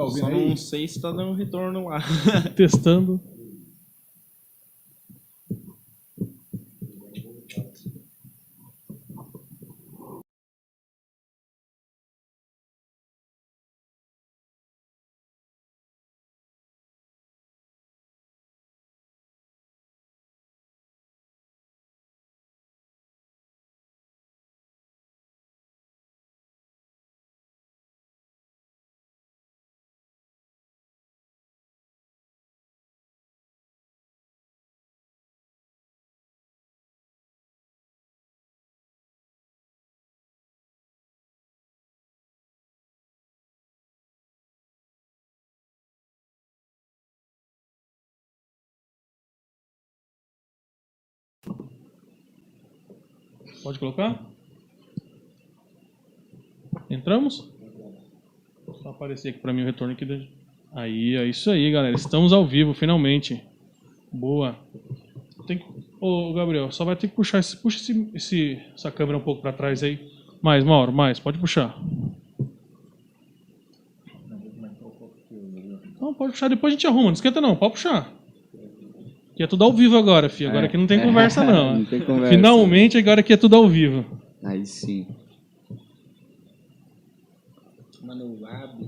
Tá ouvindo Só aí? não sei se tá dando retorno lá. Testando. Pode colocar? Entramos? Só aparecer aqui pra mim o retorno aqui. Aí, é isso aí, galera. Estamos ao vivo, finalmente. Boa. Tem que... Ô, Gabriel, só vai ter que puxar esse... Puxa esse, esse- essa câmera um pouco pra trás aí. Mais, Mauro, mais. Pode puxar. Não, pode puxar. Depois a gente arruma. Não esquenta não. Pode puxar. Que é tudo ao vivo agora, filho. Agora É. aqui não tem conversa, não. Não tem conversa. Finalmente, agora aqui é tudo ao vivo. Aí sim. Mano, abre.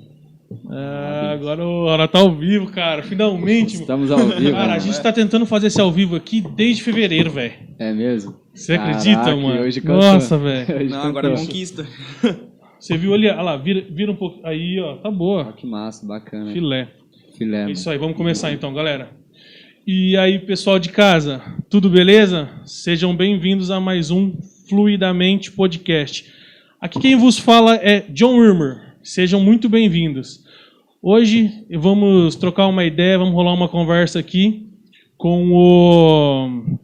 Ah, agora o hora tá ao vivo, cara. Finalmente. mano. Estamos ao vivo. Cara, a né? gente tá tentando fazer esse ao vivo aqui desde fevereiro, velho. É mesmo? Você Caraca, acredita, mano? hoje cantou. Nossa, velho. Não, agora cantou. conquista. Você viu ali, olha lá, vira, vira um pouco. Aí, ó, tá boa. que massa, bacana. Filé. Filé. É mano. isso aí, vamos começar então, galera. E aí, pessoal de casa, tudo beleza? Sejam bem-vindos a mais um Fluidamente Podcast. Aqui quem vos fala é John Wilmer. Sejam muito bem-vindos. Hoje vamos trocar uma ideia, vamos rolar uma conversa aqui com o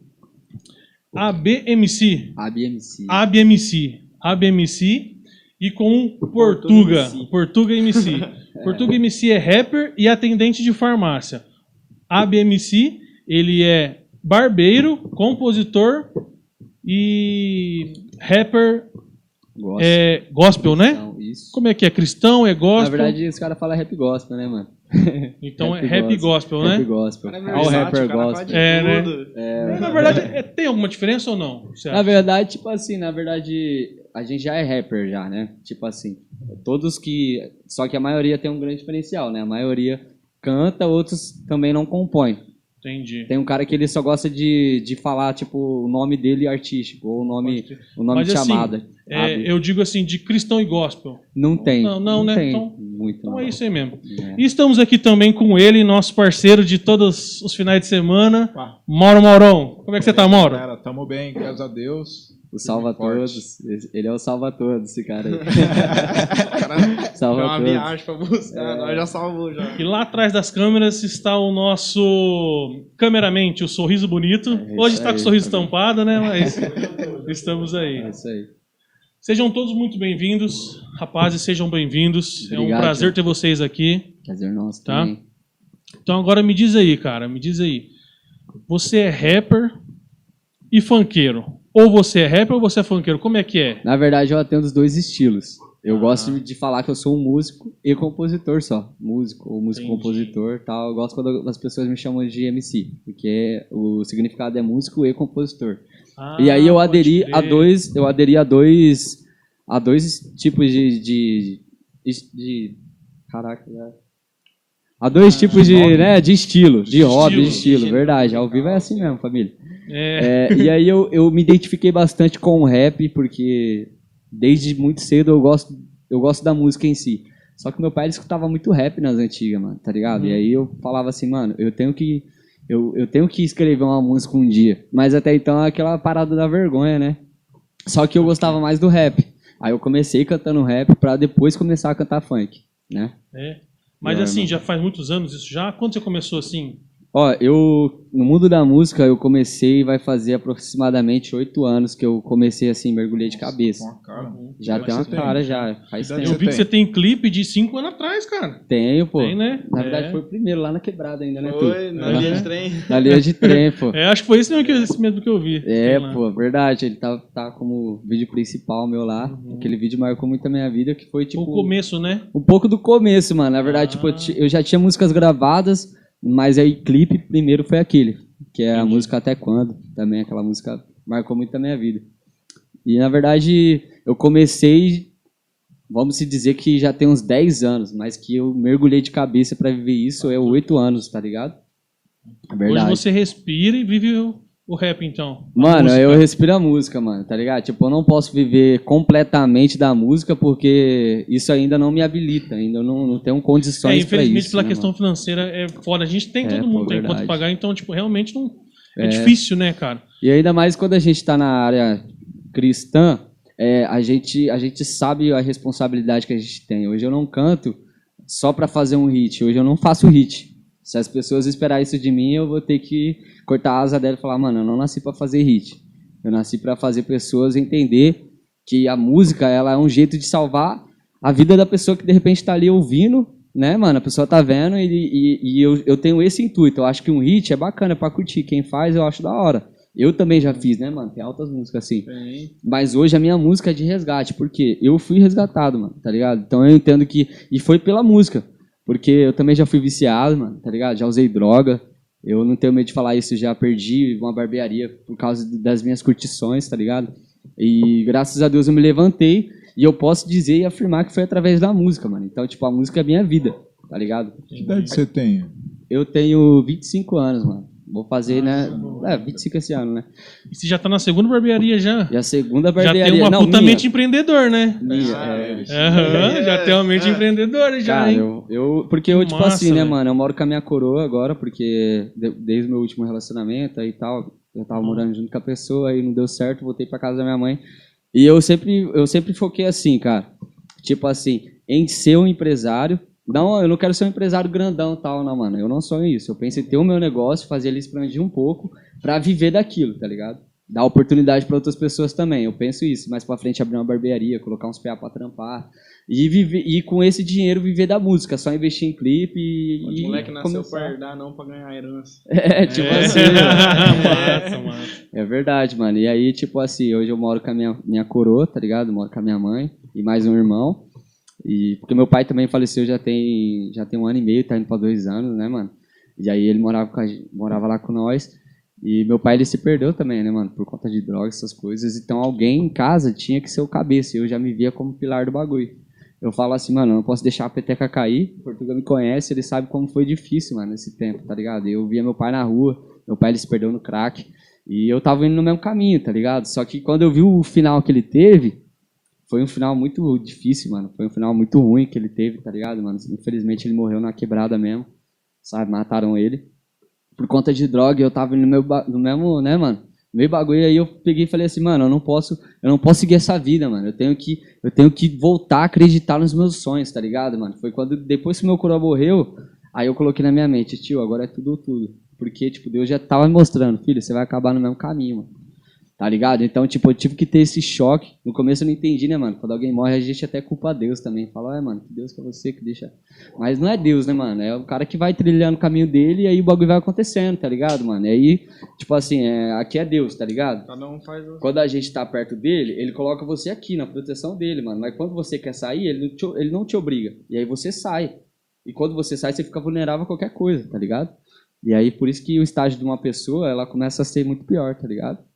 ABMC, ABMC. ABMC, ABMC e com o Portuga. Portuga MC. Portuga MC é rapper e atendente de farmácia. ABMC, ele é barbeiro, compositor e rapper Gosto. é, gospel, né? Então, isso. Como é que é? Cristão? É Na gospel? verdade, os caras falam rap gospel, né, mano? então é rap gospel, né? Rap gospel. É Olha o versátil, rapper gospel. É, né? Mas, na verdade, é- tem alguma diferença ou não? Na verdade, tipo assim, na verdade, a gente já é rapper já, né? Tipo assim, todos que... Só que a maioria tem um grande diferencial, né? A maioria canta, outros também não compõem. Entendi. Tem um cara que ele só gosta de, de falar, tipo, o nome dele artístico, ou o nome, o nome Mas, de assim, chamada. É, sabe? eu digo assim, de cristão e gospel. Não tem. Não, não, né? tem Então- muito. Então não. é isso aí mesmo. É. E estamos aqui também com ele, nosso parceiro de todos os finais de semana, Pá. Mauro Maurão. Como é que você tá, Mauro? Galera, tamo bem, graças a Deus. O salva e forte. todos. Ele é o salva todos, esse cara aí. Salva foi uma todos. viagem pra buscar, nós já salvou já. E lá atrás das câmeras está o nosso cameramente, o sorriso bonito. É Hoje está com o sorriso tá bom. estampado, né? Mas estamos É aí. isso aí. Sejam todos muito bem-vindos, rapazes, sejam bem-vindos. é um prazer ter vocês aqui. Prazer nosso Tá. também. Então agora me diz aí, cara, me diz aí. Você é rapper e funkeiro? Ou você é rapper ou você é funkeiro? Como é que é? Na verdade, eu atendo os dois estilos. Eu Ah. gosto de falar que eu sou um músico e compositor só. Músico ou músico Entendi. compositor tal. Eu gosto quando as pessoas me chamam de MC, porque o significado é músico e compositor. e aí eu Ah, aderi pode a dois, eu aderi a dois, a dois tipos de, de, de, de- caraca, né? A dois tipos de, né, de estilo, de hobby, de Ah, Estilo. estilo, verdade. Ao vivo é assim mesmo, família. É, É, e aí eu, eu me identifiquei bastante com o rap, porque desde muito cedo eu gosto, eu gosto da música em si. Só que meu pai escutava muito rap nas antigas, mano, tá ligado? Uhum. E aí eu falava assim, mano, eu tenho que. Eu, eu tenho que escrever uma música um dia. Mas até então é aquela parada da vergonha, né? Só que eu gostava mais do rap. Aí eu comecei cantando rap pra depois começar a cantar funk, né? é. Mas Não, assim, já faz muitos anos isso já? Quando você começou assim? Ó, eu no mundo da música eu comecei vai fazer aproximadamente oito anos que eu comecei assim mergulhei de cabeça. Com a cara. Já Mas tem uma tem? cara já, faz tempo. Eu vi que você tem clipe de cinco anos atrás, cara. Tenho, pô. Tem, né? Na É. verdade foi o primeiro lá na quebrada ainda, né? Foi, na linha de trem. Na linha de trem, pô. É, acho que foi esse mesmo que, esse mesmo que eu vi. É, pô, verdade. Ele tá, tá como vídeo principal meu lá. Aquele vídeo marcou muito a minha vida, que foi tipo. O começo, né? Um pouco do começo, mano. Na verdade, tipo, eu, ti- eu já tinha músicas gravadas, mas aí clipe primeiro foi aquele, que é a música Até Quando. Também aquela música marcou muito a minha vida. E na verdade, eu comecei, vamos se dizer que já tem uns 10 anos, mas que eu mergulhei de cabeça pra viver isso é 8 anos, tá ligado? É verdade. Hoje você respira e vive o, rap, então. Mano, música. eu respiro a música, mano, tá ligado? Tipo, eu não posso viver completamente da música porque isso ainda não me habilita, ainda não, não tenho condições É, pra infelizmente, isso. pela né, questão mano? financeira é foda. A gente tem, É, todo pô, mundo tem quanto pagar, então, tipo, realmente não. É, É. difícil, né, cara? E ainda mais quando a gente tá na área cristã, é, a, gente, a gente sabe a responsabilidade que a gente tem. Hoje eu não canto só pra fazer um hit, hoje eu não faço hit. Se as pessoas esperarem isso de mim, eu vou ter que cortar a asa dela e falar, mano, eu não nasci pra fazer hit. Eu nasci pra fazer pessoas entender que a música ela é um jeito de salvar a vida da pessoa que de repente tá ali ouvindo, né, mano? A pessoa tá vendo e, e, e eu, eu tenho esse intuito. Eu acho que um hit é bacana pra curtir. Quem faz, eu acho da hora. Eu também já fiz, né, mano? Tem altas músicas assim. Tem. Mas hoje a minha música é de resgate, porque eu fui resgatado, mano, tá ligado? Então eu entendo que. E foi pela música. Porque eu também já fui viciado, mano, tá ligado? Já usei droga. Eu não tenho medo de falar isso, já perdi uma barbearia por causa das minhas curtições, tá ligado? E graças a Deus eu me levantei e eu posso dizer e afirmar que foi através da música, mano. Então, tipo, a música é minha vida, tá ligado? Que idade você tem? Eu tenho 25 anos, mano. Vou fazer, né? É, 25 esse ano, né? E você já tá na segunda barbearia já. E a segunda Já barbearia. tem uma não, puta minha, mente empreendedor, né? minha, Ah, é. Aham, já tem uma mente É. empreendedora já, Cara, hein? eu, eu- porque eu, tipo Massa, assim, né, velho. mano, eu moro com a minha coroa agora, porque de- desde o meu último relacionamento aí e tal, eu tava morando junto com a pessoa e não deu certo, voltei pra casa da minha mãe. E eu sempre, eu sempre foquei assim, cara, tipo assim, em ser um empresário. Não, eu não quero ser um empresário grandão e tal, não, mano. Eu não sou isso. Eu penso em ter o meu negócio, fazer ele expandir um pouco pra viver daquilo, tá ligado? Dar oportunidade pra outras pessoas também. Eu penso isso. Mais pra frente abrir uma barbearia, colocar uns PA pra trampar. E, viver, e com esse dinheiro viver da música, só investir em clipe e. O e moleque nasceu começar. pra herdar, não pra ganhar herança. É, tipo É. assim. massa, massa. É verdade, mano. E aí, tipo assim, hoje eu moro com a minha, minha coroa, tá ligado? Moro com a minha mãe e mais um irmão. E porque meu pai também faleceu já tem, já tem um ano e meio, tá indo pra dois anos, né, mano? E aí ele morava, com a gen- morava lá com nós. E meu pai, ele se perdeu também, né, mano? Por conta de drogas, essas coisas. Então alguém em casa tinha que ser o cabeça. E eu já me via como pilar do bagulho. Eu falo assim, mano, não posso deixar a peteca cair. O Portugal me conhece, ele sabe como foi difícil, mano, esse tempo, tá ligado? Eu via meu pai na rua, meu pai ele se perdeu no crack. E eu tava indo no mesmo caminho, tá ligado? Só que quando eu vi o final que ele teve, foi um final muito difícil, mano. Foi um final muito ruim que ele teve, tá ligado, mano? Infelizmente ele morreu na quebrada mesmo, sabe? Mataram ele. Por conta de droga, eu tava no, meu no mesmo, né, mano? No meio bagulho, aí eu peguei e falei assim, mano, eu não posso, eu não posso seguir essa vida, mano. Eu tenho que, eu tenho que voltar a acreditar nos meus sonhos, tá ligado, mano? Foi quando, depois que meu coroa morreu, aí eu coloquei na minha mente, tio, agora é tudo ou tudo. Porque, tipo, Deus já tava me mostrando, filho, você vai acabar no mesmo caminho, mano. Tá ligado? Então, tipo, eu tive que ter esse choque. No começo eu não entendi, né, mano? Quando alguém morre, a gente até culpa Deus também. Fala, é, mano, que Deus que é você que deixa. Mas não é Deus, né, mano? É o cara que vai trilhando o caminho dele e aí o bagulho vai acontecendo, tá ligado, mano? E aí, tipo assim, é, aqui é Deus, tá ligado? Cada um faz o... Quando a gente tá perto dele, ele coloca você aqui, na proteção dele, mano. Mas quando você quer sair, ele não te, ele não te obriga. E aí você sai. E quando você sai, você fica vulnerável a qualquer coisa, tá ligado? E aí, por isso que o estágio de uma pessoa, ela começa a ser muito pior, tá ligado?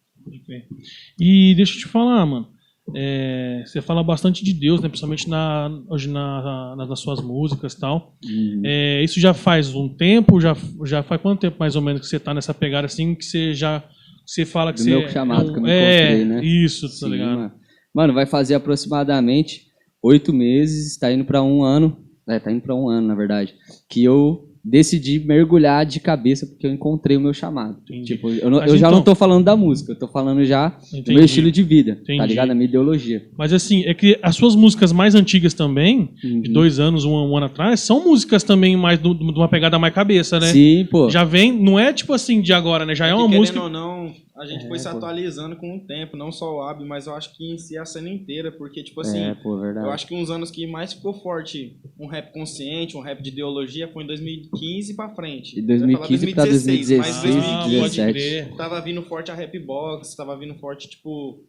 E deixa eu te falar, mano. é, você fala bastante de Deus, né? Principalmente na, hoje na, na- nas suas músicas e tal. É, isso já faz um tempo? Já, já faz quanto tempo mais ou menos que você tá nessa pegada assim que você já. Você fala que Do você. meu chamado é um- que eu me é, né? Isso, tá Sim, ligado? Mano. Mano, vai fazer aproximadamente oito meses, tá indo pra um ano. É, tá indo pra um ano, na verdade. Que eu decidi mergulhar de cabeça porque eu encontrei o meu chamado. Entendi. Tipo, eu, não- eu já então- não tô falando da música, eu tô falando já do Entendi. meu estilo de vida, Entendi. tá ligado? A minha ideologia. Mas assim, é que as suas músicas mais antigas também, de Uhum. dois anos, um, um ano atrás, são músicas também mais do- de uma pegada mais cabeça, né? Sim, pô. Já vem, não é tipo assim de agora, né? Já é que, uma música. ou não, a gente É, foi se pô. atualizando com o tempo, não só o AB, mas eu acho que em si a cena inteira, porque, tipo assim, é, pô, eu acho que uns anos que mais ficou forte um rap consciente, um rap de ideologia, foi em 2015 pra frente. De 2015 Eu ia pra falar 2016, 2016, mas Ah, 2015 pode 2017. crer. tava vindo forte a rap box, tava vindo forte, tipo.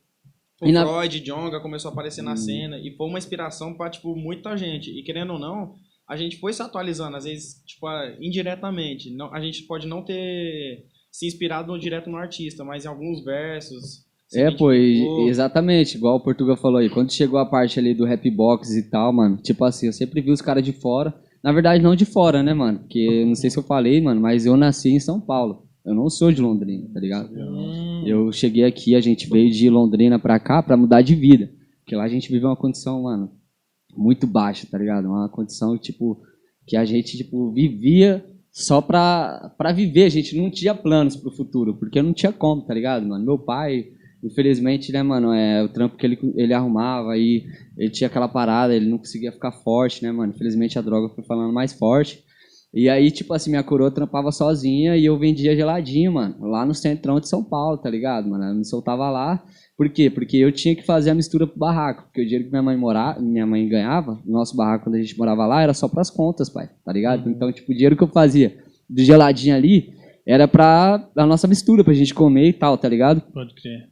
O E na- Freud, Jonga começou a aparecer na Hum. cena e foi uma inspiração pra, tipo, muita gente. E querendo ou não, a gente foi se atualizando, às vezes, tipo, ah, indiretamente. Não, a gente pode não ter se inspirado direto no artista, mas em alguns versos. É, pô, exatamente, igual o Portugal falou aí. Quando chegou a parte ali do rap box e tal, mano, tipo assim, eu sempre vi os caras de fora. Na verdade, não de fora, né, mano? Porque eu não sei se eu falei, mano, mas eu nasci em São Paulo. Eu não sou de Londrina, tá ligado? Hum, Eu cheguei aqui, a gente veio de Londrina pra cá pra mudar de vida. Porque lá a gente vive uma condição, mano, muito baixa, tá ligado? Uma condição, tipo, que a gente, tipo, vivia só pra, viver. Gente não tinha planos pro futuro, porque não tinha como, tá ligado, mano? Meu pai, infelizmente, né, mano, é o trampo que ele, ele arrumava aí, ele tinha aquela parada, ele não conseguia ficar forte, né, mano? Infelizmente a droga foi falando mais forte. E aí, tipo assim, minha coroa trampava sozinha e eu vendia geladinho, mano, lá no centrão de São Paulo, tá ligado, mano? Ela me soltava lá. Por quê? Porque eu tinha que fazer a mistura pro barraco. Porque o dinheiro que minha mãe morava, minha mãe ganhava, no nosso barraco quando a gente morava lá, era só pras contas, pai, tá ligado? Então, tipo, o dinheiro que eu fazia do geladinho ali era pra a nossa mistura, pra gente comer e tal, tá ligado? Pode crer.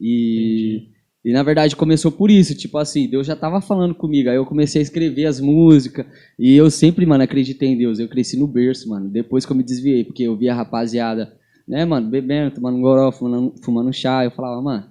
E, e na verdade começou por isso, tipo assim, Deus já tava falando comigo, aí eu comecei a escrever as músicas, e eu sempre, mano, acreditei em Deus, eu cresci no berço, mano, depois que eu me desviei, porque eu via a rapaziada, né, mano, bebendo, tomando goró, fumando, fumando chá, eu falava, mano,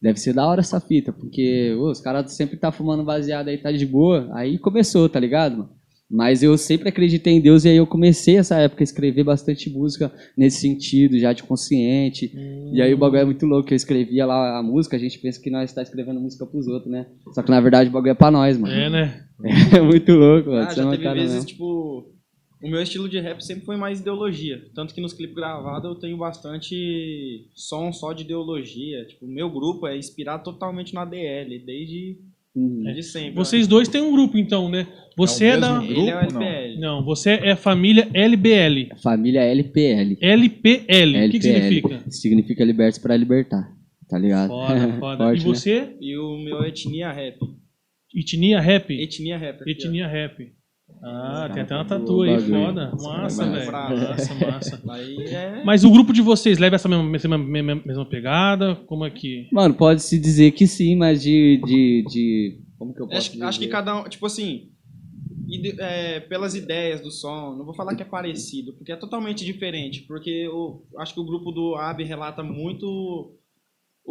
deve ser da hora essa fita, porque ô, os caras sempre tá fumando baseado aí, tá de boa, aí começou, tá ligado, mano? Mas eu sempre acreditei em Deus e aí eu comecei essa época a escrever bastante música nesse sentido, já de consciente. E aí o bagulho é muito louco, eu escrevia lá a música, a gente pensa que nós está escrevendo música pros outros, né? Só que na verdade o bagulho é pra nós, mano. É, né? É muito louco, mano. Ah, Você não já teve tá vezes, não. tipo. O meu estilo de rap sempre foi mais ideologia. Tanto que nos clipes gravados eu tenho bastante som só de ideologia. Tipo, o meu grupo é inspirado totalmente na DL, desde, Uhum. desde sempre. Vocês dois têm um grupo, então, né? Você é, É da. mesmo Ele é o Grupo, não. LPL. Não, você é família LBL. Família LPL. LPL. O que, que LPL. significa? Significa libertos pra libertar, tá ligado? Foda, foda. Forte, e né? você? E o meu é etnia rap. Etnia rap? Etnia rap. aqui, ó. Etnia rap. Ah, tem até uma tatu aí, bagulho. foda. Massa, é velho. Massa, massa. É. Mas o grupo de vocês leva essa mesma, mesma, mesma- mesma pegada? Como é que. Mano, pode-se dizer que sim, mas de, de, de... Como que eu posso Acho, dizer? acho que cada um, tipo assim, ide- é, pelas ideias do som, não vou falar que é parecido, porque é totalmente diferente. Porque eu acho que o grupo do AB relata muito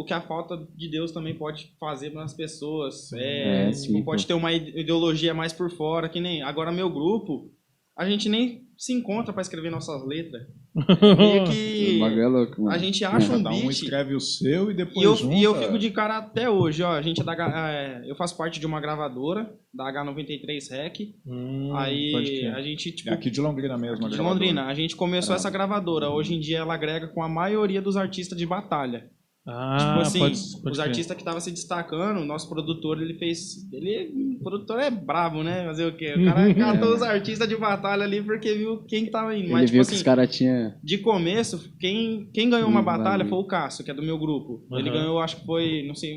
o que a falta de Deus também pode fazer nas pessoas. É, É, tipo, sim, pode pô. ter uma ide- ideologia mais por fora, que nem. Agora, meu grupo, a gente nem se encontra pra escrever nossas letras. Meio que. é. A gente acha um Cada um beat. escreve o seu e depois E eu, junta. e eu fico de cara até hoje, ó. A gente é da, H- é, eu faço parte de uma gravadora, da H93 Rec. Hum, aí a gente, tipo, É aqui de Londrina mesmo. a de. Londrina, a gente começou essa gravadora. Hoje em dia ela agrega com a maioria dos artistas de batalha. Ah, tipo assim, pode, pode os artistas que estavam se destacando, o nosso produtor, ele fez. Ele. O produtor é brabo, né? Fazer o quê? O cara catou os artistas de batalha ali porque viu quem que tava indo. Ele Mas, tipo viu assim, que os caras tinham... de começo, quem, quem ganhou uma Hum, batalha foi o Cássio, que é do meu grupo. Ele Aham. ganhou, acho que foi, não sei,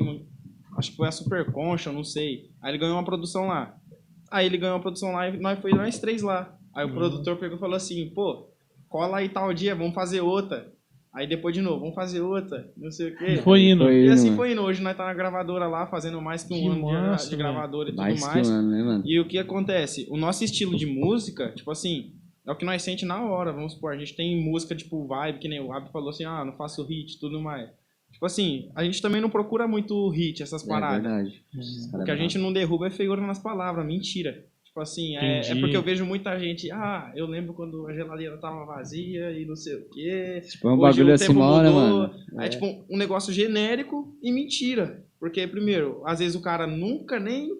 acho que foi a Super Concha, não sei. Aí ele ganhou uma produção lá. Aí ele ganhou uma produção lá e nós foi nós três lá. Aí o Uhum. produtor pegou e falou assim, pô, cola aí tal dia, vamos fazer outra. Aí depois de novo, vamos fazer outra, não sei o quê. Foi indo. Foi E assim mano. foi indo. Hoje nós tá na gravadora lá, fazendo mais que um Que ano de- massa, de, velho. gravadora e tudo Mais mais. que um ano, né, mano? E o que acontece? O nosso estilo de música, tipo assim, é o que nós sente na hora, vamos supor. A gente tem música tipo vibe, que nem o Ab falou assim, ah, não faço hit e tudo mais. Tipo assim, a gente também não procura muito hit, essas É paradas. verdade. Os o caras que a é gente não derruba é feiura nas palavras, mentira. Tipo assim, é, é porque eu vejo muita gente, ah, eu lembro quando a geladeira tava vazia e não sei o quê. Tipo, é um Hoje bagulho o assim, hora, mudou. mano. Aí, É. tipo, um negócio genérico e mentira. Porque, primeiro, às vezes o cara nunca nem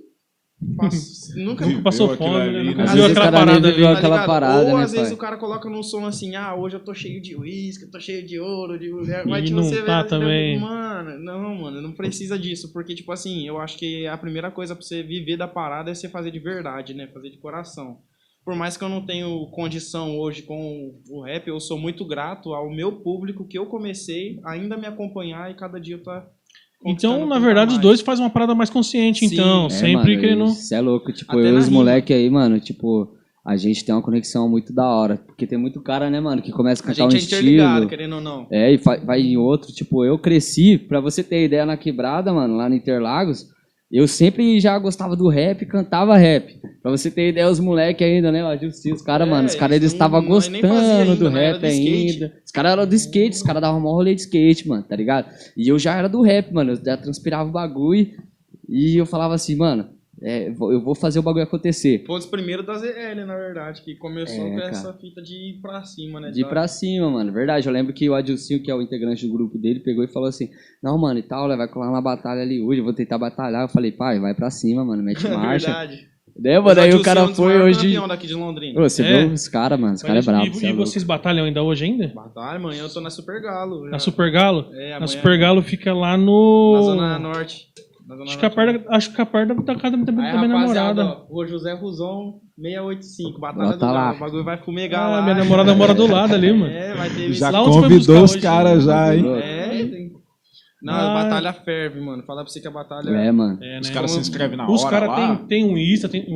Passo- nunca Viveu Passou fome, ali, né? né? Nunca Às viu vezes aquela parada ali. aquela ligado? parada, Ou né, às vezes pai? o cara coloca num som assim, ah, hoje eu tô cheio de uísque, eu tô cheio de ouro, de mulher. Mas tipo, não você tá vê, também. Mano, não, mano, não precisa disso. Porque, tipo assim, eu acho que a primeira coisa pra você viver da parada é você fazer de verdade, né? Fazer de coração. Por mais que eu não tenho condição hoje com o rap, eu sou muito grato ao meu público que eu comecei ainda me acompanhar e cada dia eu tá. Então, conquistando na um verdade, os dois fazem uma parada mais consciente, Sim. então. É, sempre mano, querendo. Isso é louco. Tipo, Até eu e os rima. moleque aí, mano, tipo, a gente tem uma conexão muito da hora. Porque tem muito cara, né, mano, que começa a A cantar um gente é interligado, estilo. querendo ou não. É, e fa- vai em outro. Tipo, eu cresci, pra você ter ideia, na quebrada, mano, lá no Interlagos, eu sempre já gostava do rap, cantava rap. Pra você ter ideia, os moleque ainda, né, Justiça, os caras, É, mano, os caras eles estavam gostando do né, rap do ainda. Os caras eram do skate, os caras davam maior rolê de skate, mano, tá ligado? E eu já era do rap, mano, eu já transpirava o bagulho e eu falava assim, mano, é, eu vou fazer o bagulho acontecer. Foi dos primeiros da ZL, na verdade, que começou É, com cara. essa fita de ir pra cima, né? De ir da- pra cima, mano. Verdade. Eu lembro que o Adilcinho, que é o integrante do grupo dele, pegou e falou assim: Não, mano, e tal, né, vai colar uma batalha ali hoje, eu vou tentar batalhar. Eu falei, pai, vai pra cima, mano, mete marcha. Verdade. Daí, Mas mano, aí o é cara dos foi hoje. daqui de Londrina. Ô, você É. viu os caras, mano, os caras é brabo. e, é e louco. vocês batalham ainda hoje ainda? Batalha, amanhã eu tô na Super Galo. Na já. Super Galo? É, Na amanhã. Super Galo fica lá no. Na Zona Norte. Na Zona Acho que a perto, acho que a perto da casa da minha, da Aí, minha rapaziada, namorada. ó, o José Ruzon 685, Batalha Bota do lá. Galo. O bagulho vai fumegar Ah, lá. minha namorada mora do lado ali, mano. É, vai ter Já convidou os hoje, caras já, hein? É, tem- Não, Ah. a batalha ferve, mano. Falar pra você que a batalha. É, mano. É, Os né? caras se inscrevem na Os hora caras lá. tem, tem um Insta, tem,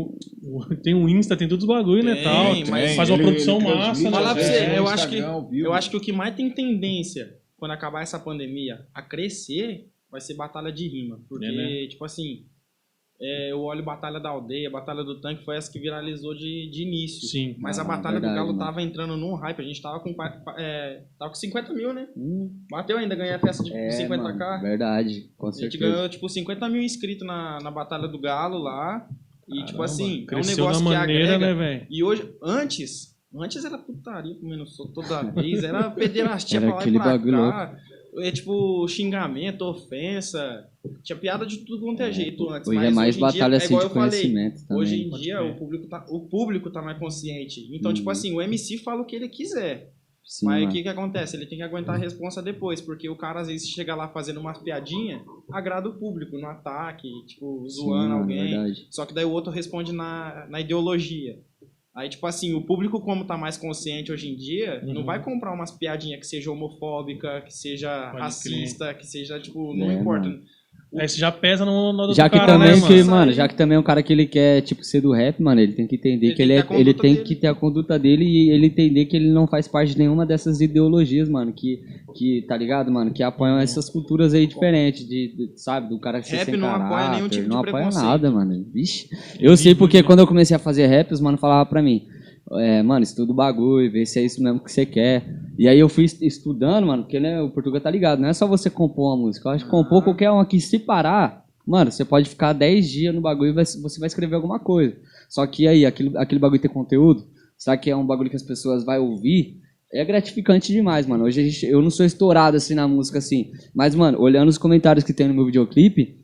tem um Insta, tem todos os bagulho, né, Tem, tal. mas faz uma ele- produção ele massa, né? Falar pra É, você, é, eu acho que eu acho que o que mais tem tendência quando acabar essa pandemia a crescer vai ser batalha de rima, porque É, né? tipo assim, é, eu olho batalha da aldeia, batalha do tanque foi essa que viralizou de, de início. Sim. Mas a Ah, batalha verdade, do Galo mano. tava entrando num hype, a gente tava com é, tava com 50 mil, né? Hum, Bateu ainda, ganhei a festa de é, 50k. mano, verdade, com A gente certeza. ganhou, tipo, 50 mil inscritos na, na Batalha do Galo lá. E, tipo Caramba, assim, é um Cresceu negócio que maneira, agrega. né, velho? E hoje, antes, antes era putaria comendo sol toda vez, era pederastia Era pra lá e aquele pra bagulho cá. É tipo xingamento, ofensa. Tinha piada de tudo quanto é jeito antes. Hoje mas é mais dia, batalha é assim igual de falei, conhecimento também. Hoje em dia crer. o público, tá, o público tá mais consciente. Então, Hum. tipo assim, o MC fala o que ele quiser. Sim, Mas o que que acontece? Ele tem que aguentar a responsa depois, porque o cara às vezes chega lá fazendo uma piadinha, agrada o público no ataque, tipo, Sim, zoando mano, alguém. verdade. Só que daí o outro responde na, na ideologia. Aí, tipo assim, o público, como tá mais consciente hoje em dia, Uhum. não vai comprar umas piadinhas que seja homofóbica, que seja Pode racista, que seja, tipo, não É, importa. mano. Aí você já pesa no, no do Já que cara, também, né, que, mano? mano, já que também é um cara que ele quer, tipo, ser do rap, mano, ele tem que entender Ele que ele, que é, ele tem dele. que ter a conduta dele e ele entender que ele não faz parte de nenhuma dessas ideologias, mano, que, que tá ligado, mano, que apoiam essas culturas aí diferentes, de, de- sabe, do cara ser Rap sem não apoia caráter, nenhum tipo de não apoia nada, mano. Vixe. Eu sei porque quando eu comecei a fazer rap, os mano falavam pra mim, é, mano, estuda o bagulho, vê se é isso mesmo que você quer. E aí eu fui est- estudando, mano, porque né, o Portugal tá ligado, não é só você compor uma música. Eu acho que compor qualquer uma aqui, se parar, mano, você pode ficar 10 dias no bagulho e você vai escrever alguma coisa. Só que aí, aquele, aquele bagulho tem conteúdo, será que é um bagulho que as pessoas vão ouvir? É gratificante demais, mano. Hoje gente, eu não sou estourado assim na música assim. Mas, mano, olhando os comentários que tem no meu videoclipe,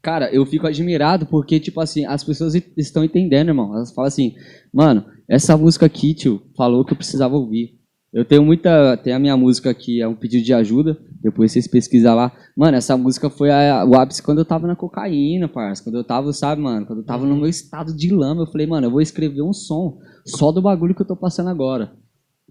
Cara, eu fico admirado porque, tipo assim, as pessoas estão entendendo, irmão. Elas falam assim, mano, essa música aqui, tio, falou que eu precisava ouvir. Eu tenho muita. Tem a minha música que é um pedido de ajuda. Depois vocês pesquisam lá. Mano, essa música foi a- o ápice quando eu tava na cocaína, parça. Quando eu tava, sabe, mano? Quando eu tava no meu estado de lama. Eu falei, mano, eu vou escrever um som só do bagulho que eu tô passando agora.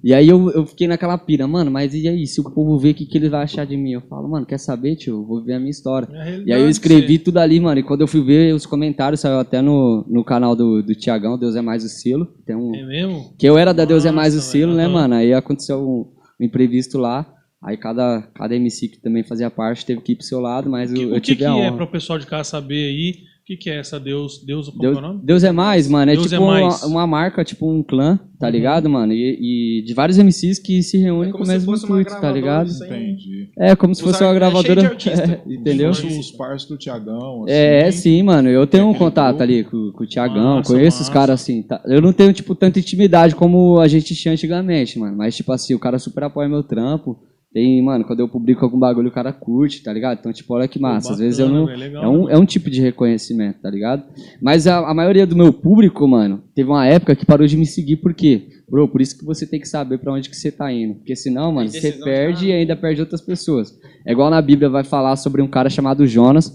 E aí eu, eu fiquei naquela pira, mano, mas e aí? Se o povo ver, o que, que ele vai achar de mim? Eu falo, mano, quer saber, tio? Eu vou ver a minha história. É E aí eu escrevi tudo ali, mano. E quando eu fui ver os comentários, saiu até no, no canal do, do Tiagão, Deus é mais o selo. Tem um, É mesmo? que eu era da Deus é mais o Nossa, selo, velho, né, mano? Aí aconteceu um, um imprevisto lá. Aí cada, cada MC que também fazia parte teve que ir pro seu lado, mas O que, eu, o que, tive que a é honra. para o pessoal de casa saber aí? O que, que é essa Deus? Deus, Deus, é o nome? Deus é mais, mano. É Deus é tipo mais. Uma, uma marca, tipo um clã, tá Uhum. ligado, mano? E, e de vários MCs que se reúnem É com o mesmo intuito, tá ligado? Entendi. É como se fosse uma é cheio de gravadora. artista. entendeu? Os, os parceiros do Tiagão. Assim, É, sim, mano. Eu tenho um contato ali com, com o Tiagão, Massa, conheço os massa. caras assim. tá? Eu não tenho, tipo, tanta intimidade como a gente tinha antigamente, mano. Mas, tipo assim, o cara super apoia meu trampo. Tem, mano, quando eu publico algum bagulho, o cara curte, tá ligado? Então, tipo, olha que massa. Pô, Às vezes eu bacana, não. velho, legal, É um, é um tipo de reconhecimento, tá ligado? Mas a, a maioria do meu público, mano, teve uma época que parou de me seguir, por quê? Bro, por isso que você tem que saber pra onde que você tá indo. Porque senão, mano, você perde e ainda perde outras pessoas. É igual na Bíblia vai falar sobre um cara chamado Jonas,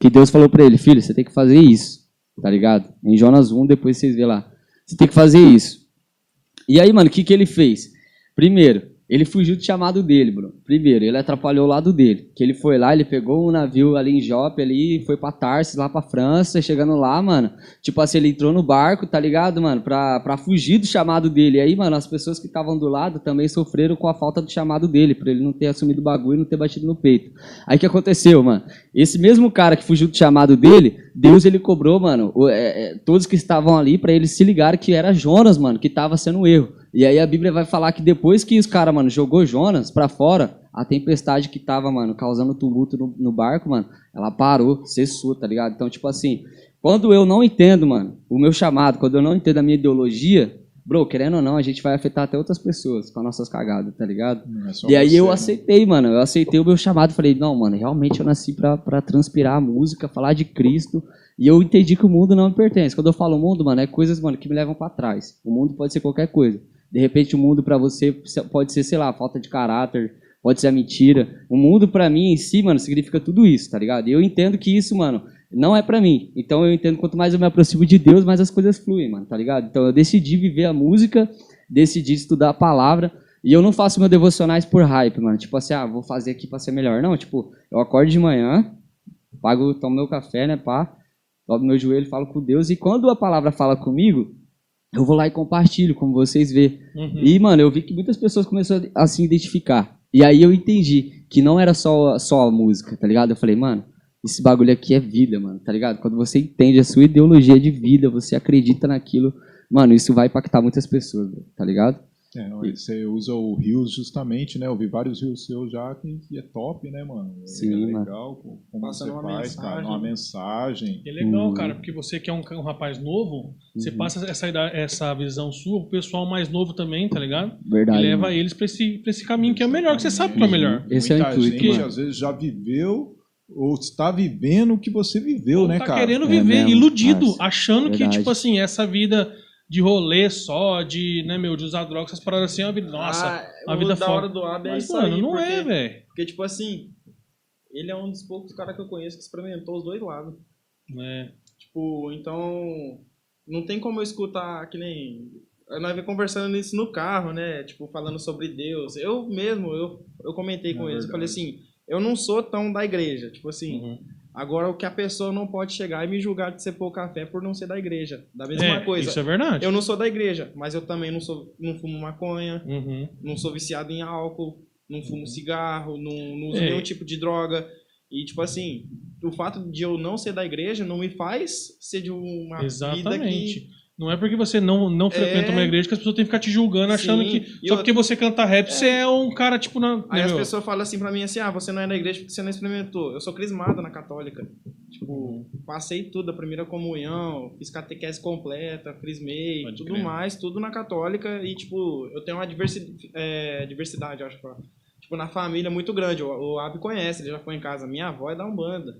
que Deus falou pra ele, filho, você tem que fazer isso, tá ligado? Em Jonas 1, depois vocês vê lá. Você tem que fazer isso. E aí, mano, o que, que ele fez? Primeiro, ele fugiu do chamado dele, bro. Primeiro, ele atrapalhou o lado dele. Que ele foi lá, ele pegou um navio ali em Jope, ali, foi pra Tarsis, lá pra França, chegando lá, mano. Tipo assim, ele entrou no barco, tá ligado, mano? Pra, pra fugir do chamado dele. E aí, mano, as pessoas que estavam do lado também sofreram com a falta do chamado dele, pra ele não ter assumido o bagulho e não ter batido no peito. Aí o que aconteceu, mano? Esse mesmo cara que fugiu do chamado dele, Deus ele cobrou, mano, é, é, todos que estavam ali pra eles se ligarem que era Jonas, mano, que tava sendo um erro. E aí a Bíblia vai falar que depois que os caras, mano, jogou Jonas pra fora, a tempestade que tava, mano, causando tumulto no, no barco, mano, ela parou, cessou, tá ligado? Então, tipo assim, quando eu não entendo, mano, o meu chamado, quando eu não entendo a minha ideologia, bro, querendo ou não, a gente vai afetar até outras pessoas com as nossas cagadas, tá ligado? É E aí você, eu né? aceitei, mano. Eu aceitei o meu chamado. Falei, não, mano, realmente eu nasci pra, pra transpirar a música, falar de Cristo. E eu entendi que o mundo não me pertence. Quando eu falo mundo, mano, é coisas, mano, que me levam pra trás. O mundo pode ser qualquer coisa. De repente o mundo pra você pode ser, sei lá, falta de caráter, pode ser a mentira. O mundo pra mim em si, mano, significa tudo isso, tá ligado? E eu entendo que isso, mano, não é pra mim. Então eu entendo quanto mais eu me aproximo de Deus, mais as coisas fluem, mano, tá ligado? Então eu decidi viver a música, decidi estudar a palavra. E eu não faço meus devocionais por hype, mano. Tipo assim, ah, vou fazer aqui pra ser melhor. Não, tipo, eu acordo de manhã, pago, tomo meu café, né, pá, dobro meu joelho, falo com Deus. E quando a palavra fala comigo, eu vou lá e compartilho, como vocês vê. Uhum. E, mano, eu vi que muitas pessoas começaram a se identificar. E aí eu entendi que não era só, só a música, tá ligado? Eu falei, mano, esse bagulho aqui é vida, mano, tá ligado? Quando você entende a sua ideologia de vida, você acredita naquilo, mano, isso vai impactar muitas pessoas, tá ligado? É, não, e você usa o Rios justamente, né? Eu vi vários Rios seus já que que é top, né, mano? É Sim, legal como Passando você uma faz, cara. mensagem. Uma mensagem. É legal, Uhum. cara, porque você que é um, um rapaz novo, você Uhum. passa essa, ida- essa visão sua pro pessoal mais novo também, tá ligado? Verdade. e leva mano. eles pra esse, pra esse caminho que é o melhor, que você sabe que é o melhor. Esse é o Muita intuito, gente, mano. às vezes, já viveu ou está vivendo o que você viveu, Ou né, tá cara? querendo É viver mesmo, iludido, parça. achando que, Verdade. tipo assim, essa vida de rolê só, de, né, meu, de usar drogas, essas paradas assim, é uma vida, nossa, Ah, a o vida da foda. hora do Ab é Mas, isso mano, aí, não porque, é, velho. Porque, tipo assim, ele é um dos poucos caras que eu conheço que experimentou os dois lados. É. Tipo, então. Não tem como eu escutar que nem. Nós vem conversando nisso no carro, né? Tipo, falando sobre Deus. Eu mesmo, eu, eu comentei com É eles. Eu falei assim, eu não sou tão da igreja. Tipo assim, Uhum. Agora o que a pessoa não pode chegar e me julgar de ser pouca fé por não ser da igreja. Da mesma É, coisa. Isso é verdade. Eu não sou da igreja, mas eu também não sou, não fumo maconha, Uhum. não sou viciado em álcool, não fumo cigarro, não, não uso É. nenhum tipo de droga. E, tipo assim, o fato de eu não ser da igreja não me faz ser de uma vida Exatamente. que... Não é porque você não, não frequenta É. uma igreja que as pessoas têm que ficar te julgando, achando Sim. que só eu- porque você canta rap, você é um cara, tipo, na. Aí né, as meu? pessoas falam assim pra mim assim, ah, você não é da igreja porque você não experimentou. Eu sou crismada na católica. Tipo, passei tudo, a primeira comunhão, fiz catequese completa, crismei, Pode tudo crer. mais, tudo na católica. E, tipo, eu tenho uma diversi é, diversidade, acho. pra- Tipo, na família muito grande. O, o Ab conhece, ele já foi em casa. Minha avó é da Umbanda.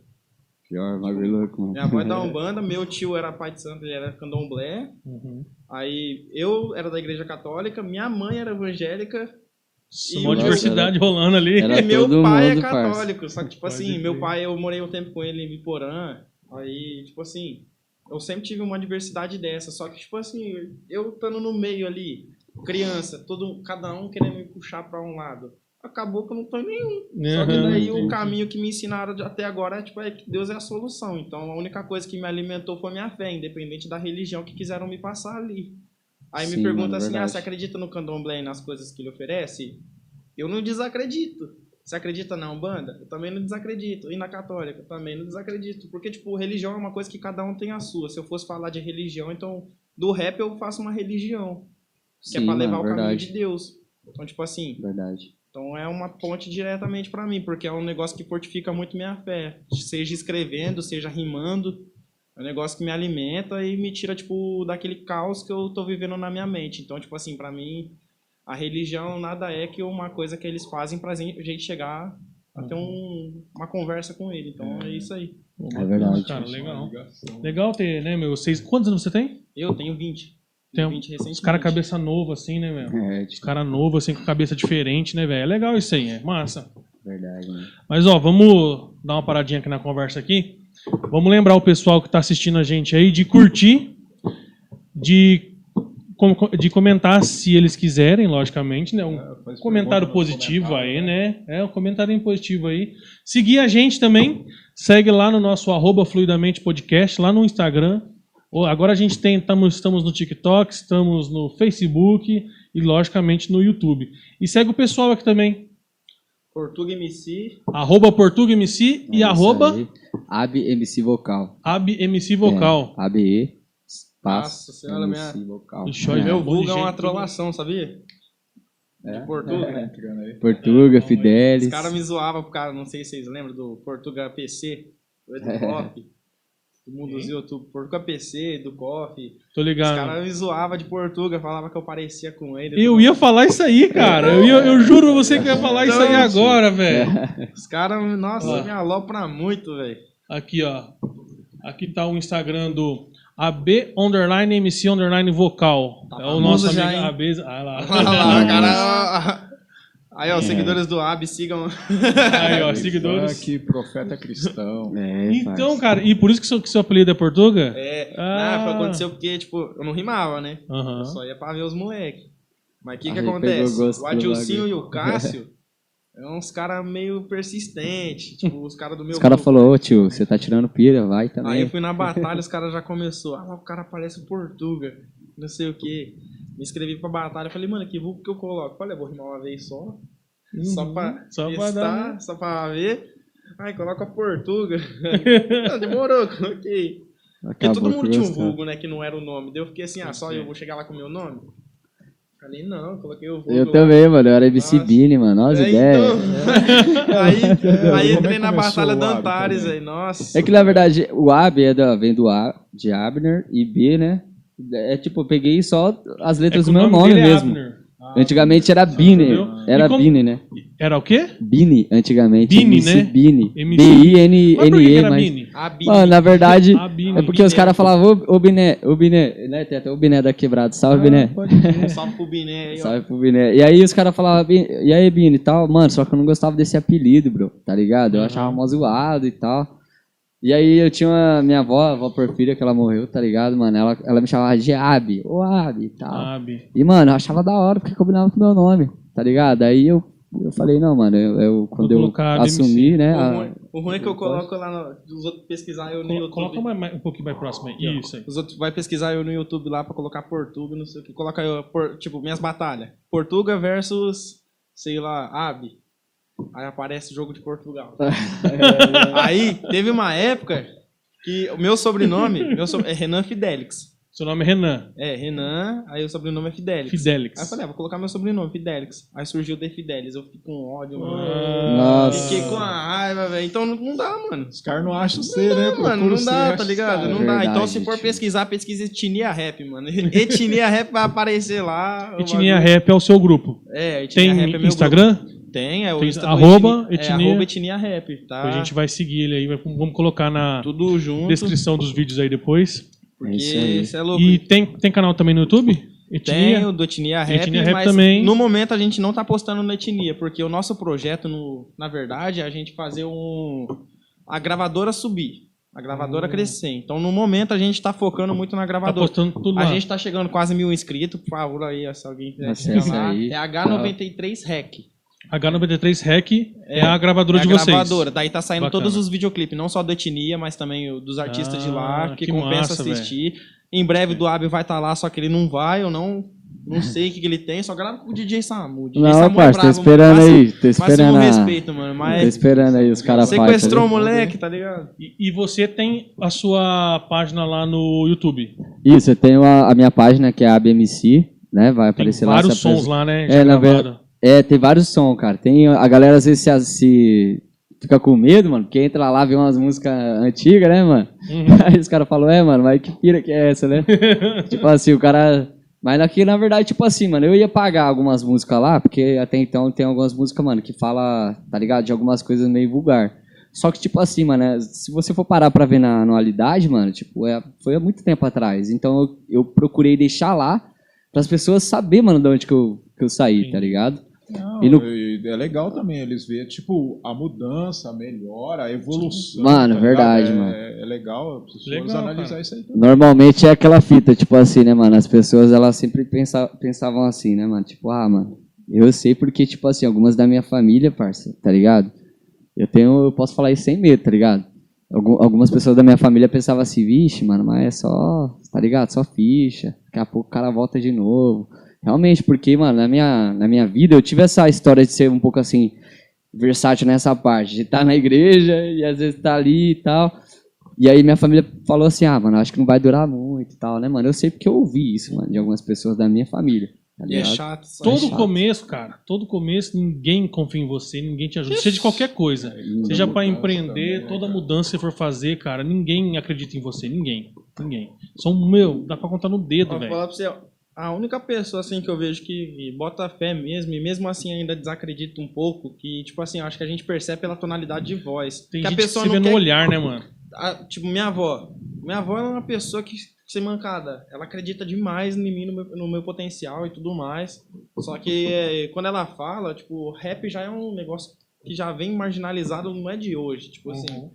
Pior, bagulho louco, mano. Minha avó é da Umbanda, meu tio era pai de santo, ele era candomblé. Uhum. Aí eu era da igreja católica, minha mãe era evangélica Nossa, E Mó o- diversidade rolando ali. Era e meu pai mundo, é parça. católico. Só que, tipo Pode assim, crer. meu pai, eu morei um tempo com ele em Biporã. Aí, tipo assim, eu sempre tive uma diversidade dessa. Só que, tipo assim, eu estando no meio ali, criança, todo, cada um querendo me puxar pra um lado. Acabou que eu não tô em nenhum. Só que Uhum, daí o entendi. caminho que me ensinaram até agora é, tipo, é que Deus é a solução. Então a única coisa que me alimentou foi minha fé, independente da religião que quiseram me passar ali. Aí Sim, me pergunta assim: ah, você acredita no candomblé e nas coisas que ele oferece? Eu não desacredito. Você acredita na Umbanda? Eu também não desacredito. E na Católica? Eu também não desacredito. Porque, tipo, religião é uma coisa que cada um tem a sua. Se eu fosse falar de religião, então, do rap eu faço uma religião. Que é Sim, pra levar mano, o caminho de Deus. Então, tipo assim, Verdade. Então é uma ponte diretamente pra mim, porque é um negócio que fortifica muito minha fé. Seja escrevendo, seja rimando. É um negócio que me alimenta e me tira, tipo, daquele caos que eu tô vivendo na minha mente. Então, tipo assim, pra mim, a religião nada é que uma coisa que eles fazem pra gente gente chegar a ter um- uma conversa com ele. Então é isso aí. É verdade. Cara, legal. Legal ter, né, meu? Vocês, quantos anos você tem? Eu tenho 20. Tem um- 20 recentemente. Os caras cabeça nova, assim, né, meu? É, Os caras novos, assim, com cabeça diferente, né, velho? É legal isso aí, é massa. verdade, né? Mas, ó, vamos dar uma paradinha aqui na conversa aqui. Vamos lembrar o pessoal que tá assistindo a gente aí de curtir, de, com- de comentar se eles quiserem, logicamente, né? Um É, comentário positivo aí, né? É, um comentário positivo aí. Seguir a gente também. Segue lá no nosso arroba Fluidamente Podcast, lá no Instagram. Agora a gente tem, tamo, estamos no TikTok, estamos no Facebook e, logicamente, no YouTube. E segue o pessoal aqui também. Portuga MC. Arroba PortugaMC É e isso arroba aí. Ab MC Vocal. AbMC Vocal. É, ABE, Nossa espaço, senhora, MC minha- Vocal. É. Meu vulgo é uma gente, trollação, sabia? É? De Portuga. Tá entrando aí. Portuga, Fidelis. Os caras me zoavam por causa, não sei se vocês lembram do Portuga PC, do É. Coffee. Do mundo dos YouTube, Portuga PC, do Coffee. Tô Os ligado. caras me zoavam de Portuga, falava que eu parecia com ele. Eu ia falar isso aí, cara. Eu, ia- eu juro pra você que eu ia falar isso aí agora, velho. Os caras, nossa, Ó. me alopram muito, velho. Aqui, ó. Aqui tá o Instagram do AB underline MC underline vocal. Tá é o nosso já, amigo hein? AB. Ah lá. Olha lá, cara. Aí, ó, seguidores do AB, sigam. Aí, ó, seguidores. profeta cristão. É, Então, parça. cara, e por isso que seu, que seu apelido é Portuga? É, Ah. não, foi- aconteceu porque, tipo, eu não rimava, né? Eu só ia pra ver os moleques. Mas o que que acontece? O Adilcinho e o Cássio é uns caras meio persistentes. Tipo, os caras do meu Os caras falaram, ô tio, você tá tirando pira, vai Aí eu também. fui na batalha, os caras já começou. Ah, lá o cara parece o Portuga. Não sei o que. Me inscrevi pra batalha. Falei, mano, que vulgo que eu coloco? Falei, eu vou rimar uma vez só. Só pra Uhum. Só pra testar, dar, né? só pra ver. Ai, coloca Portuga. não, demorou, coloquei. Porque todo mundo tinha um vulgo, né, que não era o nome. Daí eu fiquei assim, ah, só eu vou chegar lá com o meu nome? Falei, não, eu coloquei o vulgo. Eu lá. também, mano. Eu era MC Nossa. Bini, mano. Olha as É, então. aí, É, aí é entrei que na Batalha da Antares também? aí, nossa. É que na verdade o AB é da, vem do A de Abner e B, né? É tipo, eu peguei só as É letras que do meu nome nome é mesmo. Abner. Antigamente era Bini. Entendeu? Era como- Bini, né? Era o quê? Bini, antigamente. Bini, MC né? Que B-I-N-N-E, mas... Mini? A Bini. Mano, na verdade, Ah, Bini. é porque os caras falavam, ô, ô Biné, ô Biné, né? Tem até o Biné da Quebrada, salve Biné. Pode crer. Salve pro Biné aí, ó. Salve pro Biné. E aí os caras falavam, "Bi- e aí, Bini e tal, mano, só que eu não gostava desse apelido, bro, tá ligado? Eu Uhum. achava mó zoado e tal. E aí eu tinha uma, minha avó, a avó Porfíria, que ela morreu, tá ligado, mano? Ela, ela me chamava de Abi, ô Abi e tal. Abi. E, mano, eu achava da hora porque combinava com o meu nome, tá ligado? Aí eu, eu falei, não, mano, eu, eu- quando eu assumi, né? O a- ruim, o ruim é que eu coloco lá no. Os outros pesquisar eu no Colo- YouTube. Coloca mais, mais- um pouquinho mais próximo aí. Isso aí. Os outros vai pesquisar eu no YouTube lá pra colocar Portuga, não sei o que. Coloca eu, por- tipo, minhas batalhas. Portuga versus, sei lá, Abi. Aí aparece o jogo de Portugal. Aí teve uma época que o meu sobrenome meu so- é Renan Fidelix. Seu nome é Renan. É, Renan, aí o sobrenome é Fidelix. Fidelix. Aí eu falei, ah, vou colocar meu sobrenome, Fidelix. Aí surgiu o De Fidelis, eu fiquei com ódio, mano. Ah, Nossa. Fiquei com a raiva, velho. Então não, não dá, mano. Os caras não acham você, né? Não, mano, não dá, tá ligado? Não dá. Verdade, Então se for pesquisar, pesquisa etnia rap, mano. Etnia rap vai aparecer lá. Etnia. Rap é o seu grupo. É, etnia Tem rap é meu Instagram? grupo. Tem, é o Tem Insta arroba etnia, etnia- É, arroba etnia rap, tá? A gente vai seguir ele aí. vai- Vamos colocar na Tudo junto. descrição dos vídeos aí depois. Porque É isso é louco. E tem, tem canal também no YouTube? Tem Etnia? o do Etnia Rap, Etnia Rap mas também. no momento a gente não tá postando no Etnia, porque o nosso projeto, no, na verdade, é a gente fazer um... a gravadora subir, a gravadora crescer. Então, no momento, a gente tá focando muito na Hum. Tá gravadora. postando tudo A lá. gente tá chegando quase mil inscritos, por favor aí, se alguém quiser lá. aí. É H93 Rec. H93 Rec é, É, a gravadora é a de vocês. gravadora. Daí tá saindo Bacana. todos os videoclipes, não só do Etnia, mas também dos artistas de lá, Ah, que, que compensa massa, assistir. Em breve do Ab vai estar lá, só que ele não vai, eu não, não sei o que, que ele tem, só grava com o DJ Samu. O DJ Não, Samu parça, tô bravo, esperando máximo- aí, tô esperando Máximo a- respeito, mano, Tô mas esperando aí os caras sequestrou o moleque, tá ligado? E, e você tem a sua página lá no YouTube. Isso, eu tenho a, a minha página que é a ABMC, né? Vai Tem aparecer lá. vários sons lá, né? É, já na gravado. É, tem vários sons, cara. Tem, a galera às vezes se, se fica com medo, mano, porque entra lá, vê umas músicas antigas, né, mano? Uhum. Aí os caras falam, é, mano, mas que pira que é essa, né? tipo assim, o cara Mas aqui, na verdade, tipo assim, mano, eu ia pagar algumas músicas lá, porque até então tem algumas músicas, mano, que fala, tá ligado, de algumas coisas meio vulgar. Só que, tipo assim, mano, é, se você for parar pra ver na anualidade, mano, tipo, é, foi há muito tempo atrás. Então eu, eu procurei deixar lá para as pessoas saber, mano, de onde que eu, que eu saí, Sim. tá ligado? Não, E no- é legal também eles verem, tipo, a mudança, a melhora, a evolução. Mano, tá verdade, mano. É, é legal, as pessoas Legal, analisar cara. isso aí também. Normalmente é aquela fita, tipo assim, né, mano? As pessoas, elas sempre pensa, pensavam assim, né, mano? Tipo, ah, mano, eu sei porque, tipo assim, algumas da minha família, parça, tá ligado? Eu tenho, eu posso falar isso sem medo, tá ligado? Algum- Algumas pessoas da minha família pensavam assim, vixe, mano, mas é só, tá ligado? Só ficha. Daqui a pouco o cara volta de novo. Realmente, porque, mano, na minha, na minha vida eu tive essa história de ser um pouco assim, versátil nessa parte, de estar na igreja e às vezes estar ali e tal. E aí minha família falou assim, ah, mano, acho que não vai durar muito e tal, né, mano? Eu sei porque eu ouvi isso, mano, de algumas pessoas da minha família. Tá E é chato. só. Todo chato. começo, cara, todo começo, ninguém confia em você, ninguém te ajuda. Seja de qualquer coisa. Seja pra mudança empreender, também, toda cara. mudança que você for fazer, cara, ninguém acredita em você. Ninguém. Ninguém. São, meu, dá pra contar no dedo, Vou velho. falar pra você, ó, a única pessoa assim que eu vejo que bota fé mesmo, e mesmo assim ainda desacredita um pouco, que, tipo assim, eu acho que a gente percebe pela tonalidade de voz. Tem que a gente que pessoa se vê não no quer olhar, né, mano? a- tipo, minha avó. Minha avó é uma pessoa que, sem mancada, ela acredita demais em mim, no meu, no meu potencial e tudo mais. Só que é, quando ela fala, tipo, rap já é um negócio que já vem marginalizado, não é de hoje. Tipo assim,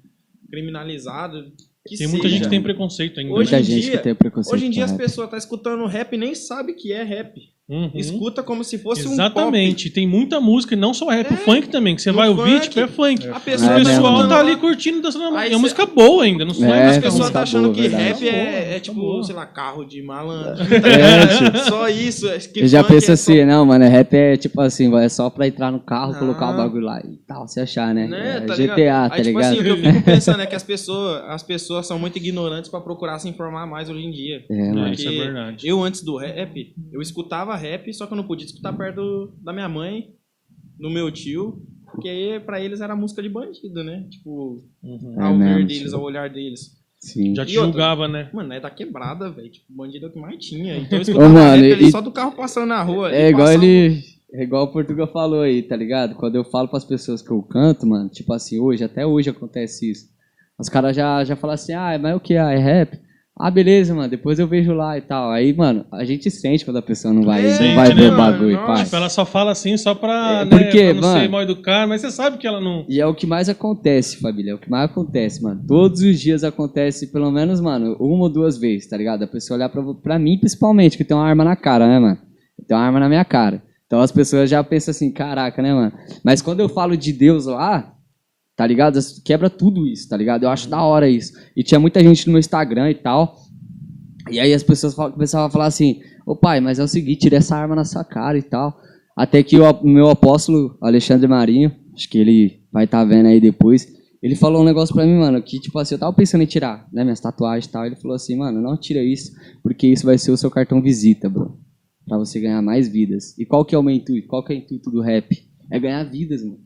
criminalizado. Que Tem muita seja. gente que tem preconceito ainda. Hoje Muita em gente dia- que tem preconceito. Hoje em dia as pessoas estão escutando rap e nem sabe que é rap. Uhum. Escuta como se fosse Exatamente. Tem muita música, e não só rap, o É, funk também, que você vai ouvir, tipo, é funk. um pop. A O pessoa É tá mesmo, pessoal tá ali curtindo, dançando. Aí É cê- uma música boa ainda, não É, é? As música pessoas boa, tá achando que verdade. rap boa, é, é música tipo, boa. sei lá, carro de malandro. É, só isso. é que Eu já é só- assim, não, mano, rap é tipo assim, é só pra entrar no carro, Ah. colocar o bagulho lá e tal, se achar, né? Né, É tá GTA, ligado? tá Aí, tipo ligado? assim, o que eu fico pensando é que as pessoas, as pessoas são muito ignorantes pra procurar se informar mais hoje em dia. É, É, mano. isso é verdade. Eu, antes do rap, eu escutava rap, só que eu não podia escutar perto da minha mãe, do meu tio, porque aí pra eles era música de bandido, né? Tipo, Uhum. É ao ver mesmo, deles, ao olhar deles. Sim. Já te E outra? julgava, né? Mano, é da quebrada, velho. Tipo, bandido é o que mais tinha. Então eu Ô, escutava mano, rap e- só do carro passando na rua. É igual passava- ele. É igual o Portugal falou aí, tá ligado? Quando eu falo pras pessoas que eu canto, mano, tipo assim, hoje, até hoje acontece isso. Os caras já, já falam assim, ah, mas o que? Ah, é rap? Ah, beleza, mano, depois eu vejo lá e tal. Aí, mano, a gente sente quando a pessoa não vai, É, não vai né, ver o mano? bagulho, Nossa, pai. Tipo, ela só fala assim só pra, É, né, porque, pra não ser mano- mal educado, mas você sabe que ela não... E é o que mais acontece, família. É o que mais acontece, mano. Todos os dias acontece, pelo menos, mano, uma ou duas vezes, tá ligado? A pessoa olhar pra, pra mim, principalmente, que tem uma arma na cara, né, mano? Tem uma arma na minha cara. Então as pessoas já pensam assim, caraca, né, mano? Mas quando eu falo de Deus lá, tá ligado? Quebra tudo isso, tá ligado? Eu acho da hora isso. E tinha muita gente no meu Instagram e tal. E aí as pessoas começavam a falar assim, ô pai, mas é o seguinte, tira essa arma na sua cara e tal. Até que o meu apóstolo, Alexandre Marinho, acho que ele vai estar vendo aí depois, ele falou um negócio pra mim, mano, que tipo assim, eu tava pensando em tirar, né, minhas tatuagens e tal. Ele falou assim, mano, não tira isso, porque isso vai ser o seu cartão visita, bro. Pra você ganhar mais vidas. E qual que é o meu intuito? Qual que é o intuito do rap? É ganhar vidas, mano.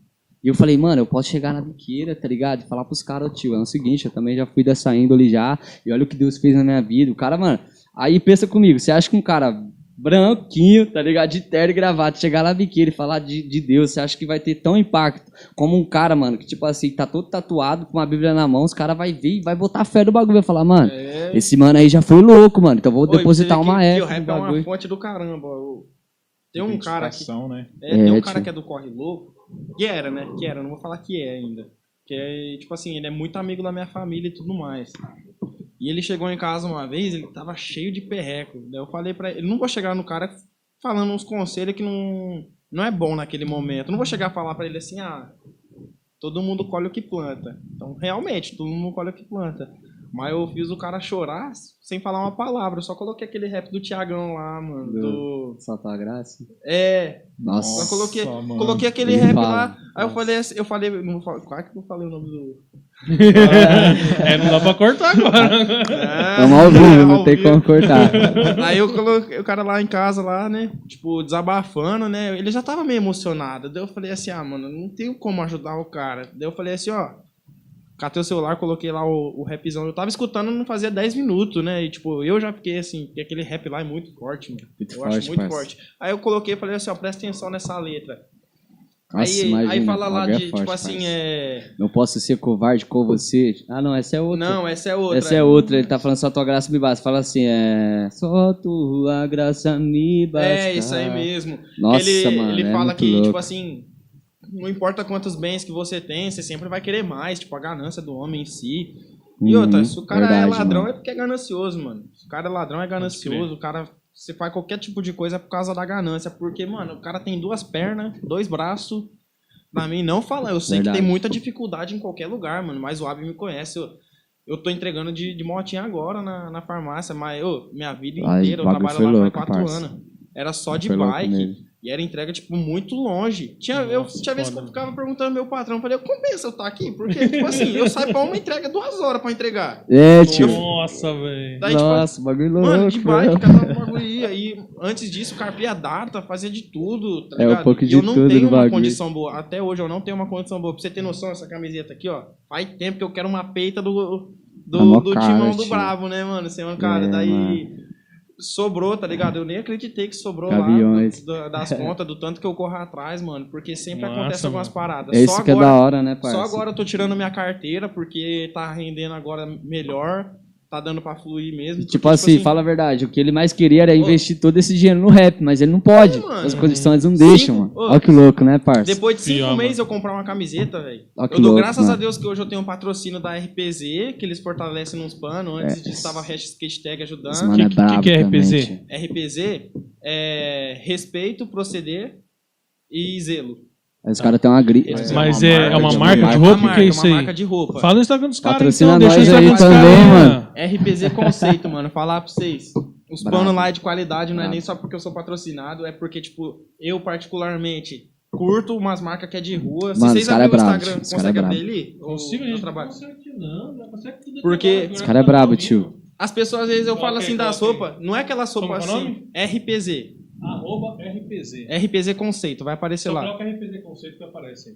E eu falei, mano, eu posso chegar na biqueira, tá ligado? E falar pros caras, ô, tio, é o seguinte, eu também já fui dessa índole já, e olha o que Deus fez na minha vida. O cara, mano, aí pensa comigo, você acha que um cara branquinho, tá ligado? De terno e gravata, chegar na biqueira e falar de, de Deus, você acha que vai ter tão impacto como um cara, mano, que tipo assim, tá todo tatuado com uma Bíblia na mão, os caras vai ver e vai botar fé no bagulho, vai falar, mano, É. esse mano aí já foi louco, mano, então vou Oi, depositar uma que, que o rap é uma fonte do caramba. O- Tem um cara que né? É, tem um É, cara tio. que é do Corre Louco, que era, né? Que era, não vou falar que é ainda. Que é, tipo assim, ele é muito amigo da minha família e tudo mais. E ele chegou em casa uma vez, ele tava cheio de perreco. Daí eu falei pra ele, não vou chegar no cara falando uns conselhos que não, não é bom naquele momento. Não vou chegar a falar pra ele assim, ah, todo mundo colhe o que planta. Então, realmente, todo mundo colhe o que planta. Mas eu fiz o cara chorar sem falar uma palavra. Eu só coloquei aquele rap do Tiagão lá, mano. Do-. Só tua graça. É, Nossa. eu coloquei, mano. coloquei aquele Ele rap fala. lá, aí eu falei assim, eu falei, não quase que eu falei o nome do... É, não dá pra cortar agora. Vamos ao vivo, É, não tem como cortar. Aí eu coloquei o cara lá em casa lá, né, tipo, desabafando, né, ele já tava meio emocionado, daí eu falei assim, ah, mano, não tenho como ajudar o cara, daí eu falei assim, ó, catei o celular, coloquei lá o, o rapzão. Eu tava escutando, não fazia 10 minutos, né? E, tipo, eu já fiquei assim, porque aquele rap lá é muito forte, mano. Muito eu forte, acho muito forte. Aí eu coloquei e falei assim, ó, presta atenção nessa letra. Nossa, aí, imagina, aí fala lá bagulho é de, forte, tipo assim, é. Não posso ser covarde com você. Ah, não, essa é outra. Não, essa é outra. Essa é outra, ele tá falando só tua graça me basta. Fala assim, é. Só tua graça me basta. É, isso aí mesmo. Nossa, ele, mano. ele é fala que, louco. tipo assim, não importa quantos bens que você tem, você sempre vai querer mais, tipo, a ganância do homem em si. E Uhum, outra, se o cara é verdade, ladrão mano. é porque é ganancioso, mano. Se o cara é ladrão é ganancioso, o cara. Você faz qualquer tipo de coisa por causa da ganância. Porque, mano, o cara tem duas pernas, dois braços. Pra mim, não fala. Eu sei Verdade. que tem muita dificuldade em qualquer lugar, mano. Mas o Abi me conhece. Eu, eu tô entregando de, de motinha agora na, na farmácia. Mas, ô, minha vida Ai, inteira, eu o bagulho trabalho lá faz quatro parça. anos. Era só de bike. E era entrega, tipo, muito longe. Tinha, eu, Nossa, tinha vezes que eu ficava perguntando ao meu patrão, eu falei, compensa eu estar aqui? Porque, tipo assim, eu saio pra uma entrega duas horas pra entregar. É, tio. Nossa, velho. Daí, tipo, Nossa, bagulho louco. Mano, de bike, mano. cada bagulho ia. E antes disso, carpia data, fazia de tudo, tá É, um ligado? pouco e de eu não tudo tenho uma bagulho. condição boa. Até hoje eu não tenho uma condição boa. Pra você ter noção, essa camiseta aqui, ó. Faz tempo que eu quero uma peita do, Tá do, mó do cara, timão do. Bravo, né, mano? Você é um cara. É, daí sobrou, tá ligado? Eu nem acreditei que sobrou Gaviões. lá do- das contas, do tanto que eu corro atrás, mano. Porque sempre Massa, acontece algumas mano. paradas. É isso Só que é agora- da hora, né, parça? só agora eu tô tirando minha carteira, porque tá rendendo agora melhor, tá dando pra fluir mesmo. Tipo porque, assim, fala a verdade, o que ele mais queria era investir todo esse dinheiro no rap, mas ele não pode. Mano. As condições não deixam, Cinco- mano. Ô, Olha que louco, né, parça? Depois de cinco Pior, meses eu comprar uma camiseta, velho. Ó que Eu dou louco, graças a mano. Deus que hoje eu tenho um patrocínio da RPZ, que eles fortalecem nos panos. Antes É. disso a hashtag ajudando. mano é que- brabo que é RPZ? RPZ é respeito, proceder e zelo. Aí os caras têm uma gripe. Mas Mas É é, uma é uma marca de de Uma roupa? O marca, que é isso uma aí? marca de roupa. Fala no Instagram dos caras, Patrocina então. Deixa o nós Instagram aí dos também, caras, mano. RPZ Conceito, mano. Falar pra vocês. Os Brabo. panos lá é de qualidade não é nem só porque eu sou patrocinado, é porque, tipo, eu particularmente curto umas marcas que é de rua. Se Mano, vocês esse cara é abriram o brabo, Instagram, esse cara é consegue brabo. abrir ali? Consigo, eu gente. trabalho? Não consegue não, não consegue tudo Porque Esse cara é brabo, tio. As pessoas às vezes eu falo Coloquei, assim das coloquei. roupas, não é aquela Como que é o assim, RPZ. Arroba RPZ. RPZ Conceito, vai aparecer Só lá. coloca RPZ conceito que aparece aí.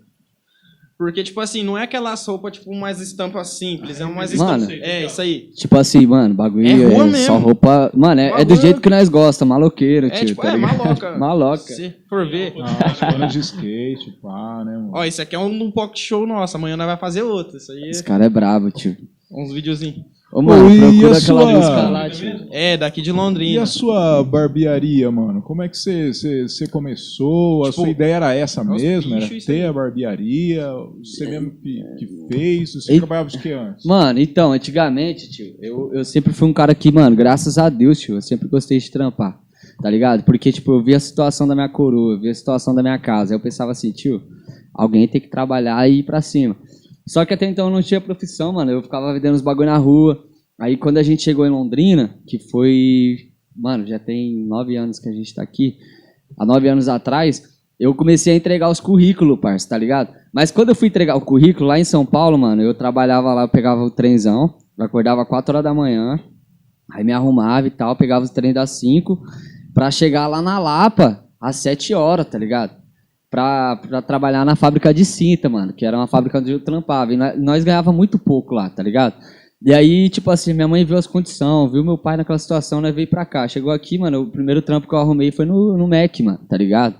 Porque, tipo assim, não é aquela roupa, tipo, mais estampa simples, é mais Mano. estampa. É, isso aí. Tipo assim, mano, bagulho É é, rua só mesmo. roupa. Mano, é, é do jeito que nós gosta, maloqueiro, É, tio. tipo, tá é ligado? maloca. Maloca. Se for ver. Pano de skate, pá, né, mano? Ó, isso aqui é um, um pocket show nosso, amanhã nós vai fazer outro. Isso aí Esse cara é brabo, tio. uns videozinhos. Ô, mano, Ô, e procura a aquela sua- música lá, tio. É, daqui de E Londrina. a sua barbearia, mano? Como é que você, começou? a Tipo, sua ideia era essa é mesmo? Era aí. ter a barbearia? Você mesmo que, que fez? Você Ei. trabalhava de que antes? Mano, então, antigamente, tio, eu, eu sempre fui um cara que, mano, graças a Deus, tio, eu sempre gostei de trampar, tá ligado? Porque, tipo, eu via a situação da minha coroa, eu via a situação da minha casa. Aí eu pensava assim, tio, alguém tem que trabalhar e ir pra cima. Só que até então eu não tinha profissão, mano, eu ficava vendendo os bagulho na rua. Aí quando a gente chegou em Londrina, que foi, mano, já tem nove anos que a gente tá aqui, há nove anos atrás, eu comecei a entregar os currículos, parça, tá ligado? Mas quando eu fui entregar o currículo lá em São Paulo, mano, eu trabalhava lá, eu pegava o trenzão, eu acordava 4 horas da manhã, aí me arrumava e tal, pegava os trem das 5, pra chegar lá na Lapa às 7 horas, tá ligado? Pra, trabalhar na fábrica de cinta, mano, que era uma fábrica onde eu trampava. E nós, nós ganhava muito pouco lá, tá ligado? E aí, tipo assim, minha mãe viu as condições, viu meu pai naquela situação, né? Veio pra cá. Chegou aqui, mano, o primeiro trampo que eu arrumei foi no, no Mac, mano, tá ligado?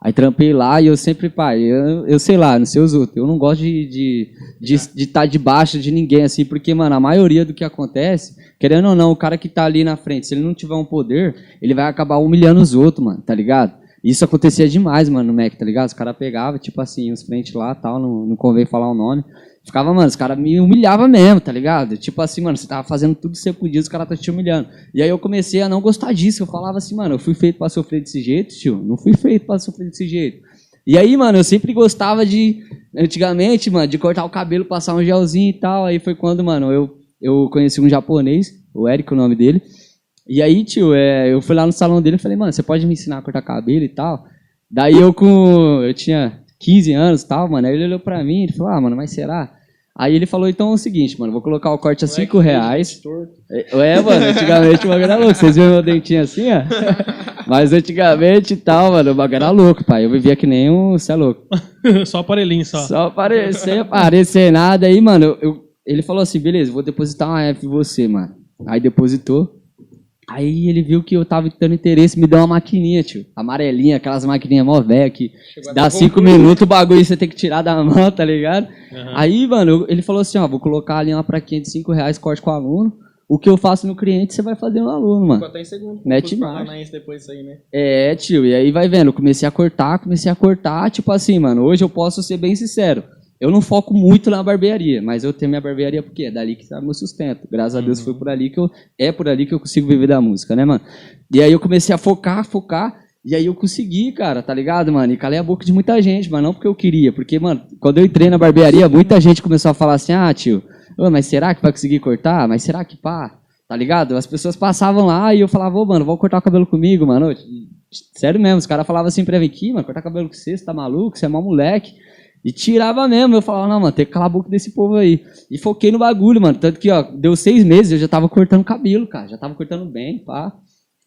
Aí trampei lá e eu sempre, pai, eu, eu sei lá, não sei os outros. Eu não gosto de estar de, de, de tá debaixo de ninguém, assim, porque, mano, a maioria do que acontece, querendo ou não, o cara que tá ali na frente, se ele não tiver um poder, ele vai acabar humilhando os outros, mano, tá ligado? Isso acontecia demais, mano, no Mac, tá ligado? Os caras pegavam, tipo assim, os frentes lá tal, não, não convém falar o nome. Ficava, mano, os caras me humilhavam mesmo, tá ligado? Tipo assim, mano, você tava fazendo tudo que você podia, os caras tá te humilhando. E aí eu comecei a não gostar disso. Eu falava assim, mano, eu fui feito pra sofrer desse jeito, tio. Não fui feito pra sofrer desse jeito. E aí, mano, eu sempre gostava de, antigamente, mano, de cortar o cabelo, passar um gelzinho e tal. Aí foi quando, mano, eu, eu conheci um japonês, o Eric, o nome dele. E aí, tio, é, eu fui lá no salão dele e falei, mano, você pode me ensinar a cortar cabelo e tal? Daí eu com. Eu tinha 15 anos e tal, mano. Aí ele olhou pra mim e falou, ah, mano, mas será? Aí ele falou, então é o seguinte, mano, vou colocar o corte a 5 reais. É, mano, antigamente o bagulho era louco. Vocês viram meu dentinho assim, ó? Mas antigamente e tal, mano, o bagulho era louco, pai. Eu vivia que nem um. Você é louco. só aparelhinho, só. Só aparecer, aparecer nada aí, mano. Eu ele falou assim, beleza, vou depositar uma F em você, mano. Aí depositou. Aí ele viu que eu tava tendo interesse, me deu uma maquininha, tio. Amarelinha, aquelas maquininhas mó velha que Chegou dá cinco concluir. minutos, o bagulho você tem que tirar da mão, tá ligado? Aham. Aí, mano, ele falou assim, ó, vou colocar ali uma praquinha de 5 reais, corte com o aluno. O que eu faço no cliente, você vai fazer no aluno, mano. Ficou até em segundo. Marcha. Paranaense depois disso aí, né? É, tio, e aí vai vendo, eu comecei a cortar, comecei a cortar, tipo assim, mano, hoje eu posso ser bem sincero. Eu não foco muito na barbearia, mas eu tenho minha barbearia porque é dali que tá meu sustento. Graças a Deus foi por ali que eu é por ali que eu consigo viver da música, né, mano? E aí eu comecei a focar, focar, e aí eu consegui, cara, tá ligado, mano? E calei a boca de muita gente, mas não porque eu queria, porque, mano, quando eu entrei na barbearia, muita gente começou a falar assim: "Ah, tio, mas será que vai conseguir cortar? Mas será que pá?" Tá ligado? As pessoas passavam lá e eu falava, ô, mano, vão cortar o cabelo comigo, mano. Sério mesmo, os caras falavam assim pra mim, aqui, mano, cortar cabelo com você, você tá maluco, você é mó moleque. E tirava mesmo, eu falava, não, mano, tem que calar a boca desse povo aí. E foquei no bagulho, mano. Tanto que, ó, deu seis meses, eu já tava cortando cabelo, cara. Já tava cortando bem, pá.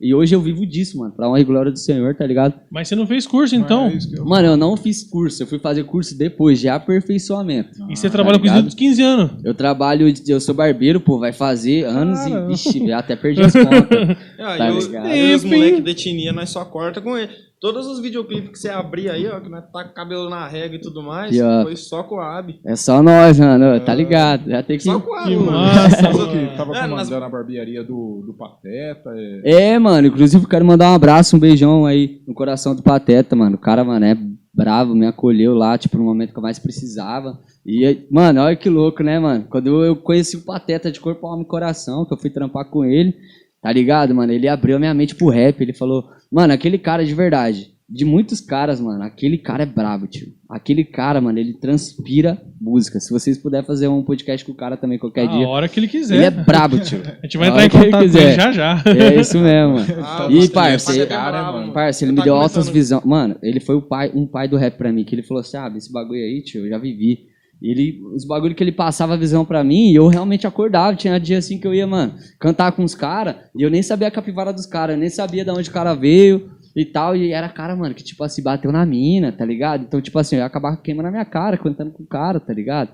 E hoje eu vivo disso, mano. Pra honra e glória do Senhor, tá ligado? Mas você não fez curso, então? É isso que eu- Mano, eu não fiz curso, eu fui fazer curso depois, de aperfeiçoamento. E você trabalha com isso ligado? desde os 15 anos. Eu trabalho, eu sou barbeiro, pô, vai fazer anos Cara. e, vixe, eu até perdi as contas. Ah, Tá e os, ligado? e os Enfim. moleques de etnia, nós só corta com ele. Todos os videoclipes que você abrir aí, ó, que nós tá com o cabelo na régua e tudo mais, E, ó. foi só com a AB. É só nós, mano, tá ligado? Já tem que... Só com a Que AB, mano. massa, mano. que tava É, nas- comandando a barbearia do, do Pateta. É... É, mano, inclusive eu quero mandar um abraço, um beijão aí no coração do Pateta, mano. O cara, mano, é bravo, me acolheu lá, tipo, no momento que eu mais precisava. E, mano, olha que louco, né, mano? Quando eu, eu conheci o Pateta de corpo, alma e coração, que eu fui trampar com ele, tá ligado, mano? Ele abriu a minha mente pro rap, ele falou, mano, aquele cara de verdade, de muitos caras, mano, aquele cara é brabo, tio. Aquele cara, mano, ele transpira música. Se vocês puderem fazer um podcast com o cara também qualquer A dia, hora que ele quiser. ele é brabo, tio. A gente vai A entrar em contato com ele já já. É isso mesmo, mano. Ah, E, parça, é ele- cara, mano. Parça, ele Eu me deu altas visões. Mano, ele foi o pai, um pai do rap pra mim, que ele falou assim, ah, esse bagulho aí, tio, eu já vivi. Ele, os bagulhos que ele passava a visão pra mim, e eu realmente acordava. Tinha dia assim que eu ia, mano, cantar com os caras, e eu nem sabia a capivara dos caras, nem sabia de onde o cara veio e tal. E era cara, mano, que tipo assim, bateu na mina, tá ligado? Então, tipo assim, eu ia acabar queimando a minha cara, cantando com o cara, tá ligado?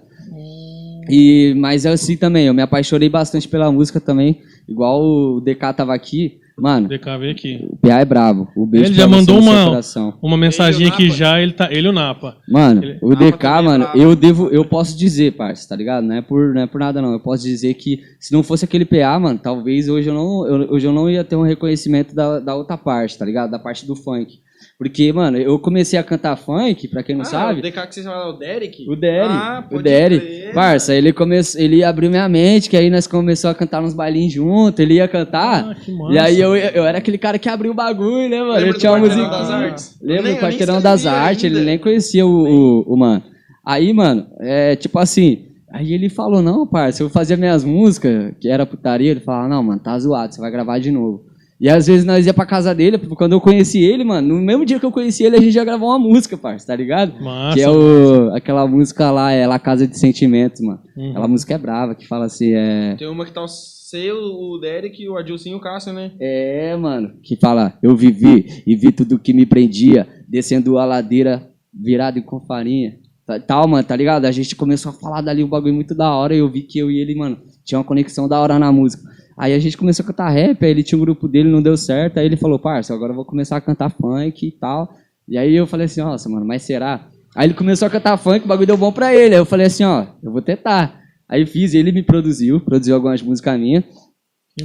E, mas é assim também, eu me apaixonei bastante pela música também, igual o DK tava aqui. Mano, DK veio aqui. o PA é brabo. O beijo Ele já você mandou uma-. Uma mensagem aqui já, ele tá. Ele e o Napa. Mano, Ele- o Napa DK, é mano, brabo. eu devo, eu posso dizer, parça, tá ligado? Não é por, não é por nada não. Eu posso dizer que se não fosse aquele PA, mano, talvez hoje eu não, eu, hoje eu não ia ter um reconhecimento da, da outra parte, tá ligado? Da parte do funk. Porque, mano, eu comecei a cantar funk, pra quem não Ah, sabe. O DK que você fala, o Derek? O Derry, Ah, o crer, Parça, ele começou, ele abriu minha mente, que aí nós começamos a cantar uns bailinhos junto, ele ia cantar. Ah, que massa. e aí eu, eu era aquele cara que abriu o bagulho, né, mano? Lembra eu tinha uma Quarteirão música. das Artes? Lembra nem Quarteirão das Artes, ele nem conhecia o, o, o mano. Aí, mano, é tipo assim. Aí ele falou, não, parça, eu fazia minhas músicas, que era putaria, ele falava, não, mano, tá zoado, você vai gravar de novo. E às vezes nós ia pra casa dele, quando eu conheci ele, mano, no mesmo dia que eu conheci ele, a gente já gravou uma música, parça, tá ligado? Massa. que é o, aquela música lá, é La Casa de Sentimentos, mano. Uhum. Aquela música é brava, que fala assim, é... Tem uma que tá o seu, o Derek, o Adilson e o Cássio, né? É, mano, que fala, eu vivi e vi tudo que me prendia, descendo a ladeira virado com farinha. Tá- Tal, mano, tá ligado? A gente começou a falar dali um bagulho muito da hora e eu vi que eu e ele, mano, tinha uma conexão da hora na música. Aí a gente começou a cantar rap, aí ele tinha um grupo dele, não deu certo, aí ele falou, parça, agora eu vou começar a cantar funk e tal. E aí eu falei assim, nossa, mano, mas será? Aí ele começou a cantar funk, o bagulho deu bom pra ele. Aí eu falei assim, ó, eu vou tentar. Aí fiz, ele me produziu, produziu algumas músicas minhas.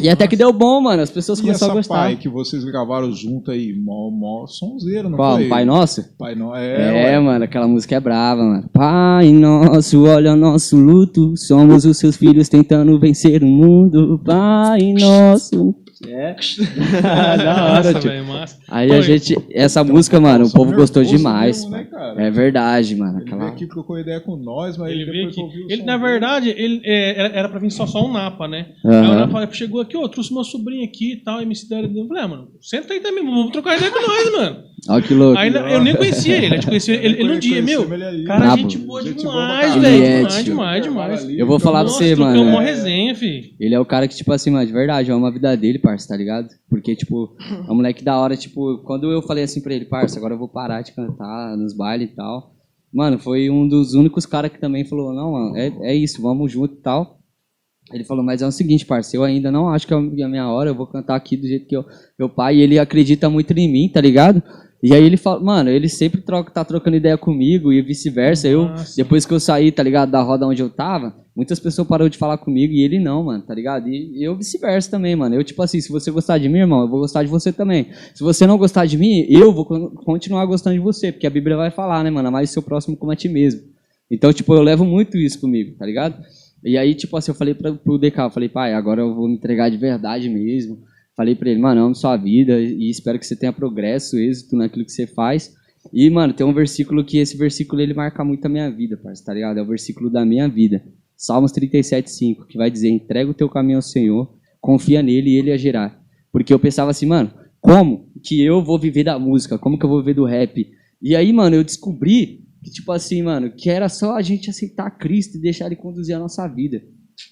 E até que deu bom, mano. As pessoas E começaram a gostar. pai que vocês gravaram junto aí, mó, mó sonzeiro, não Qual? foi? Pai Nosso? Pai não, é, É, mano, aquela música é brava, mano. Pai Nosso, olha o nosso luto. Somos os seus filhos tentando vencer o mundo. Pai Nosso. É. da hora, Massa, tio. velho, massa. Aí Oi. a gente. Essa música, mano, o povo gostou demais. mesmo, né? É verdade, mano. Ele veio Aquela. aqui trocou ideia com nós, mas Ele veio aqui. Ele, na verdade, ele, é, era, pra vir só, só um Napa, né? Aí o. Napa chegou aqui, ó, trouxe meu sobrinho aqui e tal, MC Dele. Eu falei, ah, mano, senta aí também, vamos trocar ideia com nós, mano. Olha que louco. Aí eu nem conhecia ele, a gente conhecia ele, ele no dia, meu. Ele. Cara, Brabo. gente boa demais, velho. Ele é, Demais, demais, demais. Eu vou falar pra você, mano. uma. Ele é o cara que, tipo assim, mano, de verdade, eu amo a vida dele, parça, tá ligado? Porque, tipo, é um moleque da hora, tipo, quando eu falei assim pra ele, parça, agora eu vou parar de cantar nos bailes e tal. mano, foi um dos únicos caras que também falou, não, mano, é, é isso, vamos junto e tal. Ele falou, mas é o seguinte, parceiro, eu ainda não acho que é a minha hora, eu vou cantar aqui do jeito que eu, meu pai, ele acredita muito em mim, tá ligado? E aí ele fala, mano, ele sempre troca, tá trocando ideia comigo e vice-versa. Eu, Nossa. depois que eu saí, tá ligado, da roda onde eu tava, muitas pessoas pararam de falar comigo e ele não, mano, tá ligado? E eu vice-versa também, mano. Eu, tipo assim, se você gostar de mim, irmão, eu vou gostar de você também. Se você não gostar de mim, eu vou con- continuar gostando de você, porque a Bíblia vai falar, né, mano? O seu próximo como a ti mesmo. Então, tipo, eu levo muito isso comigo, tá ligado? E aí, tipo assim, eu falei pra, pro DK, eu falei, pai, agora eu vou me entregar de verdade mesmo. Falei pra ele, mano, amo sua vida e espero que você tenha progresso, êxito naquilo que você faz. E, mano, tem um versículo que esse versículo ele marca muito a minha vida, parceiro, tá ligado? É o versículo da minha vida. Salmos 37:5, que vai dizer: "Entrega o teu caminho ao Senhor, confia nele e ele agirá". Porque eu pensava assim, mano, como que eu vou viver da música? Como que eu vou viver do rap? E aí, mano, eu descobri que tipo assim, mano, que era só a gente aceitar Cristo e deixar ele conduzir a nossa vida.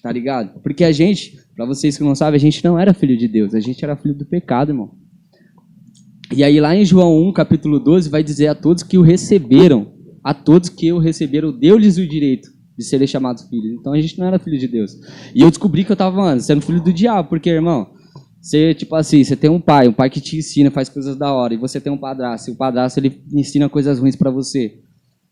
Tá ligado? Porque a gente, pra vocês que não sabem, a gente não era filho de Deus, a gente era filho do pecado, irmão. E aí lá em João 1, capítulo 12, vai dizer a todos que o receberam, a todos que o receberam, deu-lhes o direito de serem chamados filhos. Então a gente não era filho de Deus. E eu descobri que eu tava, mano, sendo filho do diabo, porque, irmão, você, tipo assim, você tem um pai, um pai que te ensina, faz coisas da hora, e você tem um padrasto, e o padrasto ele ensina coisas ruins pra você.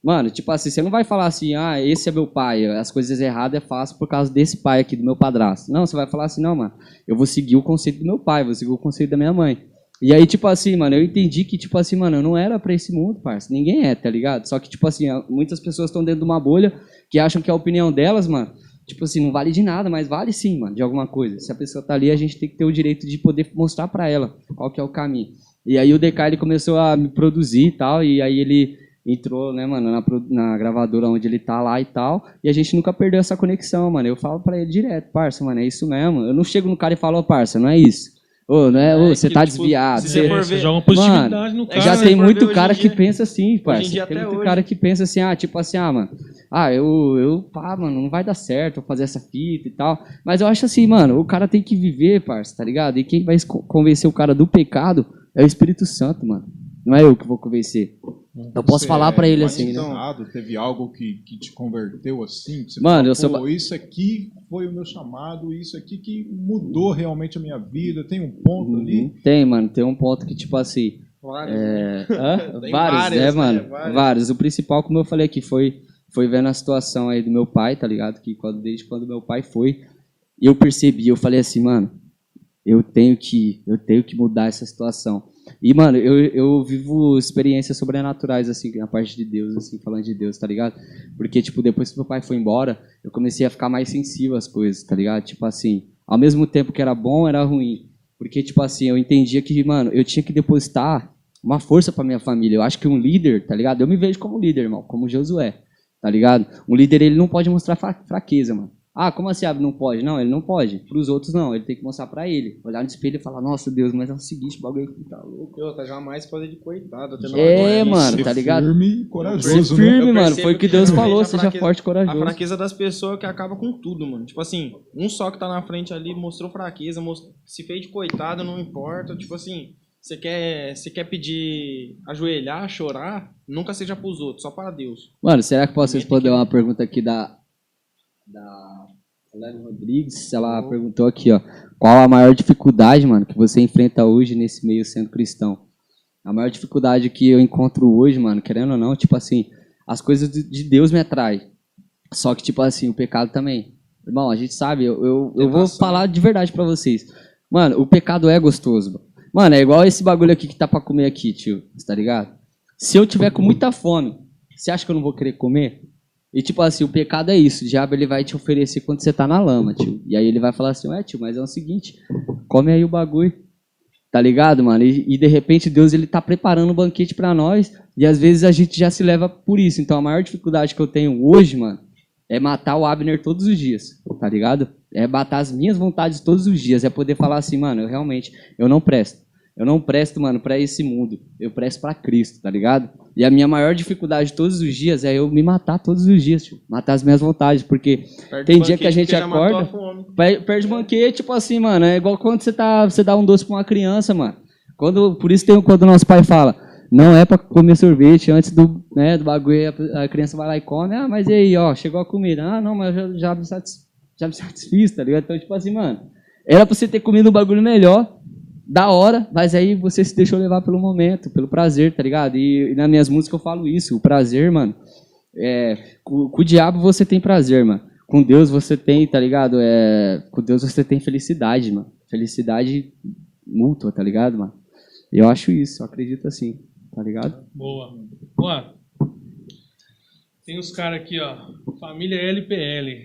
Mano, tipo assim, você não vai falar assim, ah, esse é meu pai, as coisas erradas é fácil por causa desse pai aqui, do meu padrasto. Não, você vai falar assim, não, mano, eu vou seguir o conceito do meu pai, vou seguir o conceito da minha mãe. E aí, tipo assim, mano, eu entendi que, tipo assim, mano, eu não era pra esse mundo, parça. Ninguém é, tá ligado? Só que, tipo assim, muitas pessoas estão dentro de uma bolha que acham que a opinião delas, mano, tipo assim, não vale de nada, mas vale sim, mano, de alguma coisa. Se a pessoa tá ali, a gente tem que ter o direito de poder mostrar pra ela qual que é o caminho. E aí o DK, ele começou a me produzir e tal, e aí ele entrou, né, mano, na, na gravadora onde ele tá lá e tal, e a gente nunca perdeu essa conexão, mano. Eu falo pra ele direto, parça, mano, é isso mesmo. Eu não chego no cara e falo, ô, parça, não é isso. Ô, não é, ô, É você tá tipo, desviado. se você- ver- joga uma positividade no é cara. já tem for muito cara que dia- pensa assim, parça. dia tem muito hoje. cara que pensa assim, ah, tipo assim, ah, mano, ah, eu, eu, pá, mano, não vai dar certo eu fazer essa fita e tal. Mas eu acho assim, mano, o cara tem que viver, parça, tá ligado? E quem vai convencer o cara do pecado é o Espírito Santo, mano. Não é eu que vou convencer. Eu posso falar é pra ele assim, né? Teve algo que, que te converteu assim? que Você Mano, falou, eu sou "Pô, ba- isso aqui foi o meu chamado, isso aqui que mudou realmente a minha vida. Tem um ponto ali. Uhum. Tem, mano, tem um ponto que, tipo assim, Vários, É? Tem vários, várias, né, né? mano? Várias. Vários. O principal, como eu falei aqui, foi, foi vendo a situação aí do meu pai, tá ligado? Que quando, desde quando meu pai foi, eu percebi, eu falei assim, mano, eu tenho que, eu tenho que mudar essa situação. E, mano, eu, eu vivo experiências sobrenaturais, assim, na parte de Deus, assim, falando de Deus, tá ligado? Porque, tipo, depois que meu pai foi embora, eu comecei a ficar mais sensível às coisas, tá ligado? Tipo assim, ao mesmo tempo que era bom, era ruim. Porque, tipo assim, eu entendia que, mano, eu tinha que depositar uma força pra minha família. Eu acho que um líder, tá ligado? Eu me vejo como líder, irmão, como Josué, tá ligado? Um líder, ele não pode mostrar fra- fraqueza, mano. Ah, como assim, ah, não pode? Não, ele não pode. Pros outros, não. Ele tem que mostrar pra ele. Olhar no espelho e falar, nossa, Deus, mas é o seguinte, o bagulho aqui tá louco. Eu, tá jamais fazer de coitado. até na É, mano, Ser tá ligado? Firme e Ser corajoso, né? firme, Eu mano. Foi o que que Deus realmente falou, a seja fraqueza- forte e A corajoso. fraqueza das pessoas que acaba com tudo, mano. Tipo assim, um só que tá na frente ali mostrou fraqueza, most- se fez de coitado, não importa. Tipo assim, você quer, você quer pedir, ajoelhar, chorar, nunca seja pros outros, só para Deus. Mano, será que posso responder que- uma pergunta aqui da. Da. Helene Rodrigues? Ela perguntou aqui, ó. Qual a maior dificuldade, mano, que você enfrenta hoje nesse meio sendo cristão? A maior dificuldade que eu encontro hoje, mano, querendo ou não, tipo assim, as coisas de de Deus me atraem. Só que, tipo assim, o pecado também. Irmão, a gente sabe, eu, eu, eu vou falar de verdade pra vocês. Mano, o pecado é gostoso. mano. Mano, é igual esse bagulho aqui que tá pra comer aqui, tio. Você tá ligado? Se eu tiver com muita fome, você acha que eu não vou querer comer? E tipo assim, o pecado é isso. O diabo ele vai te oferecer quando você tá na lama, tio. E aí ele vai falar assim, ué, tio, mas é o seguinte, come aí o bagulho. Tá ligado, mano? E, e, de repente Deus ele tá preparando um banquete pra nós e às vezes a gente já se leva por isso. Então a maior dificuldade que eu tenho hoje, mano, é matar o Abner todos os dias, tá ligado? É matar as minhas vontades todos os dias, é poder falar assim, mano, eu realmente eu não presto. Eu não presto, mano, pra esse mundo. Eu presto pra Cristo, tá ligado? E a minha maior dificuldade todos os dias é eu me matar todos os dias, tio. Matar as minhas vontades, porque Perde Tem dia que a gente acorda- a Perde banquete, tipo assim, mano. É igual quando você, tá, você dá um doce pra uma criança, mano. Quando, por isso tem quando nosso pai fala: não é pra comer sorvete antes do, né, do bagulho, a, criança vai lá e come, ah, mas e aí, ó, chegou a comida, ah, não, mas eu já, já, me, satis, já me satisfiz, tá ligado? Então, tipo assim, mano, era pra você ter comido um bagulho melhor, da hora, mas aí você se deixou levar pelo momento, pelo prazer, tá ligado? E, e nas minhas músicas eu falo isso, o prazer, mano, é, com, com o diabo você tem prazer, mano. Com Deus você tem, tá ligado? É, com Deus você tem felicidade, mano. Felicidade mútua, tá ligado, mano? Eu acho isso, eu acredito assim, tá ligado? Boa. Boa. Tem os caras aqui, ó. Família LPL.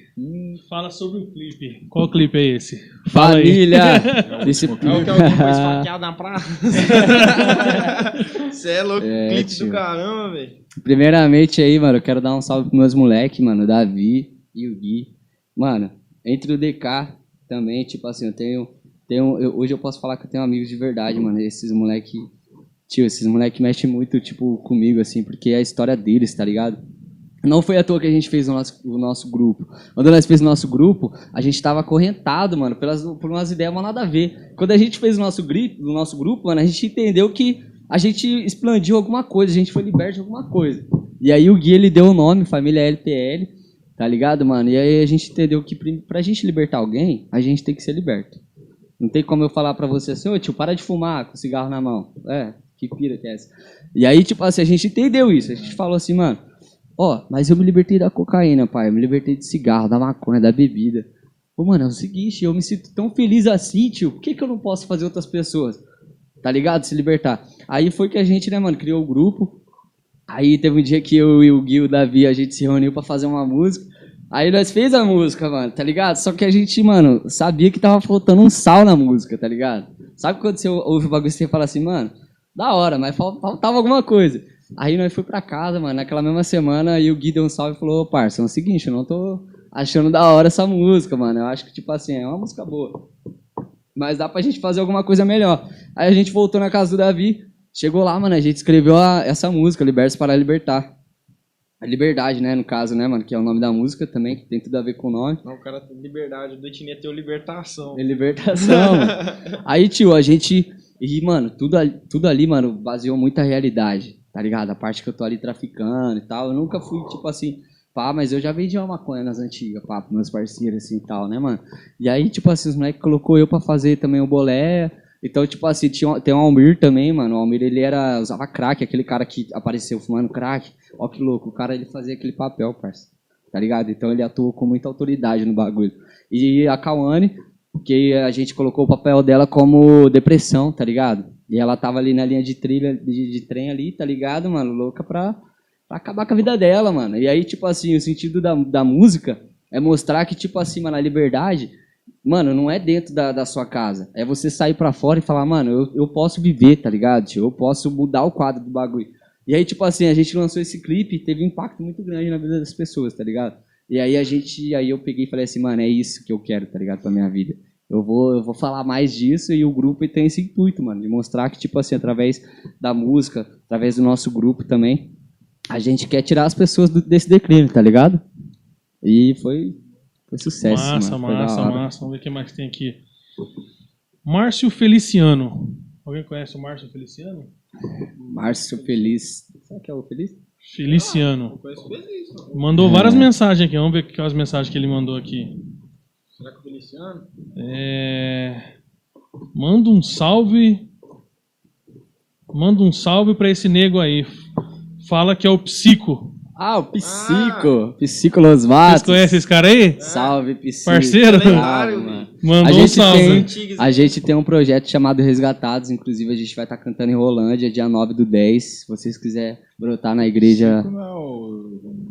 Fala sobre o clipe. Qual clipe é esse? Família! Esse... É o que alguém foi esfaqueado na praça. Você é louco, É, clipe tio. do caramba, velho. Primeiramente aí, mano, eu quero dar um salve pros meus moleques, mano, o Davi e o Gui. Mano, entre o DK também, tipo assim, eu tenho. tenho eu- hoje eu posso falar que eu tenho amigos de verdade, mano. Esses moleque. Tio, esses moleque mexem muito, tipo, comigo, assim, porque é a história deles, tá ligado? Não foi à toa que a gente fez o nosso, o nosso grupo. Quando nós fez o nosso grupo, a gente tava acorrentado, mano, pelas, por umas ideias mal nada a ver. Quando a gente fez o nosso, gri, o nosso grupo, mano, a gente entendeu que a gente expandiu alguma coisa, a gente foi liberto de alguma coisa. E aí o Gui, ele deu o nome, Família LPL, tá ligado, mano? E aí a gente entendeu que pra gente libertar alguém, a gente tem que ser liberto. Não tem como eu falar pra você assim, ô tio, para de fumar com cigarro na mão. É, que pira que é essa? E aí, tipo assim, a gente entendeu isso. A gente falou assim, mano, ó, mas eu me libertei da cocaína, pai. Eu me libertei de cigarro, da maconha, da bebida. Pô, mano, é o seguinte, eu me sinto tão feliz assim, tio. Por que, que eu não posso fazer outras pessoas? Tá ligado? Se libertar. Aí foi que a gente, né, mano, criou o grupo. Aí teve um dia que eu e o Gui, o Davi, a gente se reuniu pra fazer uma música. Aí nós fez a música, mano, tá ligado? Só que a gente, mano, sabia que tava faltando um sal na música, tá ligado? Sabe quando você ouve o bagulho e você fala assim, mano, da hora, mas fal- faltava alguma coisa. Aí nós fui pra casa, mano, naquela mesma semana, e o Gui deu um salve e falou, ô parça, é o seguinte, eu não tô achando da hora essa música, mano. Eu acho que, tipo assim, é uma música boa. Mas dá pra gente fazer alguma coisa melhor. Aí a gente voltou na casa do Davi, chegou lá, mano, a gente escreveu a- essa música, Libertos para Libertar. A liberdade, né, no caso, né, mano, que é o nome da música também, que tem tudo a ver com o nome. Não, o cara tem liberdade, o do Etnia tem libertação. É libertação, mano. Aí, tio, a gente. E, mano, tudo ali, tudo ali, mano, baseou muita realidade, tá ligado? A parte que eu tô ali traficando e tal. Eu nunca fui, tipo assim, pá, mas eu já vendi uma maconha nas antigas, pá, pros meus parceiros assim e tal, né, mano? E aí, tipo assim, os moleques colocou eu pra fazer também o bolé. Então, tipo assim, tinha, tem o Almir também, mano. O Almir, ele era, usava crack, aquele cara que apareceu fumando crack. Ó que louco, o cara, ele fazia aquele papel, parça. Tá ligado? Então, ele atuou com muita autoridade no bagulho. E a Kawane, que a gente colocou o papel dela como depressão, tá ligado? E ela tava ali na linha de trilha, de, de trem ali, tá ligado, mano? Louca pra, pra acabar com a vida dela, mano. E aí, tipo assim, o sentido da, da música é mostrar que, tipo assim, mano, a liberdade, mano, não é dentro da, da sua casa. É você sair pra fora e falar, mano, eu, eu posso viver, tá ligado? tio? Eu posso mudar o quadro do bagulho. E aí, tipo assim, a gente lançou esse clipe e teve um impacto muito grande na vida das pessoas, tá ligado? E aí a gente, aí eu peguei e falei assim, mano, é isso que eu quero, tá ligado, pra minha vida. Eu vou, eu vou falar mais disso e o grupo tem esse intuito, mano, de mostrar que, tipo assim, através da música, através do nosso grupo também, a gente quer tirar as pessoas do- desse declínio, tá ligado? E foi, foi sucesso, massa, mano. Massa, massa. Vamos ver o que mais tem aqui. Márcio Feliciano. Alguém conhece o Márcio Feliciano? Márcio Feliz. Será que é o Feliz? Feliciano. Isso. Mandou É. várias mensagens aqui. Vamos ver aquelas mensagens que ele mandou aqui. Será que o Feliciano? É... Manda um salve. Manda um salve pra esse nego aí. Fala que é o Psico. Ah, o Psico. Psico Los Matos. Vocês conhecem esse cara aí? Salve, Psico. Parceiro? Lendário, Bravo, mano. Mandou A um salve. tem-. A gente tem um projeto chamado Resgatados, inclusive a gente vai estar cantando em Rolândia, dia 9 do 10. Se vocês quiserem brotar na igreja. Chico não é o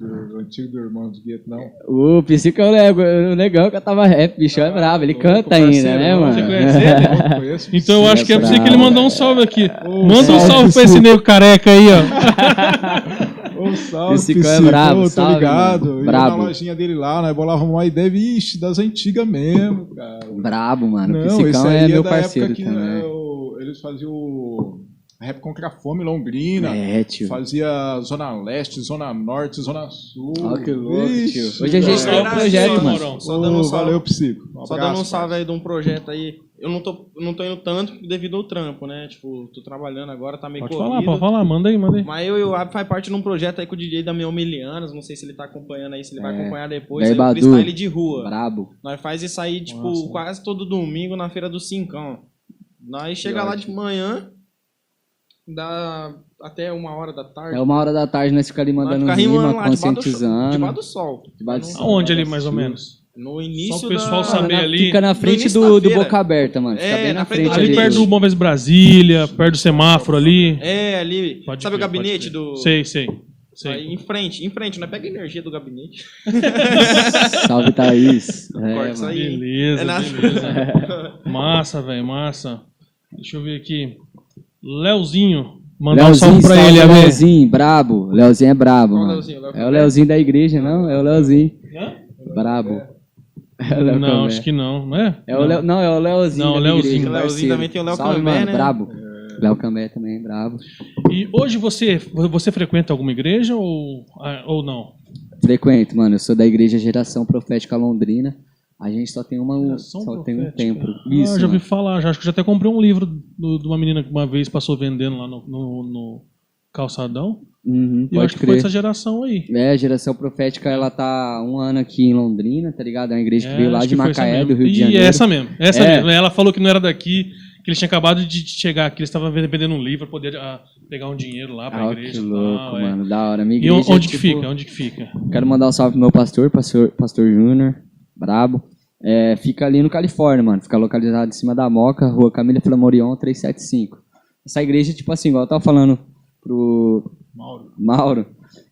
antigo do irmão do Gueto, não. O Psico é o negão que cantava rap, bichão é brabo, ele canta parceiro, ainda, né, você mano? conhece ele? Eu conheço Então eu acho que é é pra você que ele mandou um salve aqui. Ô, Manda um salve, salve pra esse nego careca aí, ó. Ô, salve, é brabo, tô salve, ligado. mano. Eu Brabo. na lojinha dele lá, nós bolávamos uma ideia, vixe, das antigas mesmo, cara. Brabo, mano. o Não, esse Psicão é meu da parceiro também. né, o- eles faziam o rap contra a fome em Londrina. É, tio. Fazia Zona Leste, Zona Norte, Zona Sul. Ó, que louco, Vixe, tio. Hoje a gente tem um projeto, Ô, mano. Só dando um salve. valeu, Psico. Um Só abraço, dando um salve aí de um projeto aí. eu não tô, não tô indo tanto devido ao trampo, né? Tipo, tô trabalhando agora, tá meio Pode corrido. falar, pode falar, manda aí, manda aí. Mas eu e o Ab faz parte de um projeto aí com o DJ da Meomelianas, não sei se ele tá acompanhando aí, se ele vai É. acompanhar depois, aí o freestyle de rua. Brabo. Nós faz isso aí, tipo, Nossa. quase todo domingo na feira do Cincão. Nós chega lá de manhã, dá até uma hora da tarde. É uma hora da tarde nós ficamos ali mandando fica rima, rimando lá, conscientizando. debaixo do sol. Debaixo do Não- sol. Aonde ali, mais ou menos? No início Só o pessoal da... saber na- ali. Fica na frente do, do. Boca Aberta, mano. Fica É, bem na na frente Ali ali. perto do Móveis Brasília, perto do semáforo ali. É, ali. Pode sabe crer, o gabinete do... Sei, sei. sei. Aí, em frente, em frente, nós pega a energia do gabinete. Salve, Thaís. É, Corta isso aí. Beleza, É na- beleza. Massa, velho, massa. Deixa eu ver aqui. Leozinho. Mandar um Leozinho, salve pra ele, amém. Leozinho, brabo. Leozinho é brabo, mano. Leozinho? Léo É o Leozinho da igreja, não? É o Leozinho. Hã? Brabo. É o Léo Não, acho que não, não é? É o Leo, não, é o Leozinho. Não, da Leozinho. igreja, O Leozinho também tem o Léo Salve, mano, né? Brabo. Léo Cambé também, brabo. E hoje você, você frequenta alguma igreja ou, ah, ou não? Frequento, mano. Eu sou da igreja Geração Profética Londrina. A gente só tem uma, só tem um Profética. templo. Ah, Isso, já ouvi mano. falar, já, acho que já até comprei um livro do- de uma menina que uma vez passou vendendo lá no, no- no calçadão. Uhum, E eu acho que foi crer. essa geração aí. É, a Geração Profética, ela tá um ano aqui em Londrina, tá ligado? É uma igreja que É, veio lá de que Macaé, do Rio de E Janeiro. essa mesmo, essa É. mesmo. Ela falou que não era daqui, que eles tinham acabado de chegar aqui, eles estavam vendendo um livro para poder ah, pegar um dinheiro lá pra Ah, igreja. que e louco, é. mano. Da hora. Minha E igreja, onde que tipo, fica? Onde que fica? Quero mandar um salve pro meu pastor, pastor, pastor Júnior, brabo. É, fica ali no Califórnia, mano. Fica localizado em cima da Moca, rua Camila Flamorion 375. Essa igreja, tipo assim, igual eu tava falando pro Mauro. Mauro,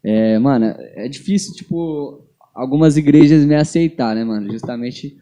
é, mano, é difícil, tipo, algumas igrejas me aceitar, né, mano? Justamente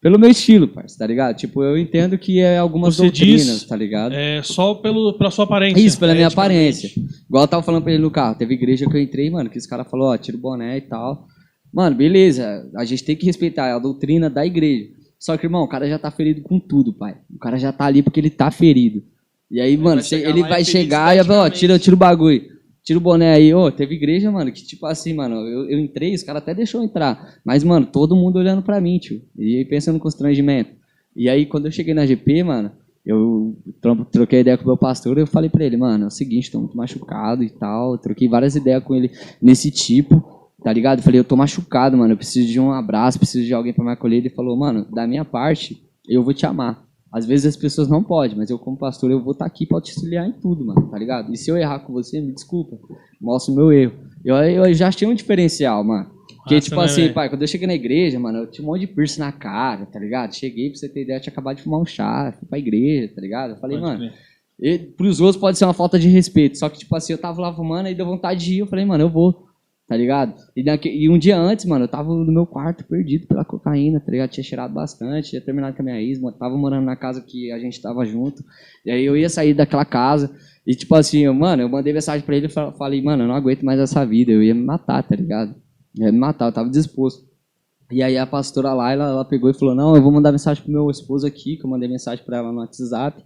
pelo meu estilo, parceiro, tá ligado? Tipo, eu entendo que é algumas Você doutrinas, diz- tá ligado? É só pelo, pela sua aparência. Isso, pela minha eticamente. aparência. Igual eu tava falando pra ele no carro. Teve igreja que eu entrei, mano, que os caras falaram, ó, tira o boné e tal. Mano, beleza. A gente tem que respeitar a doutrina da igreja. Só que, irmão, o cara já tá ferido com tudo, pai. O cara já tá ali porque ele tá ferido. E aí, mano, vai chegar ele vai chegar e vai, ó, esteticamente. tira, tira o bagulho. Tira o boné aí. Ô, teve igreja, mano, que tipo assim, mano, eu, eu entrei, os caras até deixou entrar. Mas, mano, todo mundo olhando pra mim, tio. E aí pensando no constrangimento. E aí, quando eu cheguei na GP, mano, eu tro- troquei ideia com o meu pastor e eu falei pra ele, mano, é o seguinte, tô muito machucado e tal. Troquei várias ideias com ele nesse tipo, tá ligado? Eu falei, eu tô machucado, mano, eu preciso de um abraço, preciso de alguém pra me acolher. Ele falou, mano, da minha parte, eu vou te amar. Às vezes as pessoas não podem, mas eu como pastor, eu vou estar aqui pra te auxiliar em tudo, mano, tá ligado? E se eu errar com você, me desculpa, mostra o meu erro. Eu, eu já achei um diferencial, mano. Porque, Massa, tipo né, assim, velho? pai, quando eu cheguei na igreja, mano, eu tinha um monte de piercing na cara, tá ligado? Cheguei, pra você ter ideia, eu tinha acabado de fumar um chá, fui pra igreja, tá ligado? Eu falei, Pode mano, e, pros outros pode ser uma falta de respeito. Só que, tipo assim, eu tava lá fumando e deu vontade de ir. Eu falei, mano, eu vou. Tá ligado? E, e um dia antes, mano, eu tava no meu quarto perdido pela cocaína, tá ligado? Tinha cheirado bastante, tinha terminado com a minha mano, tava morando na casa que a gente tava junto. E aí eu ia sair daquela casa. E, tipo assim, eu, mano, eu mandei mensagem pra ele e fa- falei, mano, eu não aguento mais essa vida. Eu ia me matar, tá ligado? Eu ia me matar, eu tava disposto. E aí a pastora lá, ela, ela pegou e falou, não, eu vou mandar mensagem pro meu esposo aqui, que eu mandei mensagem pra ela no WhatsApp.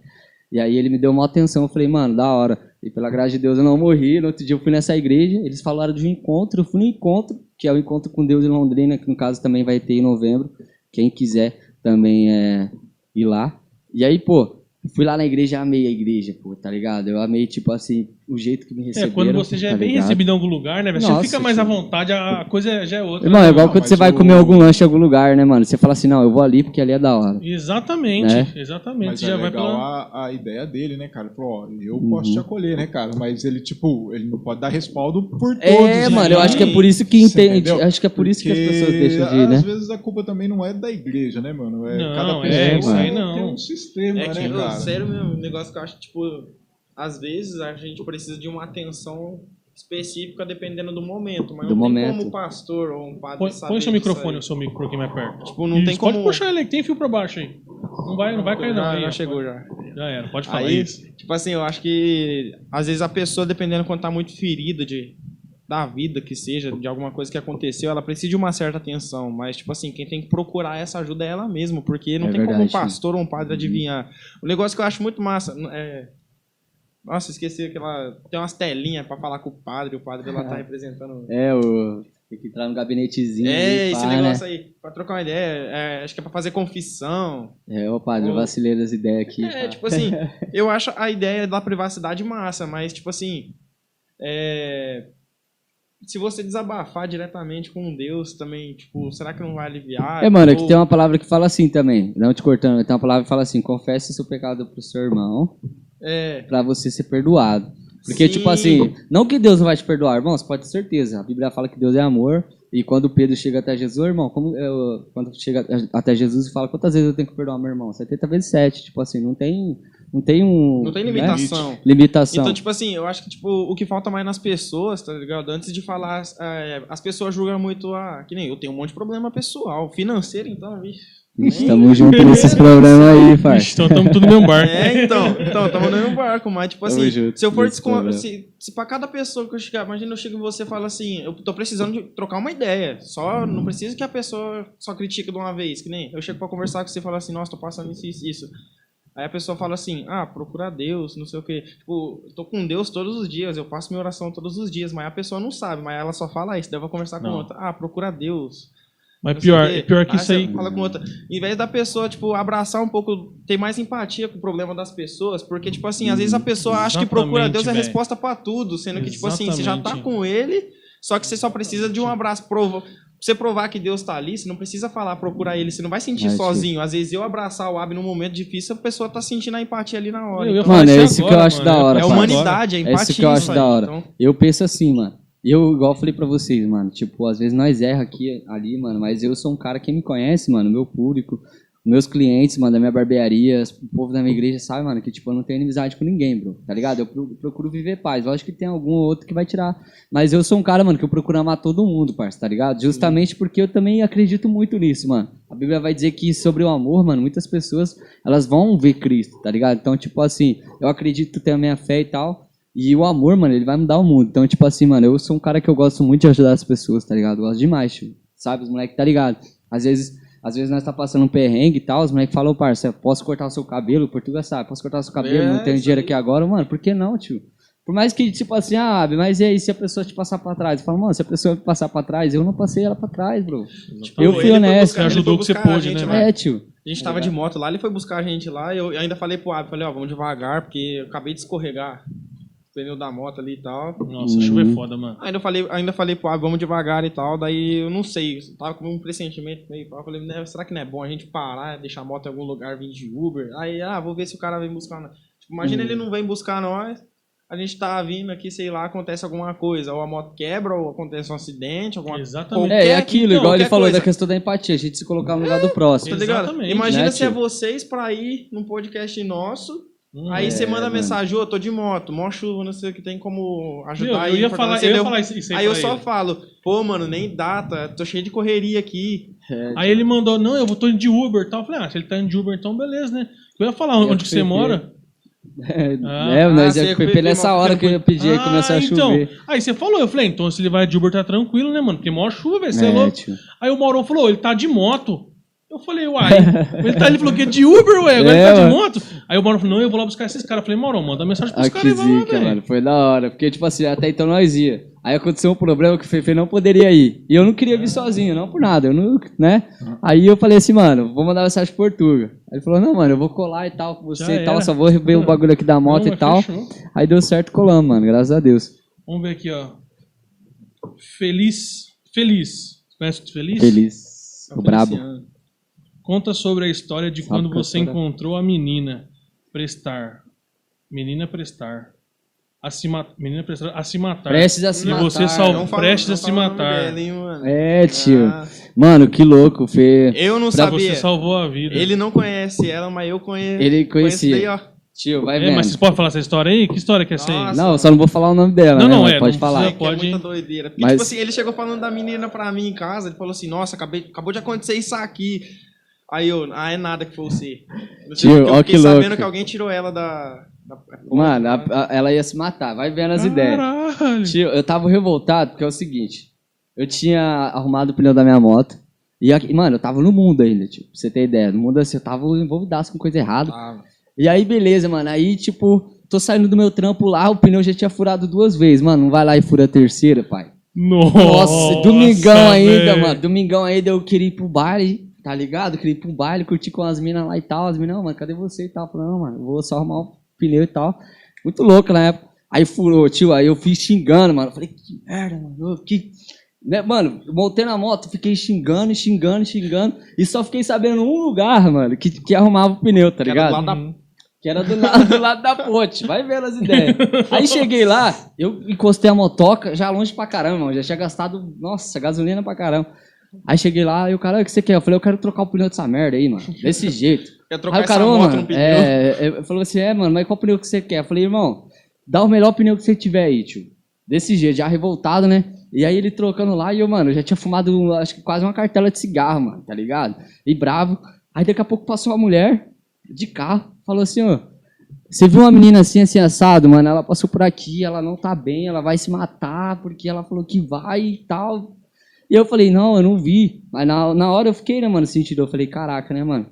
E aí ele me deu uma atenção, eu falei, mano, da hora. E pela graça de Deus eu não morri. No outro dia eu fui nessa igreja, eles falaram de um encontro, eu fui no encontro, que é o encontro com Deus em Londrina, que no caso também vai ter em novembro. Quem quiser também é ir lá. E aí, pô, fui lá na igreja, amei a igreja, pô, tá ligado? Eu amei, tipo assim, o jeito que me É, receberam. quando você já é tá bem ligado? recebido em algum lugar, né? velho? Você Nossa, fica mais à vontade, a coisa já é outra. Irmão, é né, igual Não, quando mas você vai o- comer algum lanche em algum lugar, né, mano? Você fala assim, não, eu vou ali porque ali é da hora. Exatamente, Né? exatamente. Mas Você é já vai legal pela... a, a ideia dele, né, cara? Ele falou, ó, eu Uhum. posso te acolher, né, cara? Mas ele, tipo, ele não pode dar respaldo por todos. É, né? mano, eu acho que é por isso que entende. Acho que é por isso que as Porque, pessoas deixam de ir, né? Às vezes a culpa também não é da igreja, né, mano? É Não, cada é, pessoa isso aí não. tem um sistema, É que, né, cara? sério mesmo, um negócio que eu acho, tipo, às vezes a gente precisa de uma atenção específica dependendo do momento, mas Do não momento. tem como o pastor ou um padre Põe, saber põe seu microfone, o seu micro pouquinho mais perto. Tipo, não tem como... Pode puxar ele aí, que tem fio pra baixo aí. Não vai, não vai cair não. Já, Aí, já chegou, já. Já era, pode falar Aí, isso. tipo assim, eu acho que às vezes a pessoa, dependendo quando tá muito ferida de da vida que seja, de alguma coisa que aconteceu, ela precisa de uma certa atenção, mas tipo assim, quem tem que procurar essa ajuda é ela mesma, porque não É tem como um verdade. pastor ou um padre adivinhar. O negócio que eu acho muito massa é nossa, esqueci aquela. Tem umas telinhas pra falar com o padre, o padre lá tá representando. É, o. Tem que entrar no gabinetezinho. É, esse pá, negócio né? aí, pra trocar uma ideia, é, acho que é pra fazer confissão. É, ô padre, eu vacilei das ideias aqui. É, pá. tipo assim, eu acho a ideia da privacidade massa, mas, tipo assim, é, se você desabafar diretamente com Deus também, tipo, será que não vai aliviar? É, mano, é que Ou- tem uma palavra que fala assim também. Não te cortando, tem uma palavra que fala assim: confesse seu pecado pro seu irmão É, pra você ser perdoado. Porque, Sim. tipo assim, não que Deus não vai te perdoar, irmãos, pode ter certeza. A Bíblia fala que Deus é amor. E quando Pedro chega até Jesus, irmão, como eu, quando chega até Jesus e fala, quantas vezes eu tenho que perdoar meu irmão? 70 vezes 7. Tipo assim, não tem, não tem um. não tem né? limitação. Limitação. Então, tipo assim, eu acho que tipo, o que falta mais nas pessoas, tá ligado? Antes de falar, é, as pessoas julgam muito, ah, que nem eu tenho um monte de problema pessoal, financeiro, então, vixe. Ixi, tamo junto nesses problemas aí, pai. Então estamos tudo no mesmo barco. É, então, então, tamo no mesmo barco, mas tipo assim, junto se eu for nesse descon... problema. se, se pra cada pessoa que eu chegar, imagina eu chego em você e falo assim, eu tô precisando de trocar uma ideia, só, não precisa que a pessoa só critique de uma vez, que nem eu chego pra conversar com você e falo assim, nossa, tô passando isso, isso, isso. Aí a pessoa fala assim, ah, procura Deus, não sei o quê. Tipo, eu tô com Deus todos os dias, eu faço minha oração todos os dias, mas a pessoa não sabe, mas ela só fala isso, daí eu vou conversar com Não. outra. Ah, procura Deus. Mas pior, pior que isso aí. Fala com outra. Em vez da pessoa, tipo, abraçar um pouco, ter mais empatia com o problema das pessoas, porque, tipo assim, às vezes a pessoa acha que procura Exatamente, Deus é a resposta pra tudo, sendo que, tipo assim, você já tá Exatamente. com ele, só que você só precisa de um abraço. Prova... Pra você provar que Deus tá ali, você não precisa falar, procurar ele, você não vai sentir É, sozinho. Às vezes eu abraçar o Ab num momento difícil, a pessoa tá sentindo a empatia ali na hora. Eu ia Então, Mano, é isso que eu acho mano. da hora, é pai. humanidade, é É empatia. isso que eu acho aí. da hora. Então, Eu penso assim, mano. Eu, igual eu falei pra vocês, mano, tipo, às vezes nós erra aqui, ali, mano, mas eu sou um cara que me conhece, mano, meu público, meus clientes, mano, da minha barbearia, o povo da minha igreja sabe, mano, que, tipo, eu não tenho inimizade com ninguém, bro, tá ligado? Eu pro- procuro viver paz. Lógico que tem algum ou outro que vai tirar. Mas eu sou um cara, mano, que eu procuro amar todo mundo, parça, tá ligado? Justamente porque eu também acredito muito nisso, mano. A Bíblia vai dizer que sobre o amor, mano, muitas pessoas, elas vão ver Cristo, tá ligado? Então, tipo assim, eu acredito, tenho a minha fé e tal. E o amor, mano, ele vai mudar o mundo. Então, tipo assim, mano, eu sou um cara que eu gosto muito de ajudar as pessoas, tá ligado? Eu gosto demais, tio. Sabe, os moleques, tá ligado? Às vezes, às vezes nós tá passando um perrengue e tal, os moleques falam, parça, posso cortar o seu cabelo? O Portugal sabe, posso cortar o seu cabelo? É, não tenho dinheiro aí. aqui agora, mano, por que não, tio? Por mais que, tipo assim, ah, Abi, mas e aí se a pessoa te passar pra trás? Eu falo, mano, se a pessoa me passar pra trás, eu não passei ela pra trás, bro. tipo, Eu fui honesto. buscar- Ajudou o que você pôde, né, lá. mano? É, tio. A gente tava de moto lá, ele foi buscar a gente lá, e eu ainda falei pro Ab, falei, ó, vamos devagar, porque eu acabei de escorregar pneu da moto ali e tal. Nossa, chuva é foda, mano. Ainda falei, ainda falei pro Ab, vamos devagar e tal, daí eu não sei, eu tava com um pressentimento meio, eu falei, né, será que não é bom a gente parar, deixar a moto em algum lugar, vir de Uber? Aí, ah, vou ver se o cara vem buscar nós. Tipo, imagina ele não vem buscar nós, a gente tá vindo aqui, sei lá, acontece alguma coisa, ou a moto quebra, ou acontece um acidente, alguma Exatamente. É, é aquilo, então, igual ele falou coisa. da questão da empatia, a gente se colocar no lugar do próximo. Tá ligado? Exatamente, Imagina né, se é tio? vocês pra ir num podcast nosso, Hum, aí é. você manda mano. mensagem, ô, tô de moto, mó chuva, não sei o que tem como Meu, ajudar eu aí. ia falar, eu ia falar isso, isso aí Aí eu pra só ele. falo, pô, mano, nem data, tô cheio de correria aqui. Aí ele mandou, não, eu vou tô indo de Uber e tal. Eu falei, ah, se ele tá indo de Uber, então beleza, né? Eu ia falar Eu onde que você mora. É, Ah, é, nós ah, ia nessa hora que eu pedi aí Ah, começar a então. chover. Aí você falou, eu falei, então se ele vai de Uber tá tranquilo, né, mano? Porque maior chuva, velho, você é, É, louco. tio. Aí o Maurão falou, ele tá de moto. Eu falei, uai, ele, tá, ele falou que é de Uber, ué, agora É, ele tá de moto. Aí o Maurão falou, não, eu vou lá buscar esses caras. Eu falei, Maurão, manda mensagem pros Ah, caras e vai lá, velho. mano. Foi da hora. Porque, tipo assim, até então nós ia. Aí aconteceu um problema que o Fefe não poderia ir. E eu não queria vir sozinho, não por nada. Eu não, né? Aí eu falei assim, mano, vou mandar mensagem pro Portuga. Aí ele falou, não, mano, eu vou colar e tal com você Já e tal. era. Só vou ver o bagulho aqui da moto Não, e tal. fechou. Aí deu certo, colamos, mano. Graças a Deus. Vamos ver aqui, ó. Feliz. Feliz. Conhece o Feliz? Feliz. O brabo. Conta sobre a história de Sabe quando você encontrou a menina Prestar. Menina Prestar. A se ma- Menina Prestar a se matar. Prestes a se E matar. você sal- Não fala- prestes não a se matar. dela, hein, mano. É, tio. Ah, Mano, que louco, Fê. eu não Pra sabia. você salvou a vida. Ele não conhece ela, mas eu conheço. Ele Conheço conhecia. daí, ó. Tio, vai É, mas vocês podem falar essa história aí? Que história que é essa aí? Não, só não vou falar o nome dela, Não, né? não, mas é, pode não falar. precisa- Que é Pode- muita doideira. Porque, Mas- tipo assim, ele chegou falando da menina pra mim em casa, ele falou assim, nossa, acabei, acabou de acontecer isso aqui. Aí eu, ah, é nada que foi você. Não sei Tio, eu ó fiquei que sabendo louco. que alguém tirou ela da... da Mano, a- a- ela ia se matar. Vai vendo as ideias. Caralho. Tio, eu tava revoltado porque é o seguinte. Eu tinha arrumado o pneu da minha moto. E, aqui- mano, eu tava no mundo ainda, tipo, pra você ter ideia. No mundo assim, eu tava envolvidaço com coisa errada. Ah, E aí, beleza, mano. Aí, tipo, tô saindo do meu trampo lá, o pneu já tinha furado duas vezes. Mano, não vai lá e fura a terceira, pai. Nossa, Nossa, domingão ainda, velho. mano. Domingão ainda eu queria ir pro baile, tá ligado? Queria ir pro baile, curtir com as minas lá e tal. As minas, não, mano, cadê você e tal? Falei, não, mano, vou só arrumar o pneu e tal. Muito louco na época. Aí furou, tio, aí eu fui xingando, mano. Falei, que merda, mano. Que... Né, mano, montei na moto, fiquei xingando, xingando, xingando. E só fiquei sabendo um lugar, mano, que, que arrumava o pneu, tá Que era ligado? do lado da-. Que era do lado, do lado da ponte. Vai vendo as ideias. Aí cheguei lá, eu encostei a motoca, já longe pra caramba, mano. Já tinha gastado, nossa, gasolina pra caramba. Aí cheguei lá, e o cara, o que você quer? Eu falei, eu quero trocar o pneu dessa merda aí, mano. Desse jeito. Quer trocar Aí o cara, moto mano, no pneu? é, é, falou assim, é, mano, mas qual pneu que você quer? Eu falei, irmão, dá o melhor pneu que você tiver aí, tio. Desse jeito, já revoltado, né? E aí ele trocando lá, e eu, mano, já tinha fumado, acho que quase uma cartela de cigarro, mano, tá ligado? E bravo. Aí daqui a pouco passou uma mulher de carro, falou assim, ó, você viu uma menina assim, assim, assado, mano? Ela passou por aqui, ela não tá bem, ela vai se matar, porque ela falou que vai e tal. E eu falei, não, eu não vi. Mas na, na hora eu fiquei, né, mano, sentido. Eu falei, caraca, né, mano?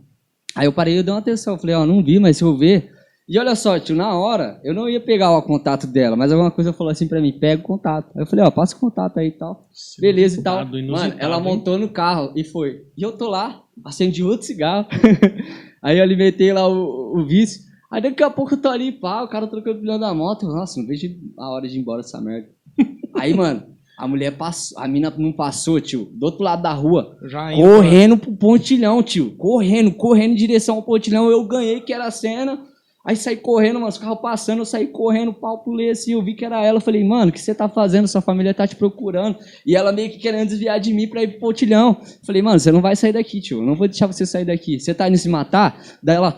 Aí eu parei e dei uma atenção. Eu falei, ó, não vi, mas se eu ver. E olha só, tio, na hora, eu não ia pegar o contato dela, mas alguma coisa falou assim pra mim, pega o contato. Aí eu falei, ó, passa o contato aí e tal. Beleza e tal. Mano, ela hein? montou no carro e foi. E eu tô lá, acendi outro cigarro. aí eu alimentei lá o, o vício. Aí daqui a pouco eu tô ali, pá, o cara trocando o pneu da moto. Eu, Nossa, não vejo a hora de ir embora dessa merda. aí, mano, a mulher passou, a mina não passou, tio, do outro lado da rua. Já indo. Correndo pro pontilhão, tio. Correndo, correndo em direção ao pontilhão. Eu ganhei, que era a cena. Aí saí correndo, mano, os carros passando, eu saí correndo, pau, pulei assim, eu vi que era ela. Falei, mano, o que você tá fazendo? Sua família tá te procurando. E ela meio que querendo desviar de mim pra ir pro pontilhão. Falei, mano, você não vai sair daqui, tio. Eu não vou deixar você sair daqui. Você tá indo se matar? Daí ela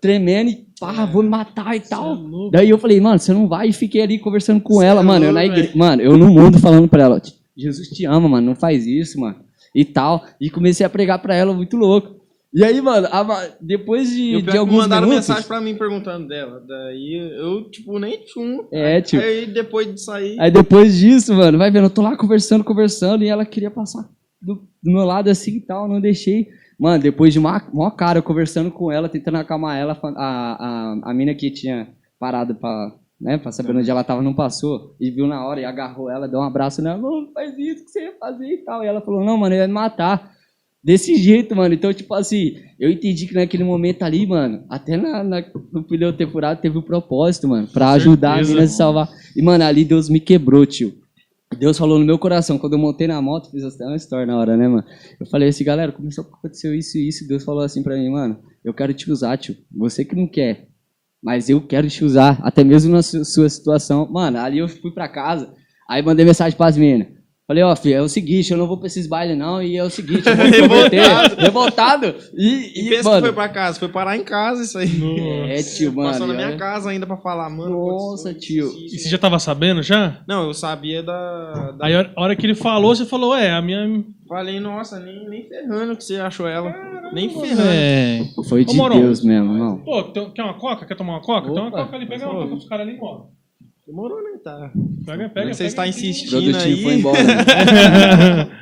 tremendo e pá, vou me matar e tal. É louco. Daí eu falei, mano, você não vai? E fiquei ali conversando com Cê ela, é mano. Eu na louco, igreja, mano, eu no mundo falando pra ela, Jesus te ama, mano, não faz isso, mano. E tal. E comecei a pregar pra ela, muito louco. E aí, mano, a depois de, de é alguns mandaram minutos... mensagem pra mim perguntando dela. Daí eu, tipo, nem tchum. É, tio. Aí depois de sair. Aí depois disso, mano, vai vendo, eu tô lá conversando, conversando, e ela queria passar do, do meu lado assim e tal, não deixei. Mano, depois de uma, uma cara, eu conversando com ela, tentando acalmar ela, a, a, a mina que tinha parado pra, né, pra saber onde ela tava, não passou, e viu na hora, e agarrou ela, deu um abraço nela, não, faz isso que você ia fazer e tal. E ela falou, não, mano, ele ia me matar. Desse jeito, mano. Então, tipo assim, eu entendi que naquele momento ali, mano, até na, na- no pneu ter furado teve um propósito, mano, pra ajudar a certeza, mina a se salvar. E, mano, ali Deus me quebrou, tio. Deus falou no meu coração, quando eu montei na moto, fiz até uma história na hora, né, mano? Eu falei assim, galera, começou a acontecer isso e isso, Deus falou assim pra mim, mano, eu quero te usar, tio. Você que não quer, mas eu quero te usar, até mesmo na su- sua situação. Mano, ali eu fui pra casa, aí mandei mensagem pras meninas. Falei, ó, filho, é o seguinte, eu não vou pra esses bailes não, e é o seguinte, eu vou converter. Revoltado. E, E e, pensa que mano, foi pra casa. Foi parar em casa isso aí. é, tio, mano. Passou na minha olha- casa ainda pra falar, mano. Nossa, tio. E você já tava sabendo já? Não, eu sabia da. da- Aí a hora que ele falou, você falou, é, a minha. Falei, nossa, nem, nem ferrando que você achou ela. nem ferrando. É. Foi de Ô. Deus mesmo, não. Pô, tem- quer uma coca? Quer tomar uma coca? Tem uma Opa, coca ali, pega uma coca pros caras ali, ó. Demorou, né? Tá. Pega, pega. Você está pega. insistindo Produtinho aí. foi embora.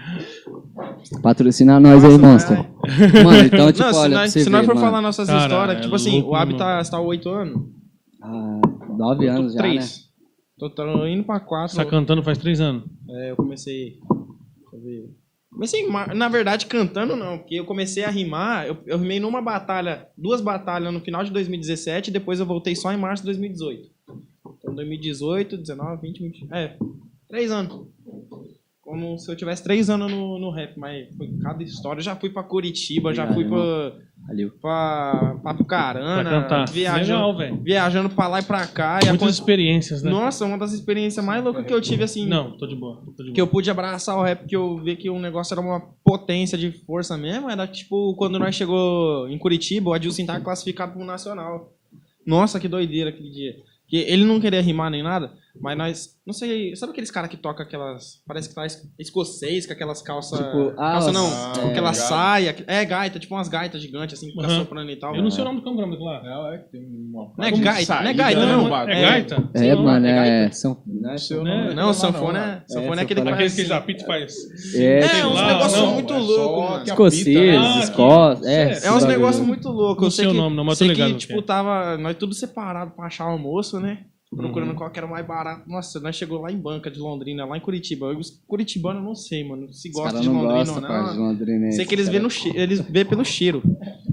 Patrocina nós aí, Nossa, monstro. Mano, então, tipo, não, se olha, nós, se nós for mano. falar nossas Cara, histórias, é tipo assim, louco, o Abi mano. tá, está há oito anos. Ah, nove anos já, né? Três. Tô, tô indo pra quatro. Você tá cantando faz três anos. É, eu comecei. Deixa eu ver. Comecei, na verdade, cantando não, porque eu comecei a rimar, eu, eu rimei numa batalha, duas batalhas no final de 2017 e depois eu voltei só em março de 2018. Então 2018, 19, 20, 20. É, três anos. Como se eu tivesse três anos no, no rap, mas foi cada história. Eu já fui pra Curitiba, já fui pra, Valeu. pra Pra Carana, cantar. viajando, Legal, viajando pra lá e pra cá. E Muitas experiências, né? Nossa, uma das experiências mais loucas que eu tive, assim, Não, tô de boa. Tô de que eu boa. pude abraçar o rap, que eu vi que o negócio era uma potência de força mesmo, era tipo quando nós chegou em Curitiba, o Adilson tava classificado pro Nacional. Nossa, que doideira aquele dia. Ele não queria rimar nem nada, mas nós, não sei, sabe aqueles caras que tocam aquelas, parece que tá es- escocês com aquelas calças, Tipo, ah, calça não, ah, com aquela é, saia, é gaita, tipo umas gaitas gigantes assim, que fica Aham. soprando e tal. Eu não sei o nome do daquilo lá. É, é que tem uma Não é gaita, saída, não é gaita, né, não. bagulho. É gaita? É, mano, é é. gaita? São, não é Seu Né? nome Não, sanfona não, é, sanfona é aquele que é Aqueles que faz faz. É, É, tipo, uns negócios não, muito é loucos, que escoceses, Ah, escos, é. É uns negócios muito loucos. Não Eu sei sei o que, nome, não, mas eu tô ligado que, que tipo, é. tava nós tudo separado pra achar almoço, né? Procurando qual que era o mais barato. Nossa, nós chegou lá em banca de Londrina, lá em Curitiba. Os curitibanos, não sei, mano, se caras de não Londrina gostam, ou parça, de não. londrinense. Sei que eles vê, Cara. no che... eles vê pelo cheiro.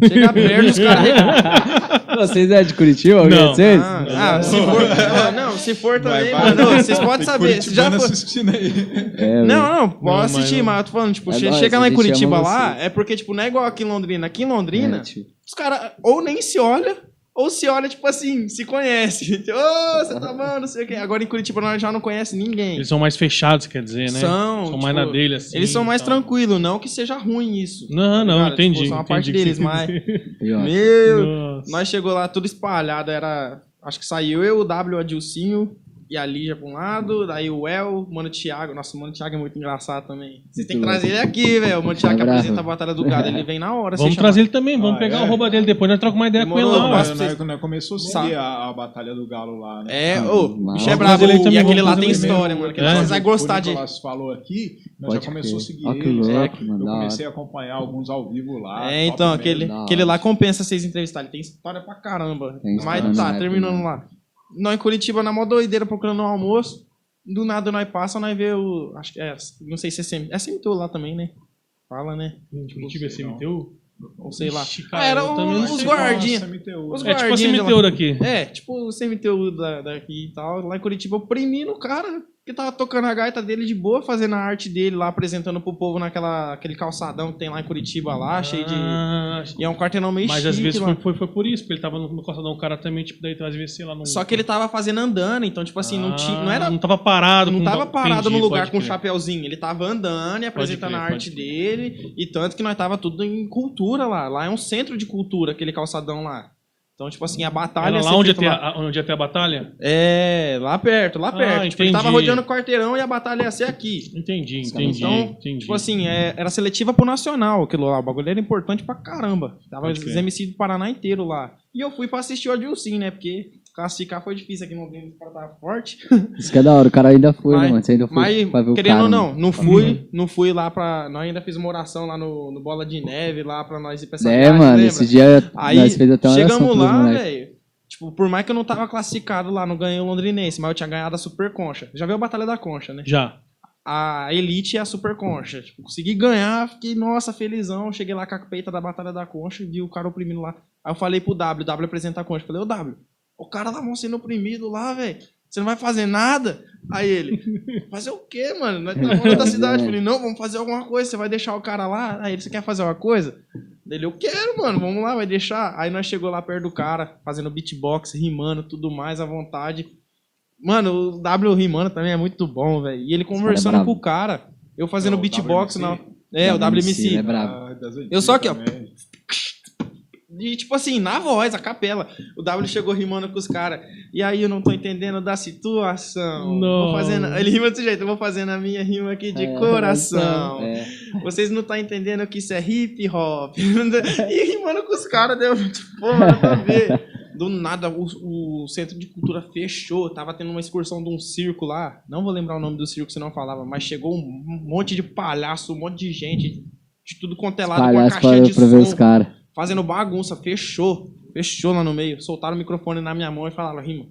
Chega perto, os caras. Vocês é de Curitiba? alguém Não. de vocês? Ah, ah, se for. ah, não, se for Vai, também, vai. mano, vocês podem saber. Se já for, assistindo aí. É. Não, não, pode Não, assistir, não- mas eu tô falando, tipo, É che- nóis, chega lá em Curitiba lá, você. é porque, tipo, não é igual aqui em Londrina. Aqui em Londrina, É, tio. os caras ou nem se olha, ou se olha, tipo assim, se conhece. Ô, você tá bom, não sei o quê. Agora em Curitiba nós já não conhece ninguém. Eles são mais fechados, quer dizer, né? São, São mais tipo, na dele, assim. Eles são mais e tal. tranquilos, não que seja ruim isso. Não, não, Cara, tipo, entendi. são uma entendi parte deles, mas- Meu, Nossa. nós chegou lá tudo espalhado, era. Acho que saiu eu, o W, o Adilcinho e a Lígia pra um lado, daí o El, o Mano Thiago. Nossa, o Mano Thiago é muito engraçado também. Vocês têm que trazer ele aqui, velho. O Mano Thiago que apresenta a Batalha do Gado, ele vem na hora. Vamos você trazer ele também, vamos Ah, pegar é? o rouba dele depois, nós trocamos uma ideia com ele Demorou, lá. mas- ué. Nós, nós, nós começou a a, a Batalha do Galo lá, né? É, Ah, ô, o bicho é brabo. ele E aquele lá tem ele. história, mano. É. vocês vão O gostar de. Nicolas falou aqui, nós Pode já começou a seguir tá? mano, Eu comecei a acompanhar alguns ao vivo lá. É, então, aquele, lá compensa vocês entrevistarem. Tem história pra caramba. Tem Mas tá, época, terminando né? lá. Nós em Curitiba, na mó doideira, procurando um almoço. Do nada nós passa, nós vê o. Acho que é. Não sei se é CM. É CMTU lá também, né? Fala, né? Curitiba é CMTU? Ou sei lá. Ah, era não os É tipo a guardinha de CMTU daqui. É, tipo o CMTU da, daqui e tal, lá em Curitiba, oprimindo o cara que tava tocando a gaita dele de boa, fazendo a arte dele lá, apresentando pro povo naquela aquele calçadão que tem lá em Curitiba lá, cheio de. Ah, E é um quarteirão meio Mas chique às vezes foi, foi, foi por isso, porque ele tava no, calçadão, o cara também, tipo, daí às vezes, sei lá, não. Só que ele tava fazendo andando, então, tipo assim, não, tinha, não era. Não tava parado. Não tava parado Entendi, no lugar com um crer. chapéuzinho, ele tava andando e apresentando crer, a arte dele, e tanto que nós tava tudo em cultura lá. Lá é um centro de cultura, aquele calçadão lá. Então, tipo assim, a batalha. Era lá onde ia, ter a, onde ia ter a batalha? É, lá perto, lá Ah, perto. Tipo, ele tava rodeando o quarteirão e a batalha ia ser aqui. Entendi, caras entendi. Então, entendi. Tipo assim, é, era seletiva pro nacional aquilo lá. O bagulho era importante pra caramba. Tava Pode os crer. MC do Paraná inteiro lá. E eu fui pra assistir o Adilcim, né? Porque classificar foi difícil aqui no Grêmio, o cara tava forte. Isso que é da hora, o cara ainda foi, Mas- né, mano? Você ainda foi Mas, pra ver o querendo cara. ou não, mano. não fui, não fui lá pra. Nós ainda fizemos uma oração lá no, no Bola de Neve, lá pra nós ir pra essa É, viagem, mano, lembra? esse dia Aí, nós fez até uma oração chegamos lá, velho. Tipo, por mais que eu não tava classificado lá, não ganhei o londrinense, mas eu tinha ganhado a Super Concha. Já viu a Batalha da Concha, né? Já. a Elite e a Super Concha. Tipo, consegui ganhar, fiquei, nossa, felizão. Cheguei lá com a peita da Batalha da Concha, vi o cara oprimindo lá. Aí eu falei pro W, W apresenta a Concha. Falei, ô W, o cara lá vão sendo oprimido lá, velho. Você não vai fazer nada? Aí ele, fazer o quê, mano? Nós tá fora da cidade. Falei, não, vamos fazer alguma coisa. Você vai deixar o cara lá? Aí ele, você quer fazer alguma coisa? Ele, eu quero, mano, vamos lá, vai deixar. Aí nós chegou lá perto do cara, fazendo beatbox, rimando, tudo mais à vontade. Mano, o W rimando também é muito bom, velho. E ele conversando brabo. com o cara. Eu fazendo É o beatbox WMC? na. É, o WMC. ele é brabo. Ah, Eu só aqui, ó. E tipo assim, na voz, a capela. O W chegou rimando com os caras. E aí eu não tô entendendo da situação. Não. Vou fazendo, ele rima desse jeito, eu vou fazendo a minha rima aqui de É, coração. É. Vocês não tá entendendo que isso é hip hop. e rimando com os caras, deu tipo, pô, nada a ver. Do nada, o, o centro de cultura fechou. Tava tendo uma excursão de um circo lá. Não vou lembrar o nome do circo, senão eu falava. Mas chegou um monte de palhaço, um monte de gente. De tudo quanto é lado, com a caixinha pra, de pra ver os som. Fazendo bagunça. Fechou. Fechou lá no meio. Soltaram o microfone na minha mão e falaram, rima.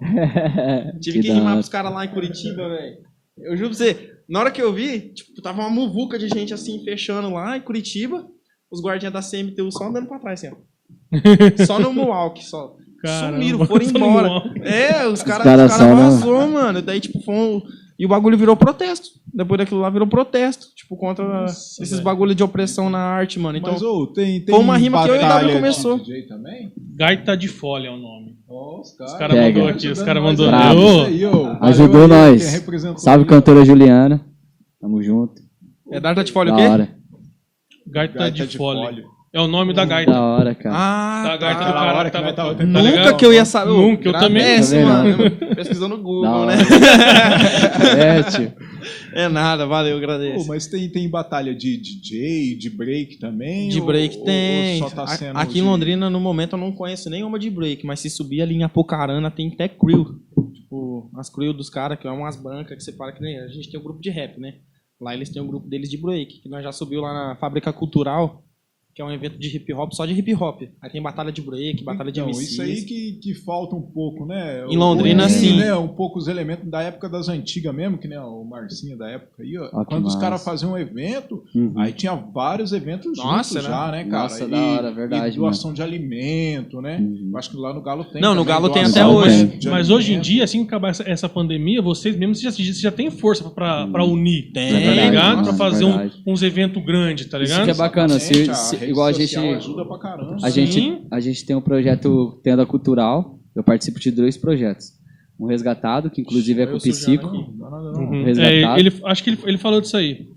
Tive que, da rimar pros caras lá em Curitiba, velho. Eu juro pra você, na hora que eu vi, tipo, tava uma muvuca de gente assim, fechando lá em Curitiba, os guardinhas da CMTU só andando pra trás, assim, ó. Só no Mualk, só. Caramba, Sumiram, foram embora. É, os caras cara os cara vazou, mano. Daí, tipo, foi um... E o bagulho virou protesto. Depois daquilo lá virou protesto. Tipo, contra Nossa, esses velho. bagulho de opressão na arte, mano. Então, Mas, ô, tem, tem foi uma rima que eu e o W de começou. DJ também? Gaita de folha é o nome. Os caras Pega. mandou aqui, os caras mandou. nós aí. Ô, Ajudou aí, nós. Salve, cantora Juliana. Tamo junto. é data de folha Da o quê? hora. Gaita, Gaita de, folha. É o nome da gaita. Da hora, cara. Ah, Da gaita do tá. cara hora que tava. tava tá Nunca ligado? que eu ia saber. Nunca, eu também. Agradece, Tá vendo? mano. Pesquisou no Google, né? É, tio. É nada, valeu, Pô, agradeço. mas tem, tem batalha de DJ, de break também? De break ou- tem. Ou só tá A- sendo Aqui em Londrina, no momento, eu não conheço nenhuma de break, mas se subir ali em Apucarana, tem até crew. Tipo, as crew dos caras, que é umas bancas que separa que nem a gente tem um grupo de rap, né? Lá eles têm um grupo deles de break, que nós já subiu lá na Fábrica Cultural, que é um evento de hip hop, só de hip hop. Aí tem batalha de break, batalha de então, MCs. isso aí que, que falta um pouco, né? Em Londrina, O- sim. Né, um pouco os elementos da época das antigas mesmo, que nem o Marcinho da época aí, ó. Que Quando os caras faziam um evento, Uhum. aí tinha vários eventos Nossa, juntos né? já, né, cara? Nossa, e, da hora, verdade, E doação de alimento, né? Uhum. Acho que lá no Galo tem. Não, no Galo tem até hoje. de Mas hoje em dia, assim que acabar essa, essa pandemia, vocês mesmos já, já, já tem força pra, pra unir. Tem, tá ligado? mano, pra fazer um- uns eventos grandes, tá Isso ligado? que é bacana, se, Exatamente, se- igual a gente, ajuda pra caramba. a gente, Sim. a gente tem um projeto Tenda Cultural, eu participo de dois projetos. Um resgatado, que inclusive é com o Psico. Uhum. resgatado. É, ele, acho que ele, ele falou disso aí.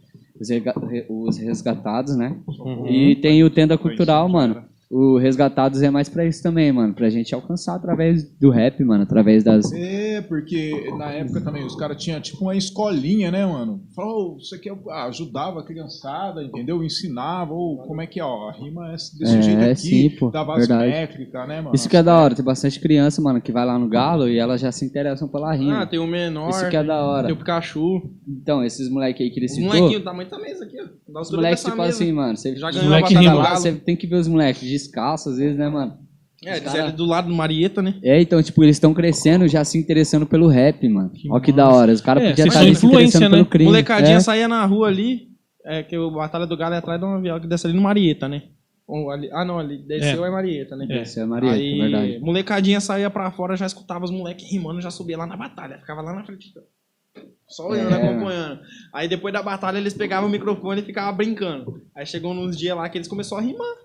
os, resgatados, né? Uhum. E tem o Tenda Cultural, isso, mano. O Resgatados é mais pra isso também, mano. Pra gente alcançar através do rap, mano. Através das. É, porque na época também os caras tinham tipo uma escolinha, né, mano? Falou, você quer ah, ajudava a criançada, entendeu? Ensinava, ou como é que é, ó, a rima é desse É, jeito aqui, sim, pô, dava as verdade. métricas, né, mano? Isso que é da hora. Tem bastante criança, mano, que vai lá no Galo e elas já se interessam pela Ah, rima. tem o menor, Isso que é da hora. tem o Pikachu. Então, esses moleque aí que ele Os citou. o tamanho da mesa aqui, ó. Da Os moleques, tipo mesa. assim, mano. Você, Já ganhou moleque a batalha rima. do Galo. Você tem que ver os moleques descalços, às vezes, né, mano? É, Os eles cara- é do lado do Marieta, né? É, então, tipo, eles estão crescendo já se interessando pelo rap, mano. Que Ó que massa. da hora. Os caras É, podiam estar são ali se influência, interessando né? pelo crime. Molecadinha É. saía na rua ali, é que o Batalha do Galo é atrás de uma viola que desce ali no Marieta, né? Ou ali- ah, não, ali desceu é, Marieta, né? É. Isso é Maria, Aí, é verdade. molecadinha saía pra fora, já escutava os moleques rimando, já subia lá na batalha. Ficava lá na frente. Só olhando, É. acompanhando. Aí depois da batalha eles pegavam o microfone e ficavam brincando. Aí chegou nos dias lá que eles começaram a rimar.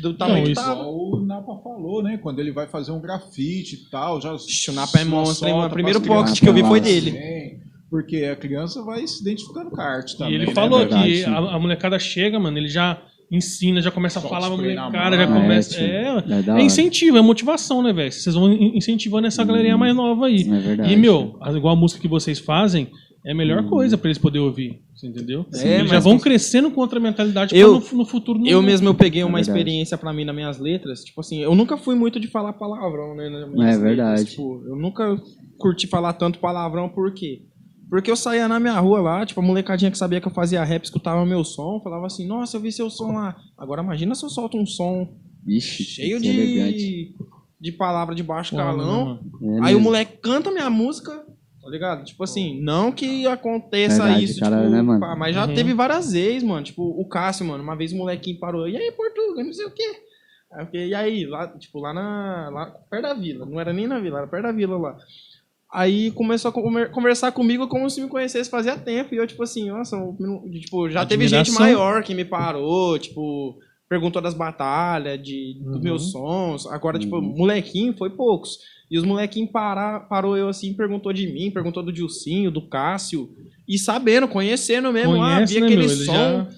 Do tamanho que isso- tava. Igual o Napa falou, né? Quando ele vai fazer um grafite e tal, já. Ixi, o Napa é monstro, hein? O primeiro pocket que eu vi foi dele. Porque a criança vai se identificando com a arte E também. ele né, falou verdade? que a, a molecada chega, mano, ele já ensina, já começa a falar pra molecada, já mão. começa. É, É é incentivo, é motivação, né, velho? Vocês vão in- incentivando essa galerinha mais nova aí. É verdade. E, meu, igual a música que vocês fazem, é a melhor Hum. coisa pra eles poderem ouvir. Você entendeu? É, eles já vão crescendo com outra mentalidade Eu- pra no, no futuro não. Eu mesmo eu peguei uma É verdade. experiência pra mim nas minhas letras. Tipo assim, eu nunca fui muito de falar palavrão, né? nas minhas É verdade. letras. Tipo, eu nunca curti falar tanto palavrão, por quê? Porque eu saía na minha rua lá, tipo, a molecadinha que sabia que eu fazia rap, escutava meu som, falava assim, nossa, eu vi seu som lá. Agora imagina se eu solto um som Vixe, cheio elegante. de, de palavra de baixo calão. mano. É Aí o moleque canta minha música, tá ligado? Tipo assim, não que aconteça Verdade, isso, caralho, tipo, né, mano? pá, mas já Uhum. teve várias vezes, mano. Tipo, o Cássio, mano, uma vez o molequinho parou, e aí, Portugal, não sei o quê. Aí eu fiquei, e aí, lá, tipo, lá na. Lá, perto da vila, não era nem na vila, era perto da vila lá. Aí começou a comer- conversar comigo como se me conhecesse fazia tempo. E eu, tipo assim, nossa, eu não- tipo, já teve gente Admiração. maior que me parou, tipo, perguntou das batalhas, de, dos Uhum. meus sons. Agora, tipo, Uhum. molequinho foi poucos. E os molequinhos parar, parou eu assim, perguntou de mim, perguntou do Dilcinho, do Cássio. E sabendo, conhecendo mesmo, ah, Conhece, vi né, aquele meu? Som, já-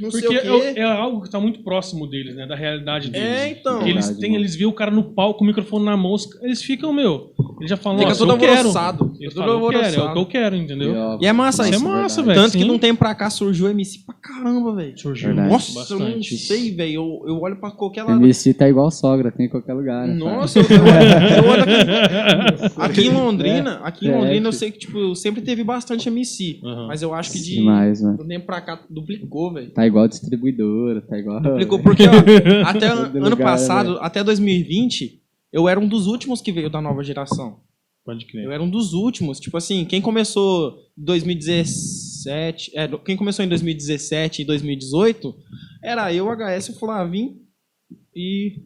Porque sei o quê. é, é algo que tá muito próximo deles, né? Da realidade deles. É, então. Porque eles, têm, eles veem o cara no palco com o microfone na mão, eles ficam, meu. Eles já falam, Fica nossa, todo eu quero. alvoroçado. Eles Todo eu quero, é o alvoroçado. que eu quero, entendeu? E é massa Isso é isso. massa, velho. Tanto que sim. de um tempo pra cá surgiu MC pra caramba, velho. Surgiu Verdade. Nossa, eu não bastante. sei, velho. Eu, eu olho pra qualquer lado. MC tá igual sogra, tem em qualquer lugar. né, cara? Nossa, eu, eu olho, eu olho aqui, aqui em Londrina, aqui em É, Londrina eu fi- sei que tipo, sempre teve bastante MC. Aham. Mas eu acho que de Demais, mano. do tempo pra cá duplicou, velho. Tá igual distribuidora, tá igual. Duplicou porque, ó, até ano lugar, passado, até 2020, eu era um dos últimos que veio da nova geração. Pode crer. Eu era um dos últimos. Tipo assim, quem começou em 2017. É, quem começou em 2017 e 2018 era eu, HS, o Flavinho e.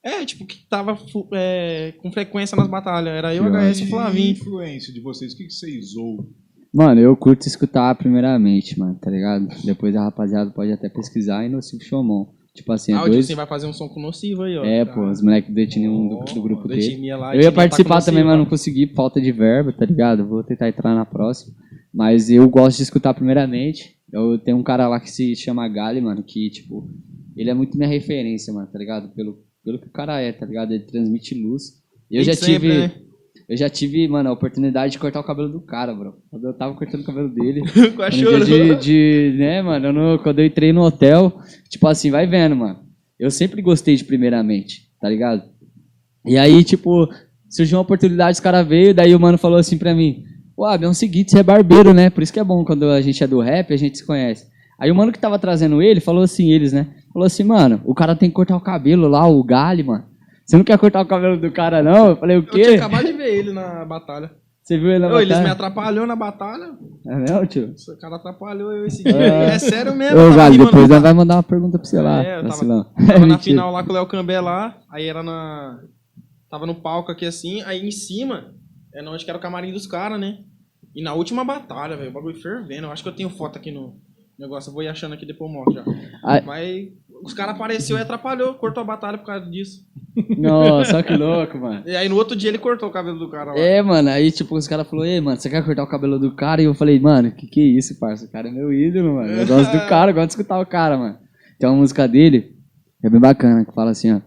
É, tipo, que tava é, com frequência nas batalhas. Era eu, Que HS e o Flavinho. influência de vocês, o que, que vocês ouvem? Mano, eu curto escutar primeiramente, mano, tá ligado? Depois a rapaziada pode até pesquisar e no Silvio Showmon. Tipo assim, é Ah, o dois... Dilson vai fazer um som com nocivo aí, ó. É, pô, os moleques do etnia um do, do grupo dele. lá, Eu ia tá participar com também, Nocivo, mas não consegui, falta de verba, tá ligado? Vou tentar entrar na próxima. Mas eu gosto de escutar primeiramente. Eu tenho um cara lá que se chama Gali, mano, que, tipo, ele é muito minha referência, mano, tá ligado? Pelo, pelo que o cara é, tá ligado? Ele transmite luz. Eu já sempre, tive. né? Eu já tive, mano, a oportunidade de cortar o cabelo do cara, bro. Quando eu tava cortando o cabelo dele. No dia chorou. de, de, né, mano, não- quando eu entrei no hotel, tipo assim, vai vendo, mano. Eu sempre gostei de primeiramente, tá ligado? E aí, tipo, surgiu uma oportunidade, os caras veio, daí o mano falou assim pra mim, Ué, é o seguinte, você é barbeiro, né? Por isso que é bom quando a gente é do rap, a gente se conhece. Aí o mano que tava trazendo ele falou assim, eles, né? Falou assim, mano, o cara tem que cortar o cabelo lá, o galho, mano. Você não quer cortar o cabelo do cara, não? Eu falei, o Eu tinha quê? acabado de ver ele na batalha. Você viu ele na Ô, eles me batalha? atrapalhou na batalha. É mesmo, tio? O cara atrapalhou eu esse dia. É. É sério mesmo. Ô, rimando depois nós vai mandar uma pergunta pra você lá. É, eu tava-. Tava na final lá com o Léo Cambé lá, aí era na. Tava no palco aqui assim, aí em cima, é onde que era o camarim dos caras, né? E na última batalha, velho, o bagulho fervendo. Eu acho que eu tenho foto aqui no negócio, eu vou ir achando aqui depois eu mostro já. Ai. Mas os caras apareceu e atrapalhou, cortou a batalha por causa disso. Nossa, que louco, mano. E aí no outro dia ele cortou o cabelo do cara lá. É, mano, aí tipo, os caras falaram, ei, mano, você quer cortar o cabelo do cara? E eu falei, mano, que que é isso, parça? O cara é meu ídolo, mano. Eu gosto do cara, eu gosto de escutar o cara, mano. Tem uma música dele, que é bem bacana, que fala assim, ó.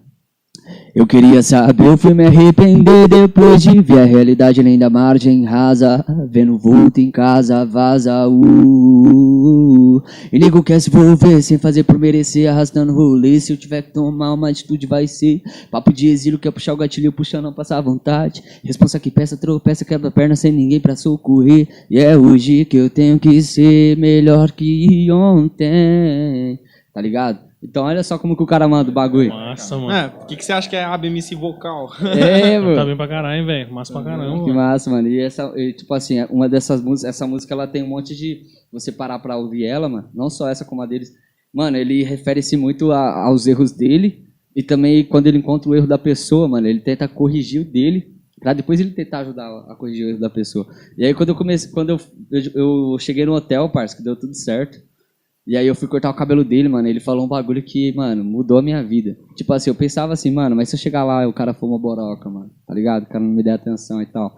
Eu queria saber, fui me arrepender depois de ver a realidade além da margem rasa. Vendo vulto em casa, vaza. Uh, e nego quer se envolver sem fazer por merecer, arrastando rolê. Se eu tiver que tomar uma atitude, vai ser. Papo de exílio, quer puxar o gatilho, puxa, não passar vontade. Responsa que peça, tropeça, quebra a perna sem ninguém pra socorrer. E é hoje que eu tenho que ser melhor que ontem. Tá ligado? Então olha só como que o cara manda o bagulho. Massa, mano. É, o que, que você acha que é a BMC vocal? É, Tá mano. bem pra caralho, hein, velho. Massa pra caramba. Que mano. massa, mano. E essa, e, tipo assim, uma dessas músicas, essa música ela tem um monte de. Você parar pra ouvir ela, mano. Não só essa como a deles. Mano, ele refere-se muito a- aos erros dele. E também quando ele encontra o erro da pessoa, mano, ele tenta corrigir o dele. Pra depois ele tentar ajudar a corrigir o erro da pessoa. E aí quando eu comecei. Quando eu, eu, eu cheguei no hotel, parça, que deu tudo certo. E aí eu fui cortar o cabelo dele, mano. Ele falou um bagulho que, mano, mudou a minha vida. Tipo assim, eu pensava assim, mano, mas se eu chegar lá e o cara for uma boroca, mano, tá ligado? O cara não me der atenção e tal.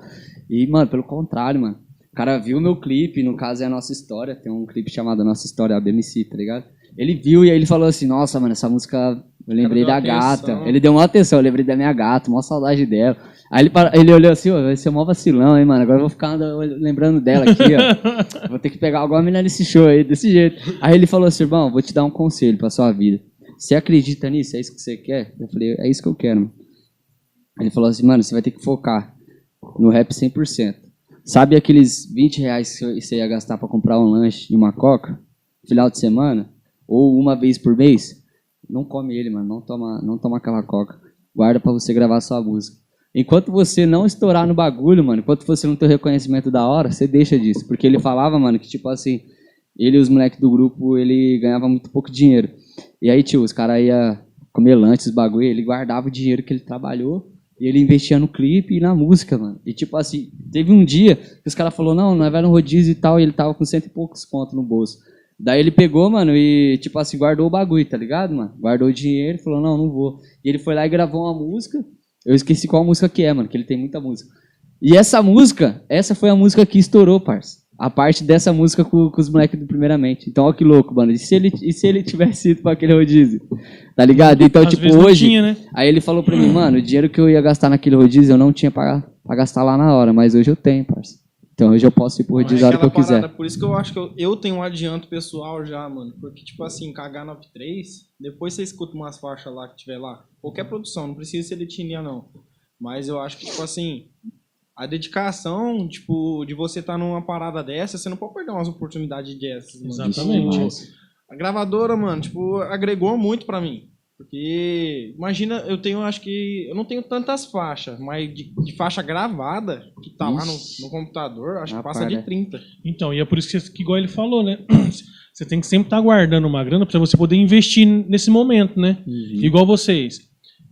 E, mano, pelo contrário, mano. O cara viu meu clipe, no caso é a nossa história. Tem um clipe chamado Nossa História, a BMC, tá ligado? Ele viu e aí ele falou assim, nossa, mano, essa música eu lembrei da atenção. gata. Ele deu uma atenção, eu lembrei da minha gata, mó saudade dela. Aí ele, para- ele olhou assim, ó, vai ser mó vacilão, hein, mano. Agora eu vou ficar lembrando dela aqui, ó. Vou ter que pegar alguma menina nesse show aí, desse jeito. Aí ele falou assim, irmão, vou te dar um conselho pra sua vida. Você acredita nisso? É isso que você quer? Eu falei, é isso que eu quero, mano. Ele falou assim, mano, você vai ter que focar no rap 100%. Sabe aqueles 20 reais que você ia gastar pra comprar um lanche e uma coca? Final de semana? Ou uma vez por mês? Não come ele, mano. Não toma, não toma aquela coca. Guarda pra você gravar sua música. Enquanto você não estourar no bagulho, mano, enquanto você não ter o reconhecimento da hora, você deixa disso. Porque ele falava, mano, que tipo assim, ele e os moleques do grupo, ele ganhava muito pouco dinheiro. E aí, tio, os caras iam comer lanche, esses bagulho, ele guardava o dinheiro que ele trabalhou e ele investia no clipe e na música, mano. E tipo assim, teve um dia que os caras falaram, não, nós vai no rodízio e tal, e ele tava com cento e poucos contos no bolso. Daí ele pegou, mano, e tipo assim, guardou o bagulho, tá ligado, mano? Guardou o dinheiro e falou, não, não vou. E ele foi lá e gravou uma música. Eu esqueci qual música que é, mano, que ele tem muita música. E essa música, essa foi a música que estourou, parça. A parte dessa música com, com os moleques do Primeiramente. Então, ó que louco, mano. E se ele, e se ele tivesse ido pra aquele rodízio? Tá ligado? Então, Às tipo, hoje. tinha, né? Aí ele falou pra mim, mano, o dinheiro que eu ia gastar naquele rodízio eu não tinha pra, pra gastar lá na hora, mas hoje eu tenho, parça. Então hoje eu posso ir pro rodízio a hora que eu quiser. Por isso que eu acho que eu, eu tenho um adianto pessoal já, mano. Porque, tipo assim, KH93, depois você escuta umas faixas lá que tiver lá. Qualquer produção, não precisa ser de etnia, não. Mas eu acho que, tipo assim, a dedicação, tipo, de você estar numa parada dessa, você não pode perder umas oportunidades dessas, mano. Exatamente. Tipo, a gravadora, mano, tipo, agregou muito pra mim. Porque, imagina, eu tenho, acho que. Eu não tenho tantas faixas, mas de, de faixa gravada, que tá lá no, no computador, acho que passa de né? 30. Então, e é por isso que, que igual ele falou, né? Você tem que sempre estar guardando uma grana pra você poder investir nesse momento, né? Uhum. Igual vocês.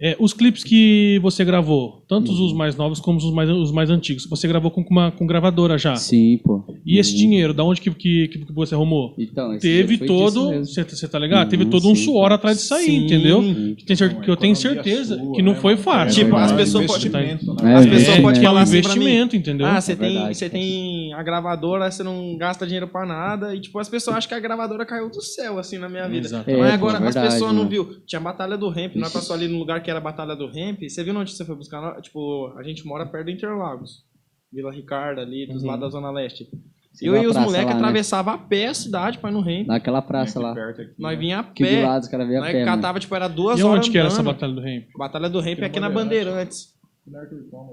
É, os clipes que você gravou, tanto Uhum. os mais novos como os mais, os mais antigos, você gravou com uma com gravadora já. Sim, pô. E esse Uhum. dinheiro, da onde que, que, que você arrumou? Então, esse Teve todo. Você tá ligado? Teve Uhum, todo um sim, suor cara. atrás disso aí, Sim. entendeu? Sim. Que, tem que eu tenho certeza sua, que não né, foi fácil. Tipo, É as um pessoas podem- investimento, É, né? As é, pessoas é, podem é um falar assim investimento, entendeu? Ah, você É tem, você tem a gravadora, você não gasta dinheiro pra nada. E, tipo, as pessoas acham que a gravadora caiu do céu, assim, na minha vida. Exatamente. Mas É, agora as pessoas não viu. Tinha a Batalha do Ramp, nós passou ali no lugar que era a Batalha do Ramp. Você viu onde você foi buscar? Tipo, a gente mora perto do Interlagos. Vila Ricardo, ali, dos Uhum. lados da Zona Leste. Sim, eu e os moleques lá, né? atravessava a pé a cidade pra ir no Ramp. Naquela praça lá. perto aqui, Nós né? vinha a do pé. lado, os caras veio a Nós pé, mano. catava, tipo, era duas E horas onde que era essa andando. batalha do Ramp? Batalha do Ramp Aqui no aqui na Bandeirantes.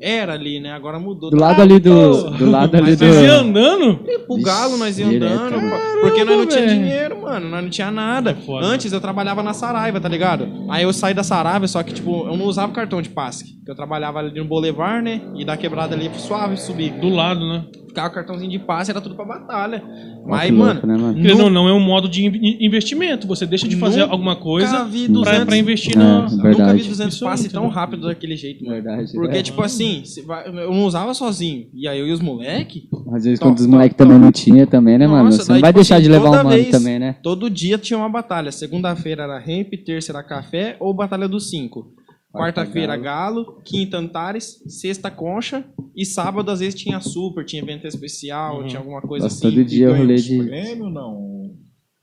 Era ali, né? Agora mudou. Do lado ali do. Do lado ali do. Vocês iam andando? O galo nós ia Direto. andando, porque nós não tinha dinheiro, mano, nós não tinha nada. foda. Antes eu trabalhava na Saraiva, tá ligado? Aí eu saí da Saraiva, só que, tipo, eu não usava cartão de passe. que Eu trabalhava ali no Boulevard, né? E da quebrada ali suave subir. Do lado, né? Ficava cartãozinho de passe, era tudo pra batalha. Mas, mano, louco, né, mano? Querendo ou não, é um modo de in- investimento. Você deixa de fazer Nunca alguma coisa vi pra, 200 pra investir É, na. Nunca verdade. vi 200 Isso aí, passes tão rápido daquele jeito, mano. Verdade. Porque, é. tipo assim, eu não usava sozinho. E aí eu e os moleque, Às vezes quando os moleques também não tinha também, né, mano? Nossa, Você não vai tipo deixar assim, de levar toda o mano vez- também, né? todo dia tinha uma batalha. Segunda-feira era Ramp, terça era Café ou Batalha dos Cinco. Quarta, Quarta-feira, Galo. Quinta, Antares. Sexta, Concha. E sábado, às vezes, tinha Super, tinha evento especial, Uhum. tinha alguma coisa Nossa, assim. todo dia Ganha rolê de. prêmios, não?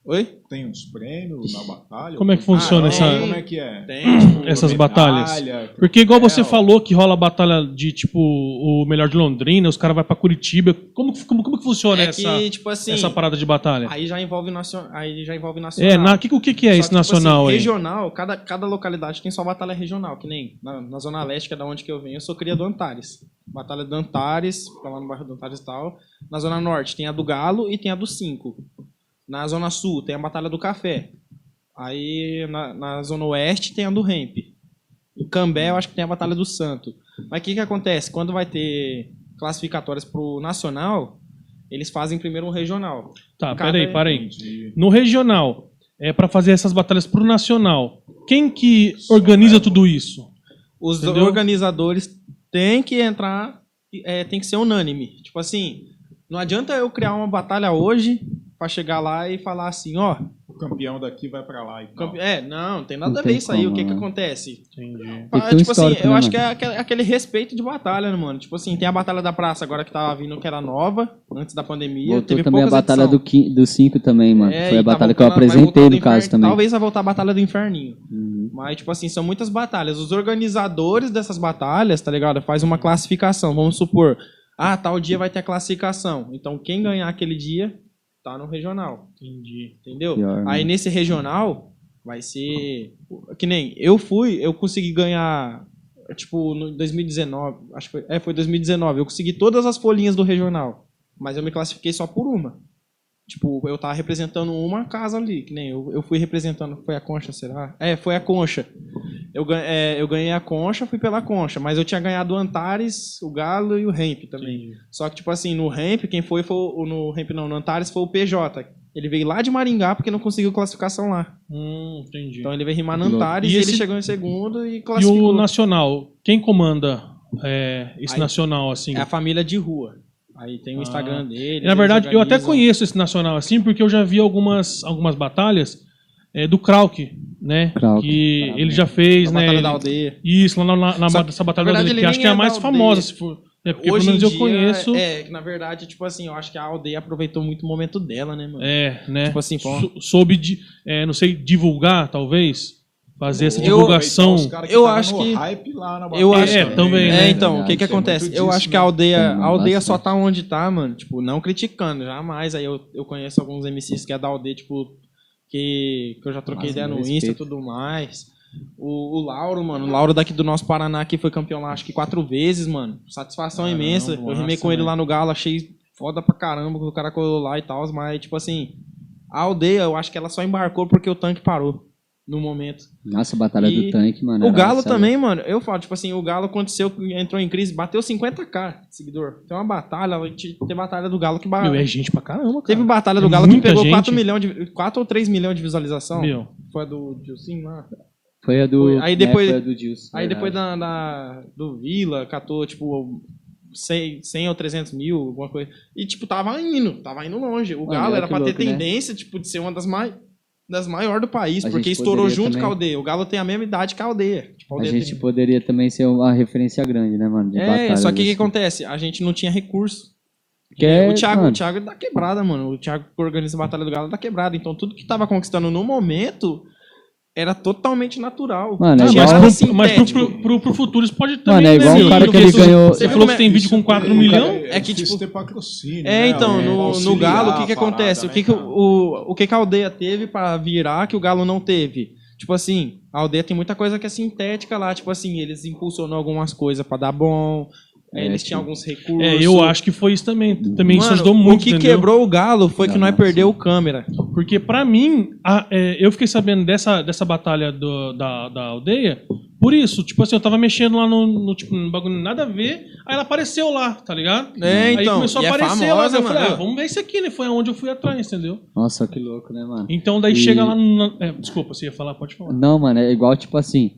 Oi? Tem uns prêmios na batalha? Como é que funciona Ah, essa, tem. Como é que é? Tem, tipo, essas Medalha, batalhas? Porque igual você falou que rola batalha de tipo o melhor de Londrina, os caras vão pra Curitiba. Como, que- como, como que funciona é essa, que, tipo assim, essa parada de batalha? aí já envolve nacional. Aí já envolve nacional. É, na, que, o que, que é Só esse que, tipo nacional assim, aí? Regional, cada, cada localidade tem sua batalha regional, que nem na, na Zona Leste, que é da onde que eu venho, eu sou cria do Antares. Batalha do Antares, fica lá no bairro do Antares e tal. Na Zona Norte tem a do Galo e tem a do Cinco. Na Zona Sul tem a Batalha do Café. Aí na, na Zona Oeste tem a do Ramp. Em Cambé eu acho que tem a Batalha do Santo. Mas o que que acontece? Quando vai ter classificatórias pro Nacional, eles fazem primeiro um regional. Tá, cada- peraí, peraí. Entendi. No regional, é pra fazer essas batalhas pro nacional. Quem que organiza tudo isso? Os Entendeu? organizadores têm que entrar, é, tem que ser unânime. Tipo assim, não adianta eu criar uma batalha hoje pra chegar lá e falar assim, ó, O campeão daqui vai pra lá e tal. campe- é, não, não tem nada Não a ver isso aí. O como, que que né? acontece? Entendi. Que um Ah, tipo assim, eu né, acho que é aquele, aquele respeito de batalha, né, mano? Tipo assim, tem a batalha da praça agora que tava vindo, que era nova, antes da pandemia. Voltou teve também a batalha edição. do, quin- do 5 também, mano. É, Foi a tá batalha que eu apresentei, no do caso, inferno- também. Talvez vai voltar a batalha do inferninho. Uhum. Mas, tipo assim, são muitas batalhas. Os organizadores dessas batalhas, tá ligado? Faz uma classificação. Vamos supor, ah, tal dia vai ter a classificação. Então, quem ganhar aquele dia, tá no regional. Entendi. Entendeu? Pior, né? Aí, nesse regional, vai ser... Que nem, eu fui, eu consegui ganhar... Tipo, no 2019, acho que foi, é, foi 2019, eu consegui todas as folhinhas do regional, mas eu me classifiquei só por uma. Tipo, eu tava representando uma casa ali, que nem eu, eu fui representando. Foi a concha, será? É, foi a concha. Eu, é, eu ganhei a concha, fui pela concha, mas eu tinha ganhado o Antares, o Galo e o Ramp também. Entendi. Só que, tipo assim, no Ramp, quem foi, foi o, no Ramp não, no Antares foi o PJ. Ele veio lá de Maringá porque não conseguiu classificação lá. Hum, entendi. Então ele veio rimar no. Antares E e, esse- ele chegou em segundo e e classificou. o nacional, quem comanda é, esse Aí- nacional assim? É a família de rua. Aí tem o Ah. Instagram dele. Na verdade, eu até conheço esse nacional assim, porque eu já vi algumas, algumas batalhas é, do Krauk, né? Krauk. que ele já fez, né? Batalha ele- da aldeia. Isso, lá na, na, Só essa batalha na da verdade, aldeia, ele que acho que é a mais famosa, se for. É, porque Hoje pelo menos em eu dia, conheço. É, que na verdade, tipo assim, eu acho que a aldeia aproveitou muito o momento dela, né, mano? É, né? Tipo assim, pô. Sou- soube, de, é, não sei, divulgar, talvez. Fazer essa divulgação. Caras eu acho que- hype lá na Eu acho- É, também, É, né? então, o que que é acontece? Eu disso, acho que a né? aldeia, a aldeia só tá onde tá, mano. Tipo, não criticando, jamais. Aí eu, eu conheço alguns MCs que é da aldeia, tipo, que, que eu já troquei Mas, ideia no respeito. Insta e tudo mais. O, o Lauro, mano, o Lauro daqui do nosso Paraná que foi campeão lá, acho que quatro vezes, mano. Satisfação Caramba, imensa. Eu rimei com ele né? lá no Galo, achei foda pra caramba que o cara colou lá e tal, mas, tipo assim, a aldeia, eu acho que ela só embarcou porque o tanque parou no momento. Nossa, a batalha E do tanque, mano. O Galo também, mano, eu falo, tipo assim, o Galo aconteceu, que entrou em crise, bateu 50k de seguidor. Tem uma batalha, tem batalha do Galo que ba- Meu, é gente pra caramba, cara. Teve batalha É do Galo que pegou gente. 4 milhões de 4 ou 3 milhões de visualização. Meu. Foi a do Dilcim lá. Foi a do. Foi- aí depois- né, foi a do Gilson, Aí verdade. depois da, da- do Vila, catou, tipo, 100, 100 ou 300 mil, alguma coisa. E, tipo, tava indo, tava indo longe. O Galo olha era pra ter louco, né? tendência, tipo, de ser uma das mais das maiores do país, A porque estourou junto também- com a aldeia. O Galo tem a mesma idade que a aldeia. Tipo, a A aldeia gente tem- poderia também ser uma referência grande, né, mano? De É, batalhas, só que o que assim. acontece? A gente não tinha recurso. Que é, o, Thiago, mano. o Thiago tá quebrada, mano. O Thiago que organiza a Batalha do Galo tá quebrado. Então tudo que tava conquistando no momento era totalmente natural. Mano, é igual- mas pro, mas pro, pro, pro, pro futuro isso pode também. Mano, é igual né, o cara que ele ganhou- Você falou que você tem vídeo com 4 o milhões. cara- É que, tipo- ter patrocínio, É, né? então, É, no, no Galo, o que que acontece? O né, que que o, o que que a aldeia teve pra virar que o Galo não teve? Tipo assim, a aldeia tem muita coisa que é sintética lá. Tipo assim, eles impulsionam algumas coisas pra dar bom. É, eles tinham alguns recursos. É, eu acho que foi isso também. Também isso Mano, ajudou muito, O que entendeu? quebrou o galo foi que Não, nós não, perdeu o câmera. Porque pra mim, a- é, eu fiquei sabendo dessa, dessa batalha do- da, da aldeia por isso. Tipo assim, eu tava mexendo lá no, no, tipo, no bagulho nada a ver, aí ela apareceu lá, tá ligado? É, aí então. começou e a é aparecer famosa, lá, daí eu falei, mano. ah, vamos ver isso aqui, né? Foi aonde eu fui atrás, entendeu? Nossa, que louco, né, mano? Então daí E- chega lá no... é, desculpa, você ia falar, pode falar. Não, mano, é igual, tipo assim,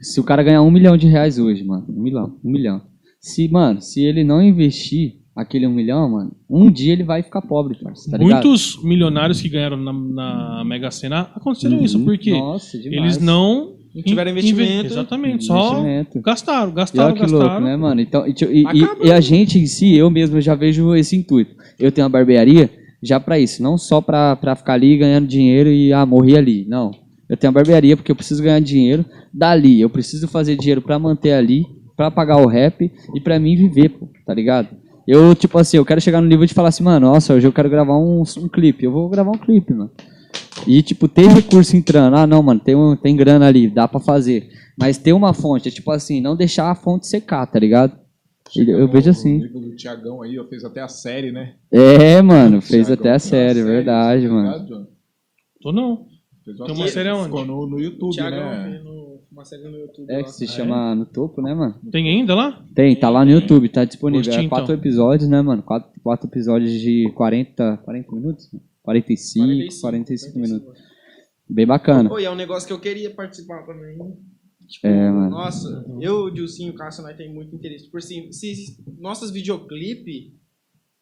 se o cara ganhar um milhão de reais hoje, mano, um milhão, um milhão. Se, mano, se ele não investir aquele um milhão, mano, um dia ele vai ficar pobre, parceiro, tá ligado? Muitos milionários que ganharam na, na Mega Sena aconteceram isso, Uhum. porque Nossa, eles não... Não tiveram in- inve- investimento. Exatamente, só Investimento. gastaram, E gastaram, olha que gastaram. louco, né, mano? Então, e, e- e- e a gente em si, eu mesmo, já vejo esse intuito. Eu tenho uma barbearia já pra isso, não só pra, pra ficar ali ganhando dinheiro e ah, morrer ali. Não. Eu tenho uma barbearia porque eu preciso ganhar dinheiro dali. Eu preciso fazer dinheiro pra manter ali, pra pagar o rap e pra mim viver, pô, tá ligado? Eu, tipo assim, eu quero chegar no nível de falar assim, mano, nossa, hoje eu quero gravar um, um clipe. Eu vou gravar um clipe, mano. E, tipo, ter recurso entrando. Ah, não, mano, tem, um, tem grana ali, dá pra fazer. Mas ter uma fonte, é tipo assim, não deixar a fonte secar, tá ligado? Eu, eu vejo O assim. livro do Tiagão aí, ó, fez até a série, né? É, mano, fez Thiagão até a uma série, verdade, tá mano. Tô não. Fez Tem uma série aonde? Ficou no, no YouTube, Thiagão né? no- uma série no YouTube. É lá. que se chama No Topo, né, mano? Tem ainda lá? Tem, tá lá no YouTube, tá disponível. Gostinho, É quatro então. episódios, né, mano? Quatro, quatro episódios de 40, 40 minutos? 45, 45, 45 minutos. Bem bacana. Oi, é um negócio que eu queria participar também. Tipo, É, mano. Nossa, eu, o Dilcinho e o Cássio, nós temos muito interesse. Por si, se nossos videoclipe,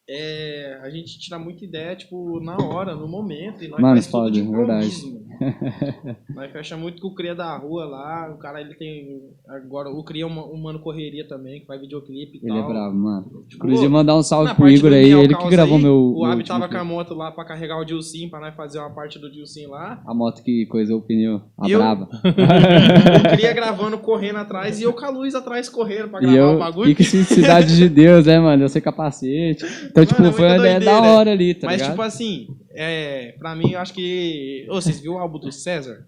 é, a gente tira muita ideia, tipo, na hora, no momento. E nós Mano, faz tudo foda, de verdade. nós fecha muito com o Cria da Rua lá. O cara, ele tem... Agora, o Cria é um mano correria também, que faz videoclipe e Ele é tal. bravo, mano. Tipo, Inclusive, mandar um salve pro Igor aí, ele que gravou aí, meu. O Abi tava com a moto lá pra carregar o Dilcinho, pra nós fazer uma parte do Dilcinho lá. A moto que coisou o pneu, a Eu- braba. Eu queria gravando, correndo atrás, e eu com a luz atrás correndo pra gravar o eu, bagulho. e que cidade de Deus, né, mano? Eu sei capacete. Então, tipo, é foi uma ideia da hora ali, tá Mas, ligado? tipo assim, é, pra mim, eu acho que. Ô, vocês viram o álbum do César?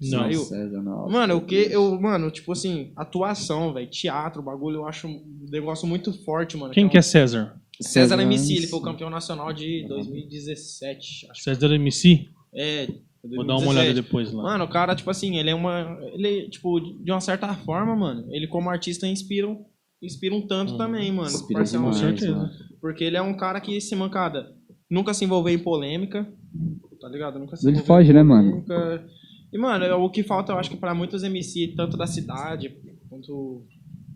Não. Saiu? César, não. Mano, o que eu. Mano, tipo assim, atuação, velho, teatro, bagulho, eu acho um negócio muito forte, mano. Quem que é César? César César MC, ele foi o campeão nacional de 2017, acho. César MC? É. Vou dar uma olhada 2017. depois lá. Mano, o cara, tipo assim, ele é uma. Ele, tipo, de uma certa forma, mano, ele como artista inspira, um- inspira um tanto Hum, também, mano. Inspira parcialmente. Com certeza. mano. Porque ele é um cara que, se mancada, nunca se envolveu em polêmica, tá ligado? Nunca se Ele foge, né, mano? E, mano, é o que falta, eu acho que pra muitos MC, tanto da cidade quanto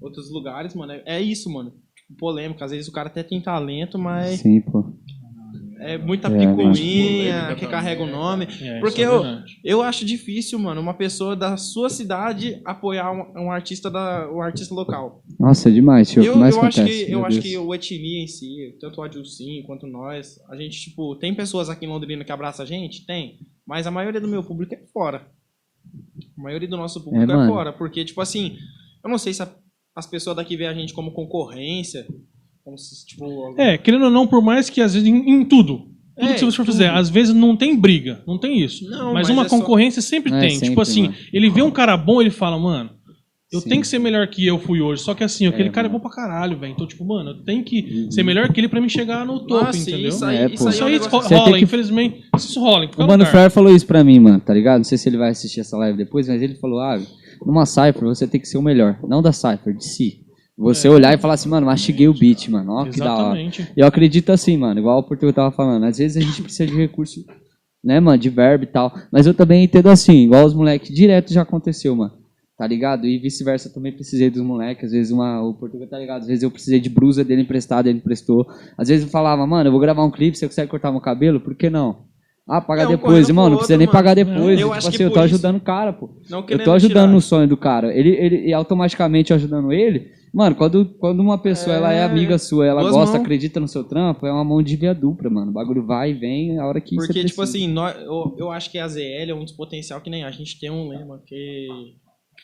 outros lugares, mano, é- é isso, mano. Tipo, polêmica. Às vezes o cara até tem talento, mas Sim, pô. É muita É, picuinha, polêmica que também, carrega o é. nome. É, Porque é eu-. Eu acho difícil, mano, uma pessoa da sua cidade apoiar um, um artista da, um artista local. Nossa, é demais, tio. O Eu, que mais eu acho acontece? que eu acho que o Etnia em si, tanto o Adilcim quanto nós, a gente, tipo, tem pessoas aqui em Londrina que abraçam a gente? Tem. Mas a maioria do meu público é fora. A maioria do nosso público é, mano. fora. Porque, tipo assim, eu não sei se a- as pessoas daqui veem a gente como concorrência. Como se, tipo. É, querendo ou não, por mais que às vezes em, em tudo. Tudo É, que você for fazer, às vezes não tem briga, não tem isso. Não, mas, mas uma é só- concorrência sempre É, tem. sempre, tipo assim, mano. ele vê um cara bom, ele fala, mano, eu Sim. tenho que ser melhor que eu fui hoje. Só que assim, aquele É, cara mano. é bom pra caralho, velho. Então, tipo, mano, eu tenho que Uhum. ser melhor que ele pra me chegar no topo, Nossa, entendeu? isso aí, É, isso aí Isso é um aí rola, que- infelizmente. Isso rola O Mano. Flyer falou isso pra mim, mano, tá ligado? Não sei se ele vai assistir essa live depois, mas ele falou, ah, numa Cypher você tem que ser o melhor. Não da Cypher, de si. Você É. olhar e falar assim, mano, mastiguei o beat, mano. Ó, que da hora. E eu acredito assim, mano, igual o Portugal tava falando, às vezes a gente precisa de recurso, né, mano, de verbo e tal. Mas eu também entendo assim, igual os moleques, direto já aconteceu, mano. Tá ligado? E vice-versa, eu também precisei dos moleques. Às vezes uma, o Portugal tá ligado? Às vezes eu precisei de brusa dele emprestado, ele emprestou. Às vezes eu falava, mano, eu vou gravar um clipe, você consegue cortar meu cabelo? Por que não? Ah, paga É, depois, irmão, não precisa nem mano. pagar depois. Eu tipo acho que assim, eu por tô isso- ajudando o cara, pô. Eu tô ajudando tirar. no sonho do cara. Ele, ele, e automaticamente eu ajudando ele. Mano, quando, quando uma pessoa ela é É, amiga sua, ela gosta, acredita no seu trampo, é uma mão de via dupla, mano. O bagulho vai e vem a hora que Porque, precisa. tipo assim, nós, eu, eu acho que a ZL é um dos potencial que nem a gente tem um lema que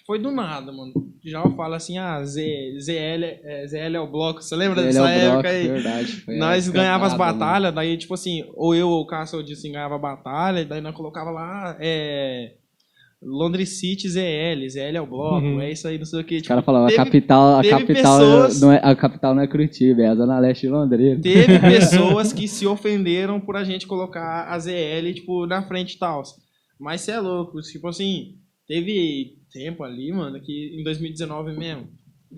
foi do nada, mano. Já eu falo assim, ah, Z, ZL, é, ZL é o bloco. Você lembra Ele dessa é o época bloco, aí? verdade. Nós ganhava as mano. batalhas, daí, tipo assim, ou eu ou o Cássio disse ganhava a batalha, daí nós colocava lá, é. Londres City, ZL, ZL é o bloco, Uhum. é isso aí, não sei o que. Os caras falavam, a teve- capital, a capital, pessoas- não é, a capital não é Curitiba, é a Zona Leste de Londrina. Teve pessoas que se ofenderam por a gente colocar a ZL, tipo, na frente e tal. Mas você é louco, tipo assim, teve tempo ali, mano, que em 2019 mesmo,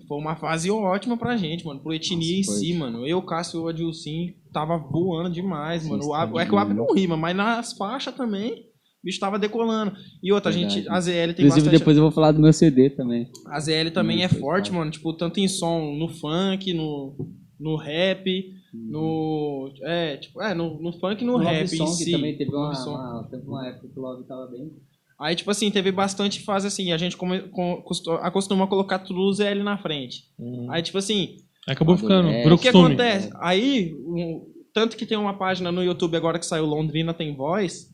foi uma fase ótima pra gente, mano, pro etnia em Nossa, si, mano. Eu, Cássio e o Adilcin tava voando demais, mano. O Ab- é que o Ab não rima, mas nas faixas também, o bicho tava decolando. E outra, a gente, a ZL tem Inclusive, bastante... depois eu vou falar do meu CD também. A ZL também é Muito forte, mano. Tipo, tanto em som no funk, no, no rap, no. É, tipo, é, no, no funk e no Love rap em Song si. também teve uma, uma, teve uma época que o Love tava bem. Aí, tipo assim, teve bastante fase assim. A gente come, com, costu- acostuma colocar tudo o ZL na frente. Aí, tipo assim, Acabou ficando, É. o que acontece? Aí, um- tanto que tem uma página no YouTube agora que saiu Londrina Tem Voz,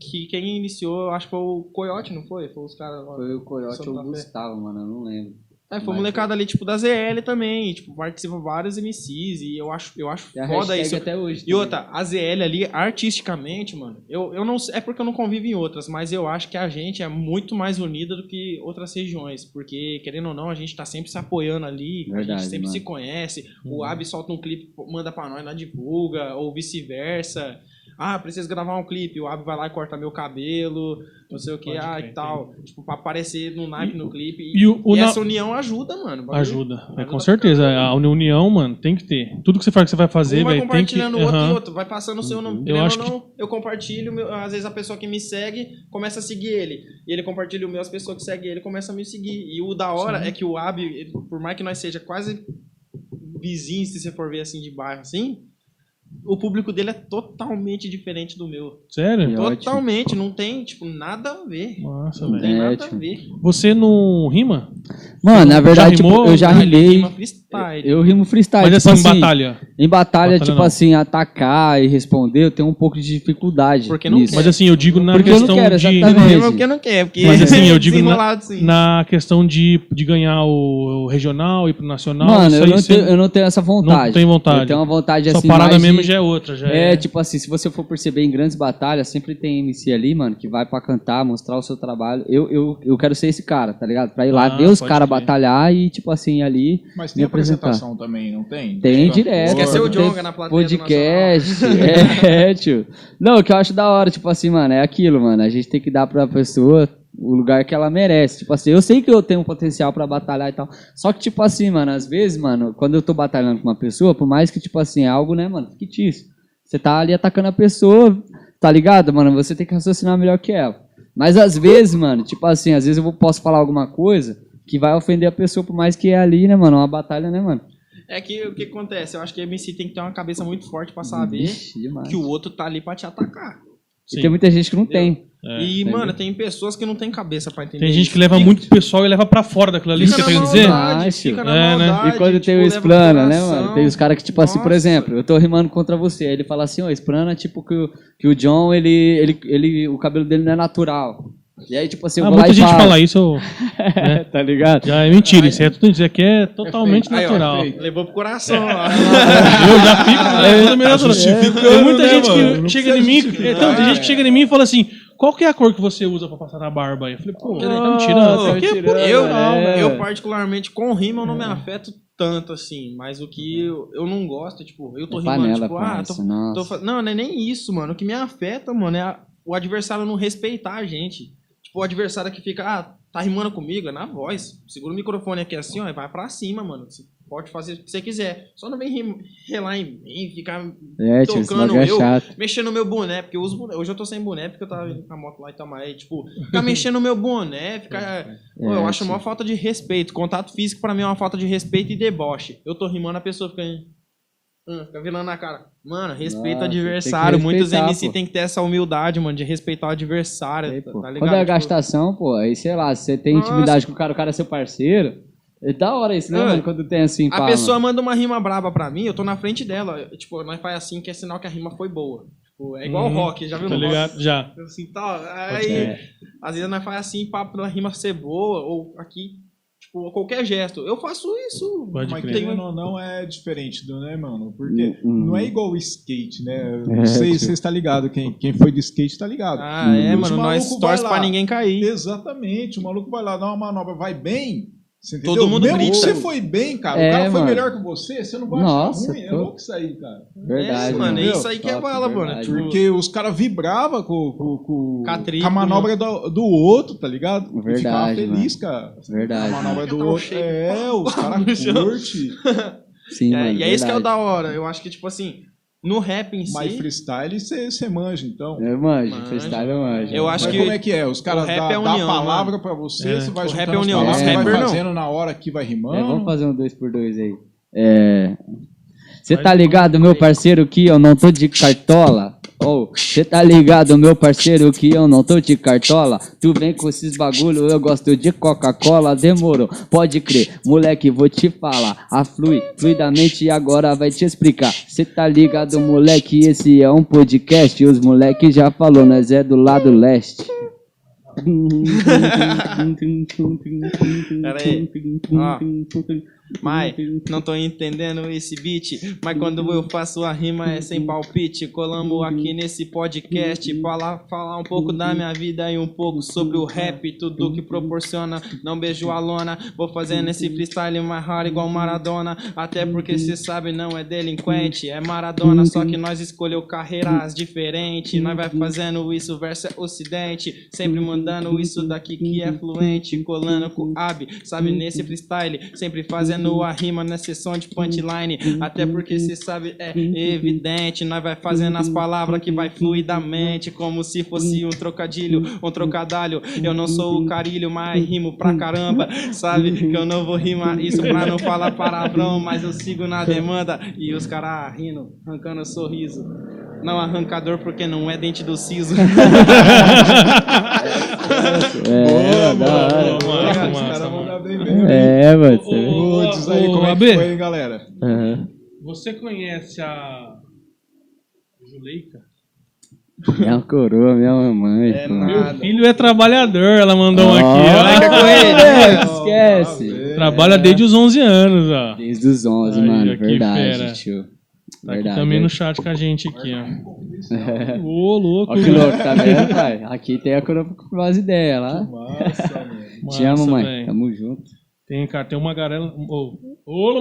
que quem iniciou, acho que foi o Coyote, não foi? Foi os caras lá. Foi o Coyote ou o. Gustavo, mano, eu não lembro. É, foi Mas- molecada ali, tipo, da ZL também. Tipo, participam vários MCs. E eu acho, eu acho E a foda isso. até hoje. E outra, a ZL ali, artisticamente, mano, eu, eu não sei, é porque eu não convivo em outras, mas eu acho que a gente é muito mais unida do que outras regiões, porque, querendo ou não, a gente tá sempre se apoiando ali, a Verdade, gente sempre mano. se conhece, Uhum. o Ab solta um clipe, manda pra nós, nós divulga, ou vice-versa. Ah, preciso gravar um clipe, o Ab vai lá e corta meu cabelo, não sei o que, Pode ah, crer, e tal, tipo, pra aparecer no naipe no clipe. e o- o e essa união ajuda, mano. bagulho- Ajuda. É, Ajuda com certeza. caramba. A união, mano, tem que ter. Tudo que você fala que você vai fazer, um vai velho, tem que. compartilhando o outro Aham. e outro, vai passando o seu nome. Eu Querendo acho não, eu compartilho, meu- às vezes a pessoa que me segue começa a seguir ele. E ele compartilha o meu, as pessoas que seguem ele começam a me seguir. E o da hora Sim. é que o Ab, por mais que nós seja quase vizinhos, se você for ver assim de bairro assim, o público dele é totalmente diferente do meu. Sério? Que ótimo. Totalmente, não tem, tipo, nada a ver. Nossa, Não velho. tem É, nada a tipo, ver. Você não rima? Mano, na verdade, tipo, rimou? eu já Ele rimei. rima freestyle. Eu rimo freestyle. Mas tipo assim, em batalha. Em batalha, Batalha tipo não. assim, atacar e responder, eu tenho um pouco de dificuldade. Porque não nisso. Mas assim, eu digo na Porque eu não questão quero, de. Rima porque não quer, porque Mas assim, eu digo na- desenrolado, sim. Na questão de, de ganhar o, o regional e pro nacional. Mano, eu não, tenho, eu não tenho essa vontade. Não tem vontade. Eu tenho uma vontade Sua assim. parada mais mesmo de- já é outra. Já É, é, tipo assim, se você for perceber em grandes batalhas, sempre tem MC ali, mano, que vai pra cantar, mostrar o seu trabalho. Eu, eu, eu quero ser esse cara, tá ligado? Pra ir lá Ah, ver os caras batalhar e, tipo assim, ali. Mas tem. Apresentação também, não tem? Tem Cantor. direto. Esqueceu o Jonga na plateia Podcast. é, tio. Não, o que eu acho da hora, tipo assim, mano, é aquilo, mano. A gente tem que dar pra pessoa o lugar que ela merece. Tipo assim, eu sei que eu tenho um potencial pra batalhar e tal. Só que, tipo assim, mano, às vezes, mano, quando eu tô batalhando com uma pessoa, por mais que, tipo assim, é algo, né, mano, fictício. Você tá ali atacando a pessoa, tá ligado, mano? Você tem que raciocinar melhor que ela. Mas às vezes, mano, tipo assim, às vezes eu posso falar alguma coisa que vai ofender a pessoa, por mais que é ali, né, mano? Uma batalha, né, mano? É que o que acontece? Eu acho que a MC tem que ter uma cabeça muito forte pra saber demais. que o outro tá ali pra te atacar. E Sim. tem muita gente que não tem. É, e, entendeu? mano, tem pessoas que não tem cabeça pra entender. Tem gente que leva muito pessoal e leva pra fora daquilo ali, você quer dizer? fica na É, né? E quando tem tipo, o leva Esplana, pro né, mano? Tem os caras que, tipo assim, por Nossa. exemplo, eu tô rimando contra você. Aí ele fala assim, ó, Esplana, tipo, que o, que o John, ele, ele, ele, o cabelo dele não é natural. E aí, tipo assim, eu Ah, muita gente fala isso, eu- tá ligado? já é mentira. Isso, é tudo, isso aqui é totalmente Aí, ó, natural. levou pro coração, ó. Eu já fico, né? Tudo meio natural. Tem muita né, gente mano? que Não chega em mim, então, tem é. gente que chega em mim e fala assim: qual que é a cor que você usa pra passar na barba aí? Eu falei, pô, tá me tirando. tá Isso aqui é puro tirando, eu, natural, é. eu, particularmente, com rima, eu não me afeto tanto assim. Mas o que eu, eu não gosto, tipo, eu tô É rimando, panela, tipo, ah, tô, Não, não é nem isso, mano. O que me afeta, mano, é a- o adversário não respeitar a gente. Tipo, o adversário que fica, ah, tá rimando comigo, é na voz. Segura o microfone aqui assim, ó, e vai pra cima, mano. Você pode fazer o que você quiser. Só não vem rim- relar em mim, ficar É, tocando é eu, chato. mexendo no meu boné, porque eu uso boné. Hoje eu tô sem boné porque eu tava indo com a moto lá e tal, mas aí, tipo, ficar mexendo no meu boné, ficar. Pô, eu É, acho uma falta de respeito. Contato físico pra mim é uma falta de respeito e deboche. Eu tô rimando, a pessoa fica. Hum, fica virando na cara. Mano, respeita o Nossa, adversário. Muitos MC pô. tem que ter essa humildade, mano, de respeitar o adversário. Aí, tá, tá ligado? Quando é Tipo, gastação, pô, aí sei lá, se você tem Nossa. intimidade com o cara, o cara é seu parceiro. É da hora isso, né, É. mano? Quando tem assim, A pá, pessoa mano. manda uma rima braba pra mim, eu tô na frente dela. Tipo, nós faz assim que é sinal que a rima foi boa. Tipo, é igual Uhum. rock, já viu Tá no rock? ligado? Já. Assim, tal. Aí, É. às vezes nós faz assim pra, pra rima ser boa, ou aqui, Tipo, qualquer gesto. Eu faço isso. Pode Mas crer. querendo ou não é diferente do, né, mano? Porque Hum, não é igual o skate, né? É, Não sei tipo- se você está ligado. Quem, quem foi de skate tá ligado. Ah, é, mano. Nós torce pra lá. ninguém cair. Exatamente. O maluco vai lá dar uma manobra, vai bem. Todo mundo Mesmo grita. você foi bem, cara. É, o cara foi mano. melhor que você, você não vai Nossa, achar ruim. É tô- louco isso aí, cara. Verdade, é, mano. É isso aí que é Top, bala, mano. verdade. Tipo, Porque os caras vibravam com, com, com, Com a manobra do, do outro, tá ligado? E Verdade, Ficava feliz, cara. Verdade. A manobra do outro. shape, É, os caras curtem. Sim, é, mano. e é isso que é o da hora. Eu acho que, tipo assim, no rap em Mas si. freestyle você manja, então. Eu manjo, Manjo. freestyle eu manjo. Eu acho Mas que como é que é? Os caras o rap dão é dá união, a palavra pra você, É. você vai O rap é as união, palavras, os vai não. fazendo na hora que vai rimando. É, vamos fazer um dois por dois aí. É. Você tá ligado, meu parceiro, que eu não tô de cartola? Ou, você tá ligado, meu parceiro, que eu não tô de cartola? Tu vem com esses bagulho, eu gosto de Coca-Cola, demorou. Pode crer, moleque, vou te falar. A Flui, fluidamente agora vai te explicar. Cê tá ligado, moleque, esse é um podcast. E os moleque já falou, nós é do lado leste. Pera aí. Mas não tô entendendo esse beat. Mas quando eu faço a rima é sem palpite. Colamos aqui nesse podcast pra falar um pouco da minha vida e um pouco sobre o rap. Tudo que proporciona. Não beijo a lona. Vou fazendo esse freestyle mais raro igual Maradona. Até porque cê sabe, não é delinquente. É Maradona, só que nós escolheu carreiras diferentes. Nós vai fazendo isso versus ocidente. Sempre mandando isso daqui que é fluente. Colando com Ab, sabe, nesse freestyle. Sempre fazendo a rima na sessão de punchline. Até porque cê sabe, é evidente. Nós vai fazendo as palavras que vai fluidamente. Como se fosse um trocadilho, um trocadalho. Eu não sou o carilho, mas rimo pra caramba. Sabe que eu não vou rimar isso pra não falar palavrão. Mas eu sigo na demanda. E os caras rindo, arrancando sorriso. Não arrancador porque não é dente do siso. É, da hora. Boa, massa, Os caras vão mano. dar bem mesmo. É, mano. Ô, Putz, aí ô, como é que foi, hein, galera? Aham. Você conhece a Juleika? Minha coroa, minha mamãe. É. Meu filho é trabalhador, ela mandou um Ó, aqui, ó. ele, né? Esquece. Trabalha desde os 11 anos, ó. Desde os 11, Aí, mano. Verdade, fera. tio. Tá aqui Verdade. também é. no chat com a gente aqui, ó. Ô, louco. Ó que louco, tá vendo, pai? Aqui tem a coroa com ideias lá. Massa, mano. Te amo, mãe. velho. Tamo junto. Tem, cara, tem uma galera. ô, ô,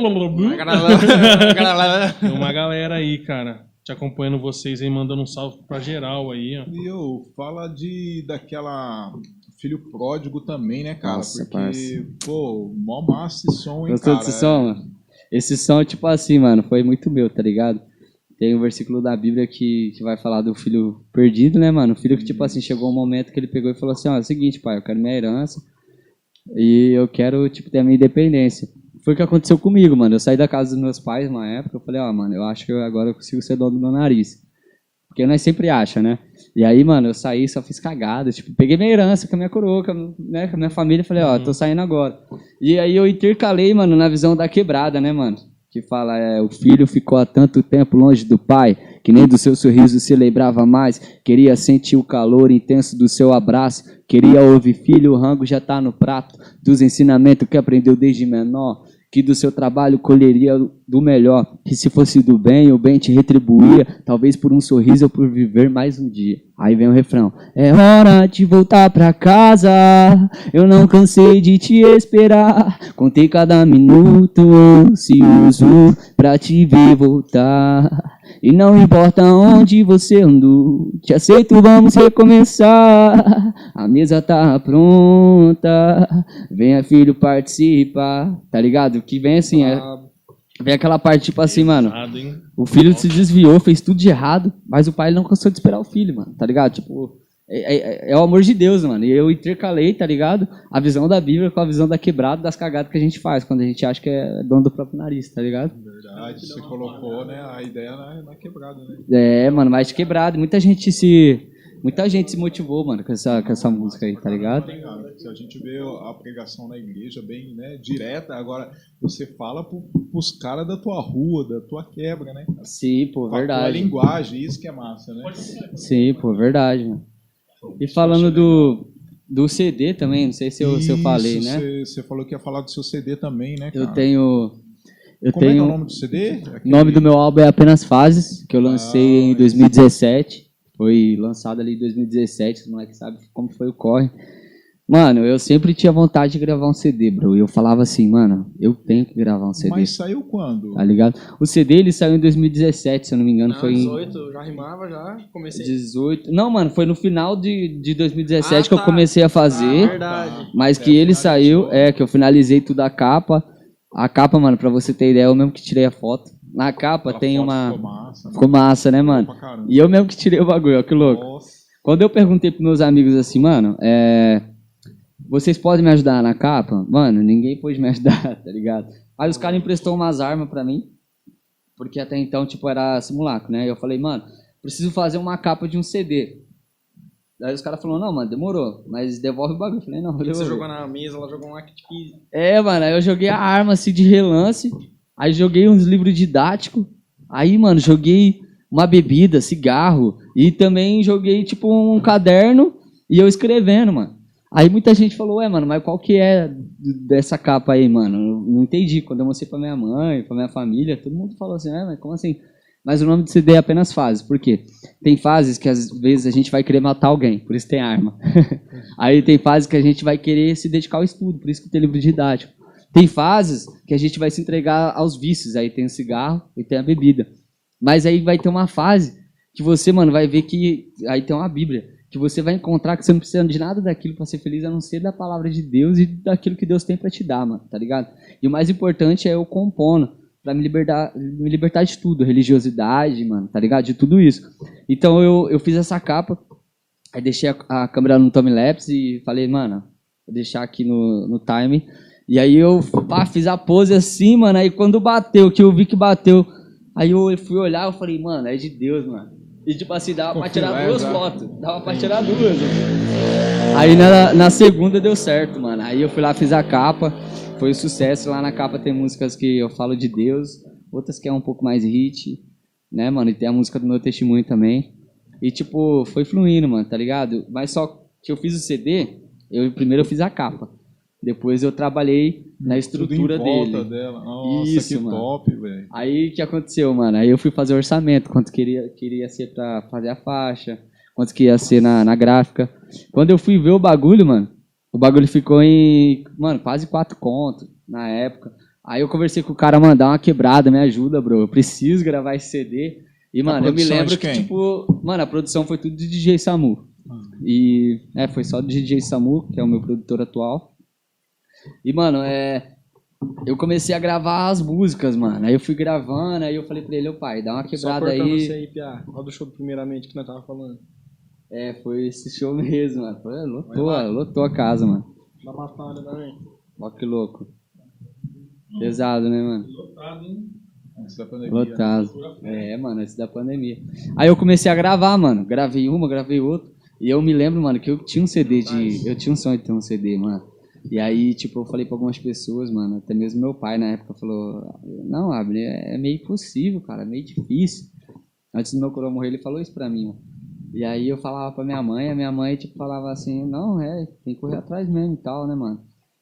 Tem uma galera aí, cara, te acompanhando vocês aí, mandando um salve pra geral aí, ó. E eu, fala de daquela filho pródigo também, né, cara? Nossa, Porque, parça. pô, mó massa esse som, hein, Gostou cara? desse som, mano? Esse som, tipo assim, mano, foi muito meu, tá ligado? Tem um versículo da Bíblia que, que vai falar do filho perdido, né, mano? O filho que, tipo assim, chegou um momento que ele pegou e falou assim, ó, é o seguinte, pai, eu quero minha herança e eu quero, tipo, ter a minha independência. Foi o que aconteceu comigo, mano. Eu saí da casa dos meus pais uma época, eu falei, ó, mano, eu acho que agora eu consigo ser dono do meu nariz. Porque nós sempre acha, né? E aí, mano, eu saí, só fiz cagada. Tipo, peguei minha herança com a minha coroa, com a, né, com a minha família. Falei, ó, tô saindo agora. E aí eu intercalei, mano, na visão da quebrada, né, mano? Que fala, é, o filho ficou há tanto tempo longe do pai, que nem do seu sorriso se lembrava mais. Queria sentir o calor intenso do seu abraço. Queria ouvir, filho, o rango já tá no prato. Dos ensinamentos que aprendeu desde menor. Que do seu trabalho colheria do melhor. Que se fosse do bem, o bem te retribuía. Talvez por um sorriso ou por viver mais um dia. Aí vem o refrão. É hora de voltar pra casa. Eu não cansei de te esperar. Contei cada minuto ansioso pra te ver voltar. E não importa onde você andou, te aceito, vamos recomeçar. A mesa tá pronta, venha filho participar. Tá ligado? Que vem assim, é, vem aquela parte tipo assim, mano. O filho se desviou, fez tudo de errado, mas o pai não cansou de esperar o filho, mano, tá ligado? Tipo, é, é- é o amor de Deus, mano. E eu intercalei, tá ligado? A visão da Bíblia com a visão da quebrada das cagadas que a gente faz quando a gente acha que é dono do próprio nariz, tá ligado? Verdade, você colocou, né, a ideia na, na quebrada, né? É, mano, mais quebrado. Muita gente se. Muita gente se motivou, mano, com essa, com essa música aí, tá ligado? Se a gente vê a pregação na igreja bem né, direta, agora você fala pro, pros caras da tua rua, da tua quebra, né? Sim, pô, Com a verdade. linguagem, isso que é massa, né? Sim, pô, verdade, mano. E falando do. Do CD também, não sei se eu, se eu falei, né? Você, falou que ia falar do seu CD também, né, cara? Eu tenho. Eu Como é que é tenho. o nome do CD? O Aquele- nome do meu álbum é Apenas Fases, que eu lancei Ah, em 2017. Foi lançado ali em 2017, os moleques sabem como foi o corre. Mano, eu sempre tinha vontade de gravar um CD, bro. E eu falava assim, mano, eu tenho que gravar um CD. Mas saiu quando? Tá ligado? O CD ele saiu em 2017, se eu não me engano, Não, foi em 18, já rimava, já comecei. 18. Não, mano, foi no final de, de 2017 Ah, que eu tá. comecei a fazer. Ah, verdade. Mas É, que ele saiu, é, que eu finalizei tudo a capa. A capa, mano, pra você ter ideia, eu mesmo que tirei a foto. Na capa Aquela tem uma. Ficou massa. Ficou massa, né, mano? E eu mesmo que tirei o bagulho, ó, que louco. Nossa. Quando eu perguntei pros meus amigos assim, mano, é. Vocês podem me ajudar na capa? Mano, ninguém pôde me ajudar, tá ligado? Aí os caras emprestou umas armas pra mim. Porque até então, tipo, era simulacro, né? E eu falei, mano, preciso fazer uma capa de um CD. Aí os caras falaram, não, mano, demorou. Mas devolve o bagulho. Eu falei, não, Você demorou. jogou na mesa, ela jogou um act. É, mano, aí eu joguei a arma assim de relance, aí joguei uns livros didáticos, aí, mano, joguei uma bebida, cigarro, e também joguei, tipo, um caderno e eu escrevendo, mano. Aí muita gente falou, ué, mano, mas qual que é dessa capa aí, mano? Eu não entendi. Quando eu mostrei pra minha mãe, pra minha família, todo mundo falou assim, é, mas como assim? Mas o nome do CD é apenas fases, por quê? Tem fases que às vezes a gente vai querer matar alguém, por isso tem arma. Aí tem fases que a gente vai querer se dedicar ao estudo, por isso que tem livro didático. Tem fases que a gente vai se entregar aos vícios, aí tem o cigarro e tem a bebida. Mas aí vai ter uma fase que você, mano, vai ver que aí tem uma Bíblia, que você vai encontrar que você não precisa de nada daquilo para ser feliz, a não ser da palavra de Deus e daquilo que Deus tem para te dar, mano, tá ligado? E o mais importante é eu compondo para me libertar, me libertar de tudo, religiosidade, mano, tá ligado? De tudo isso. Então eu, eu fiz essa capa, aí deixei a, a câmera no time lapse e falei, mano, vou deixar aqui no, no time. E aí eu pá, fiz a pose assim, mano, aí quando bateu, que eu vi que bateu, aí eu fui olhar, eu falei, mano, é de Deus, mano. E tipo assim, dava pra tirar duas fotos, dava pra tirar duas. Aí na, na segunda deu certo, mano. Aí eu fui lá, fiz a capa, foi um sucesso. Lá na capa tem músicas que eu falo de Deus, outras que é um pouco mais hit, né, mano? E tem a música do meu testemunho também. E tipo, foi fluindo, mano, tá ligado? Mas só que eu fiz o CD, eu primeiro eu fiz a capa. Depois eu trabalhei na estrutura Tudo em volta dele. dela. Nossa, Isso, que mano. top, velho. Aí o que aconteceu, mano? Aí eu fui fazer o orçamento, quanto queria, queria ser pra fazer a faixa, quanto que ia ser na, na gráfica. Quando eu fui ver o bagulho, mano, o bagulho ficou em, mano, quase quatro contos na época. Aí eu conversei com o cara, mano, dá uma quebrada, me ajuda, bro. Eu preciso gravar esse CD. E, mano, eu me produção lembro de que, tipo, mano, a produção foi tudo de DJ Samu. E, é, foi só do DJ Samu, que é o meu produtor atual. E, mano, é. Eu comecei a gravar as músicas, mano. Aí eu fui gravando, aí eu falei pra ele, ô pai, dá uma Só quebrada cortando aí. você aí, Pia. Olha do show primeiramente que nós tava falando. É, foi esse show mesmo, mano. Foi, lotou, lotou a casa, mano. Dá uma falha também. Ó que louco. Pesado, né, mano? Antes da pandemia. Lotado. É, mano, esse da pandemia. Aí eu comecei a gravar, mano. Gravei uma, gravei outra. E eu me lembro, mano, que eu tinha um CD de. Eu tinha um sonho de ter um CD, mano. E aí, tipo, eu falei pra algumas pessoas, mano, até mesmo meu pai na época falou: Não, Abner, é meio impossível, cara, é meio difícil. Antes do meu coroa morrer, ele falou isso pra mim, mano. E aí eu falava pra minha mãe, a minha mãe, tipo, falava assim: Não, é, tem que correr atrás mesmo e tal, né, mano.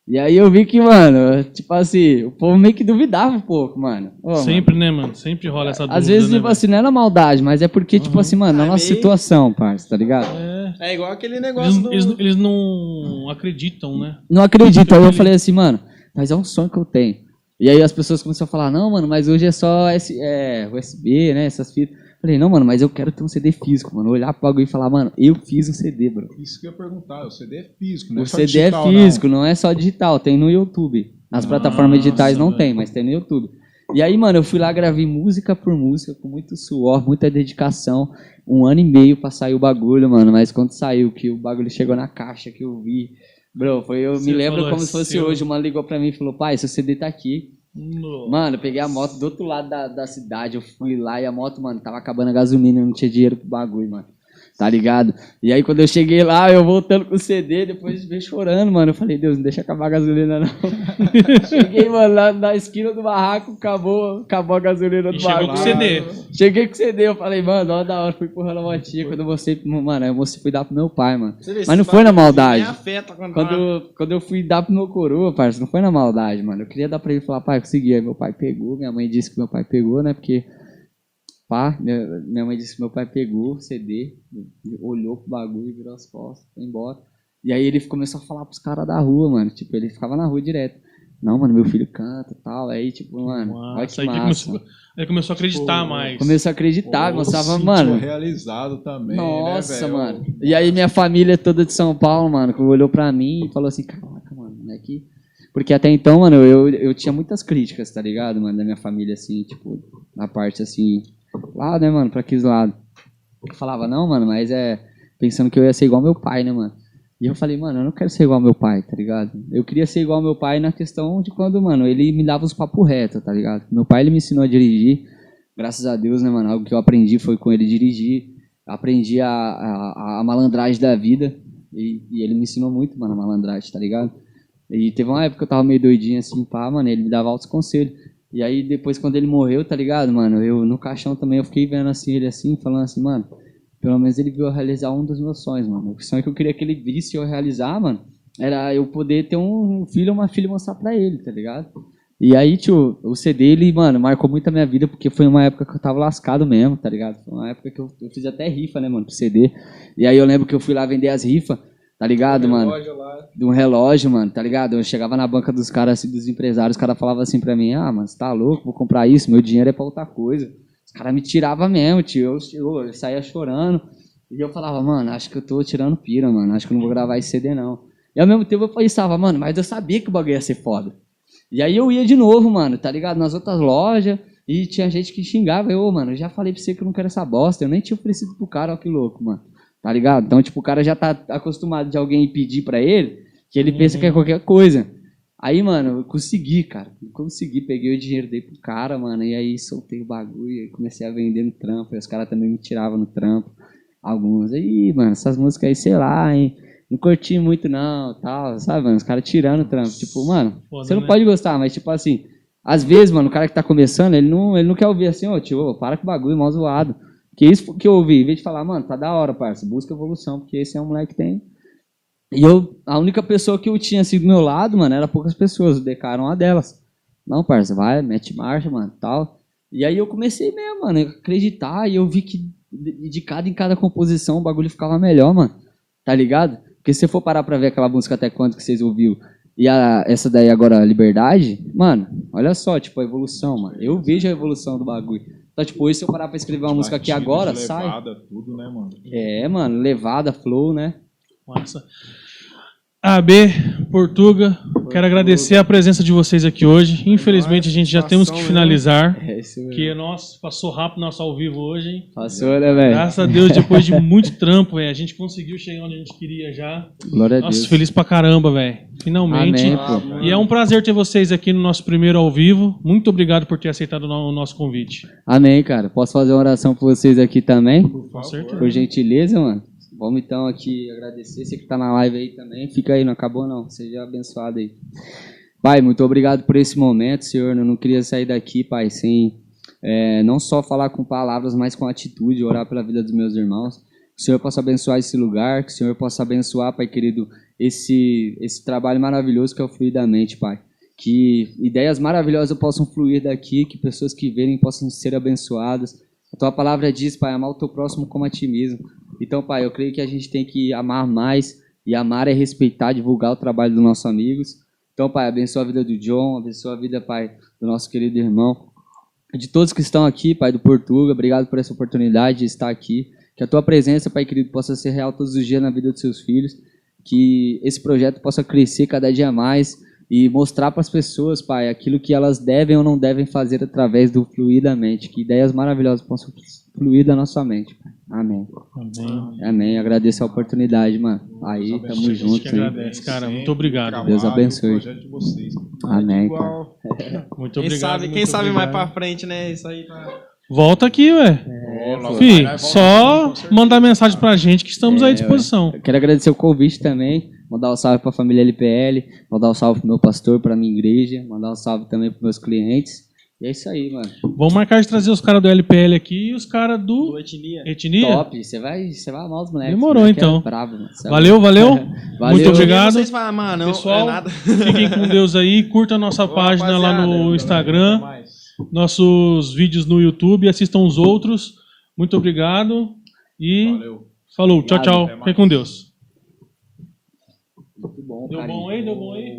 E aí eu vi que, mano, tipo assim, o povo meio que duvidava um pouco, mano. Ô, mano, Sempre, né, mano? Sempre rola essa dúvida, às vezes, né, tipo assim, não é na maldade, mas é porque, tipo assim, mano, na Ah, nossa meio- situação, parça, tá ligado? velho? É. É igual aquele Eles, negócio do... eles, eles não acreditam, né? Não acredito. Aí eu falei assim, mano, mas é um sonho que eu tenho. E aí as pessoas começaram a falar, não, mano, mas hoje é só S- é, USB, né, essas fitas. Falei, não, mano, mas eu quero ter um CD físico, mano. Olhar pro bagulho e falar, mano, eu fiz um CD, bro. Isso que eu ia perguntar. O CD é físico, né? O CD é físico, não. é só digital, tem no YouTube. Nas plataformas digitais não velho. tem, mas tem no YouTube. E aí, mano, eu fui lá, gravei música por música, com muito suor, muita dedicação. Um ano e meio pra sair o bagulho, mano. Mas quando saiu, que o bagulho chegou na caixa, que eu vi. Bro, foi, eu Você me lembro como se fosse "Seu". hoje. Uma ligou pra mim e falou, pai, seu CD tá aqui. Nossa. Mano, eu peguei a moto do outro lado da, da cidade, eu fui lá e a moto, mano, tava acabando a gasolina, eu não tinha dinheiro pro bagulho, mano. Tá ligado? E aí quando eu cheguei lá, eu voltando com o CD, depois veio chorando, mano. Eu falei, Deus, não deixa acabar a gasolina, não. cheguei, mano, lá na esquina do barraco, acabou, acabou a gasolina do E chegou barraco. com o CD. Cheguei com o CD, eu falei, mano, ó da hora, fui empurrando a motinha. Quando eu mostrei, mano, eu mostrei, fui dar pro meu pai, mano. Vê, Mas não foi na maldade. afeta quando Quando, quando eu fui dar pro meu coroa, parça, não foi na maldade, mano. Eu queria dar pra ele falar, pai, consegui. Aí meu pai pegou, minha mãe disse que meu pai pegou, né? Porque, pá, minha, minha mãe disse que meu pai pegou o CD, olhou pro bagulho, virou as costas, foi embora. E aí ele começou a falar pros caras da rua, mano. Tipo, ele ficava na rua direto. Não, mano, meu filho canta e tal. Aí, tipo, mano, olha Nossa, que aí que massa. começou, aí começou a acreditar Pô, mais. Começou a acreditar, Pô, mostrava, sentiu mano. realizado também, Nossa, né, mano. E aí minha família toda de São Paulo, mano, que olhou pra mim e falou assim, caraca, mano, não é que... Porque até então, mano, eu, eu tinha muitas críticas, tá ligado, mano, da minha família, assim, tipo, na parte, assim, lá, né, mano, pra aqueles lados. Eu falava, não, mano, mas é... Pensando que eu ia ser igual meu pai, né, mano. E eu falei, mano, eu não quero ser igual meu pai, tá ligado? Eu queria ser igual meu pai na questão de quando, mano, ele me dava os papos retos, tá ligado? Meu pai, ele me ensinou a dirigir, graças a Deus, né, mano? Algo que eu aprendi foi com ele dirigir. Aprendi a, a, a malandragem da vida. E, e ele me ensinou muito, mano, a malandragem, tá ligado? E teve uma época que eu tava meio doidinho assim, pá, mano, ele me dava altos conselhos. E aí depois, quando ele morreu, tá ligado, mano? Eu no caixão também eu fiquei vendo assim, ele assim, falando assim, mano. Pelo menos ele viu eu realizar um dos meus sonhos, mano. O sonho que eu queria que ele visse eu realizar, mano, era eu poder ter um filho ou uma filha mostrar pra ele, tá ligado? E aí, tio, o CD, ele, mano, marcou muito a minha vida, porque foi uma época que eu tava lascado mesmo, tá ligado? Foi uma época que eu, eu fiz até rifa, né, mano, pro CD. E aí eu lembro que eu fui lá vender as rifas, tá ligado, mano? De um relógio, mano, tá ligado? Eu chegava na banca dos caras, assim, dos empresários, os caras falavam assim pra mim, ah, mano, você tá louco, vou comprar isso, meu dinheiro é pra outra coisa. Os caras me tiravam mesmo, tio, eu, eu, saía chorando. E eu falava, mano, acho que eu tô tirando pira, mano, acho que eu não vou gravar esse CD, não. E ao mesmo tempo eu pensava, mano, mas eu sabia que o bagulho ia ser foda. E aí eu ia de novo, mano, tá ligado? Nas outras lojas, e tinha gente que xingava, eu, mano, já falei pra você que eu não quero essa bosta, eu nem tinha oferecido pro cara, ó que louco, mano. Tá ligado? Então, tipo, o cara já tá acostumado de alguém pedir pra ele, que ele pensa que é qualquer coisa. Aí, mano, eu consegui, cara. Eu consegui, peguei o dinheiro, dei pro cara, mano, e aí soltei o bagulho, e comecei a vender no trampo, e os caras também me tiravam no trampo. Alguns. Aí, mano, essas músicas aí, sei lá, hein. Não curti muito, não, tal, sabe, mano? Os caras tirando o trampo. Tipo, mano, Foda, você não né? pode gostar, mas, tipo assim, às vezes, mano, o cara que tá começando, ele não, ele não quer ouvir assim, ô, tio, ô, para com o bagulho, mal zoado. Que isso que eu ouvi, em vez de falar, mano, tá da hora, parça, busca evolução, porque esse é um moleque que tem. E eu, a única pessoa que eu tinha assim do meu lado, mano, era poucas pessoas, era uma delas. Não, parça, vai, mete marcha, mano, tal. E aí eu comecei mesmo, mano, a acreditar, e eu vi que de cada em cada composição o bagulho ficava melhor, mano. Tá ligado? Porque se você for parar pra ver aquela música até quanto que vocês ouviram, e a, essa daí agora, Liberdade, mano, olha só, tipo, a evolução, mano. Eu vejo a evolução do bagulho. Então, tipo, hoje se eu parar pra escrever uma música aqui agora, de sai. levada, tudo, né, mano? É, mano, levada, flow, né? Massa. AB, Portuga, quero agradecer a presença de vocês aqui hoje. Infelizmente a gente já temos que finalizar, É isso mesmo. porque nossa, passou rápido nosso ao vivo hoje, hein? Passou, né, velho? Graças a Deus, depois de muito trampo, velho, a gente conseguiu chegar onde a gente queria já. Glória a Nossa, Deus. feliz pra caramba, velho. Finalmente. Amém, pô. E é um prazer ter vocês aqui no nosso primeiro ao vivo. Muito obrigado por ter aceitado o no- o nosso convite. Amém, cara. Posso fazer uma oração por vocês aqui também? Com certeza. Por gentileza, mano. Vamos então aqui agradecer. Você que tá na live aí também. Fica aí, não acabou não. Seja abençoado aí. Pai, muito obrigado por esse momento, Senhor. Eu não queria sair daqui, Pai, sem é, não só falar com palavras, mas com atitude, orar pela vida dos meus irmãos. Que o Senhor possa abençoar esse lugar, que o Senhor possa abençoar, Pai querido, esse, esse trabalho maravilhoso que é o Fluidamente, Pai. Que ideias maravilhosas possam fluir daqui, que pessoas que verem possam ser abençoadas. A tua palavra diz, Pai, amar o teu próximo como a ti mesmo. Então, Pai, eu creio que a gente tem que amar mais, e amar é respeitar, divulgar o trabalho dos nossos amigos. Então, Pai, abençoa a vida do John, abençoa a vida, Pai, do nosso querido irmão. De todos que estão aqui, Pai, do Portuga, obrigado por essa oportunidade de estar aqui. Que a tua presença, Pai querido, possa ser real todos os dias na vida dos seus filhos. Que esse projeto possa crescer cada dia mais e mostrar para as pessoas, Pai, aquilo que elas devem ou não devem fazer através do Fluidamente. Que ideias maravilhosas possam fluir da nossa mente, Pai. Amém. Amém. Amém. Agradeço a oportunidade, mano. Aí, Deus tamo abençoe. junto. que aí. agradece. cara, muito obrigado. Trabalho, Deus abençoe. de vocês. Amém, Igual. Muito Quem obrigado. sabe, quem muito sabe mais obrigado. pra frente, né? Isso aí tá. Volta aqui, ué. É, pô. Fih, só mandar mensagem pra gente que estamos à É, disposição. Eu quero agradecer o convite também, mandar um salve para a família LPL, mandar um salve pro meu pastor, para minha igreja, mandar um salve também para meus clientes. E é isso aí, mano. Vamos marcar de trazer os caras do LPL aqui e os caras do Do etnia. Etnia. Top, você vai, você vai amar os moleques. Demorou, moleque então. É brabo, mano. É Valeu, valeu. Valeu. Muito obrigado. Vocês falam, mano, não, Pessoal, é nada. Fiquem com Deus aí. Curta a nossa Ô, página lá no Instagram, nossos vídeos no YouTube. Assistam os outros. Muito obrigado. E Valeu. falou. Tchau, Obrigado, tchau. mais. Fiquem com Deus. Muito bom, Deu carinho. bom aí? Deu bom aí?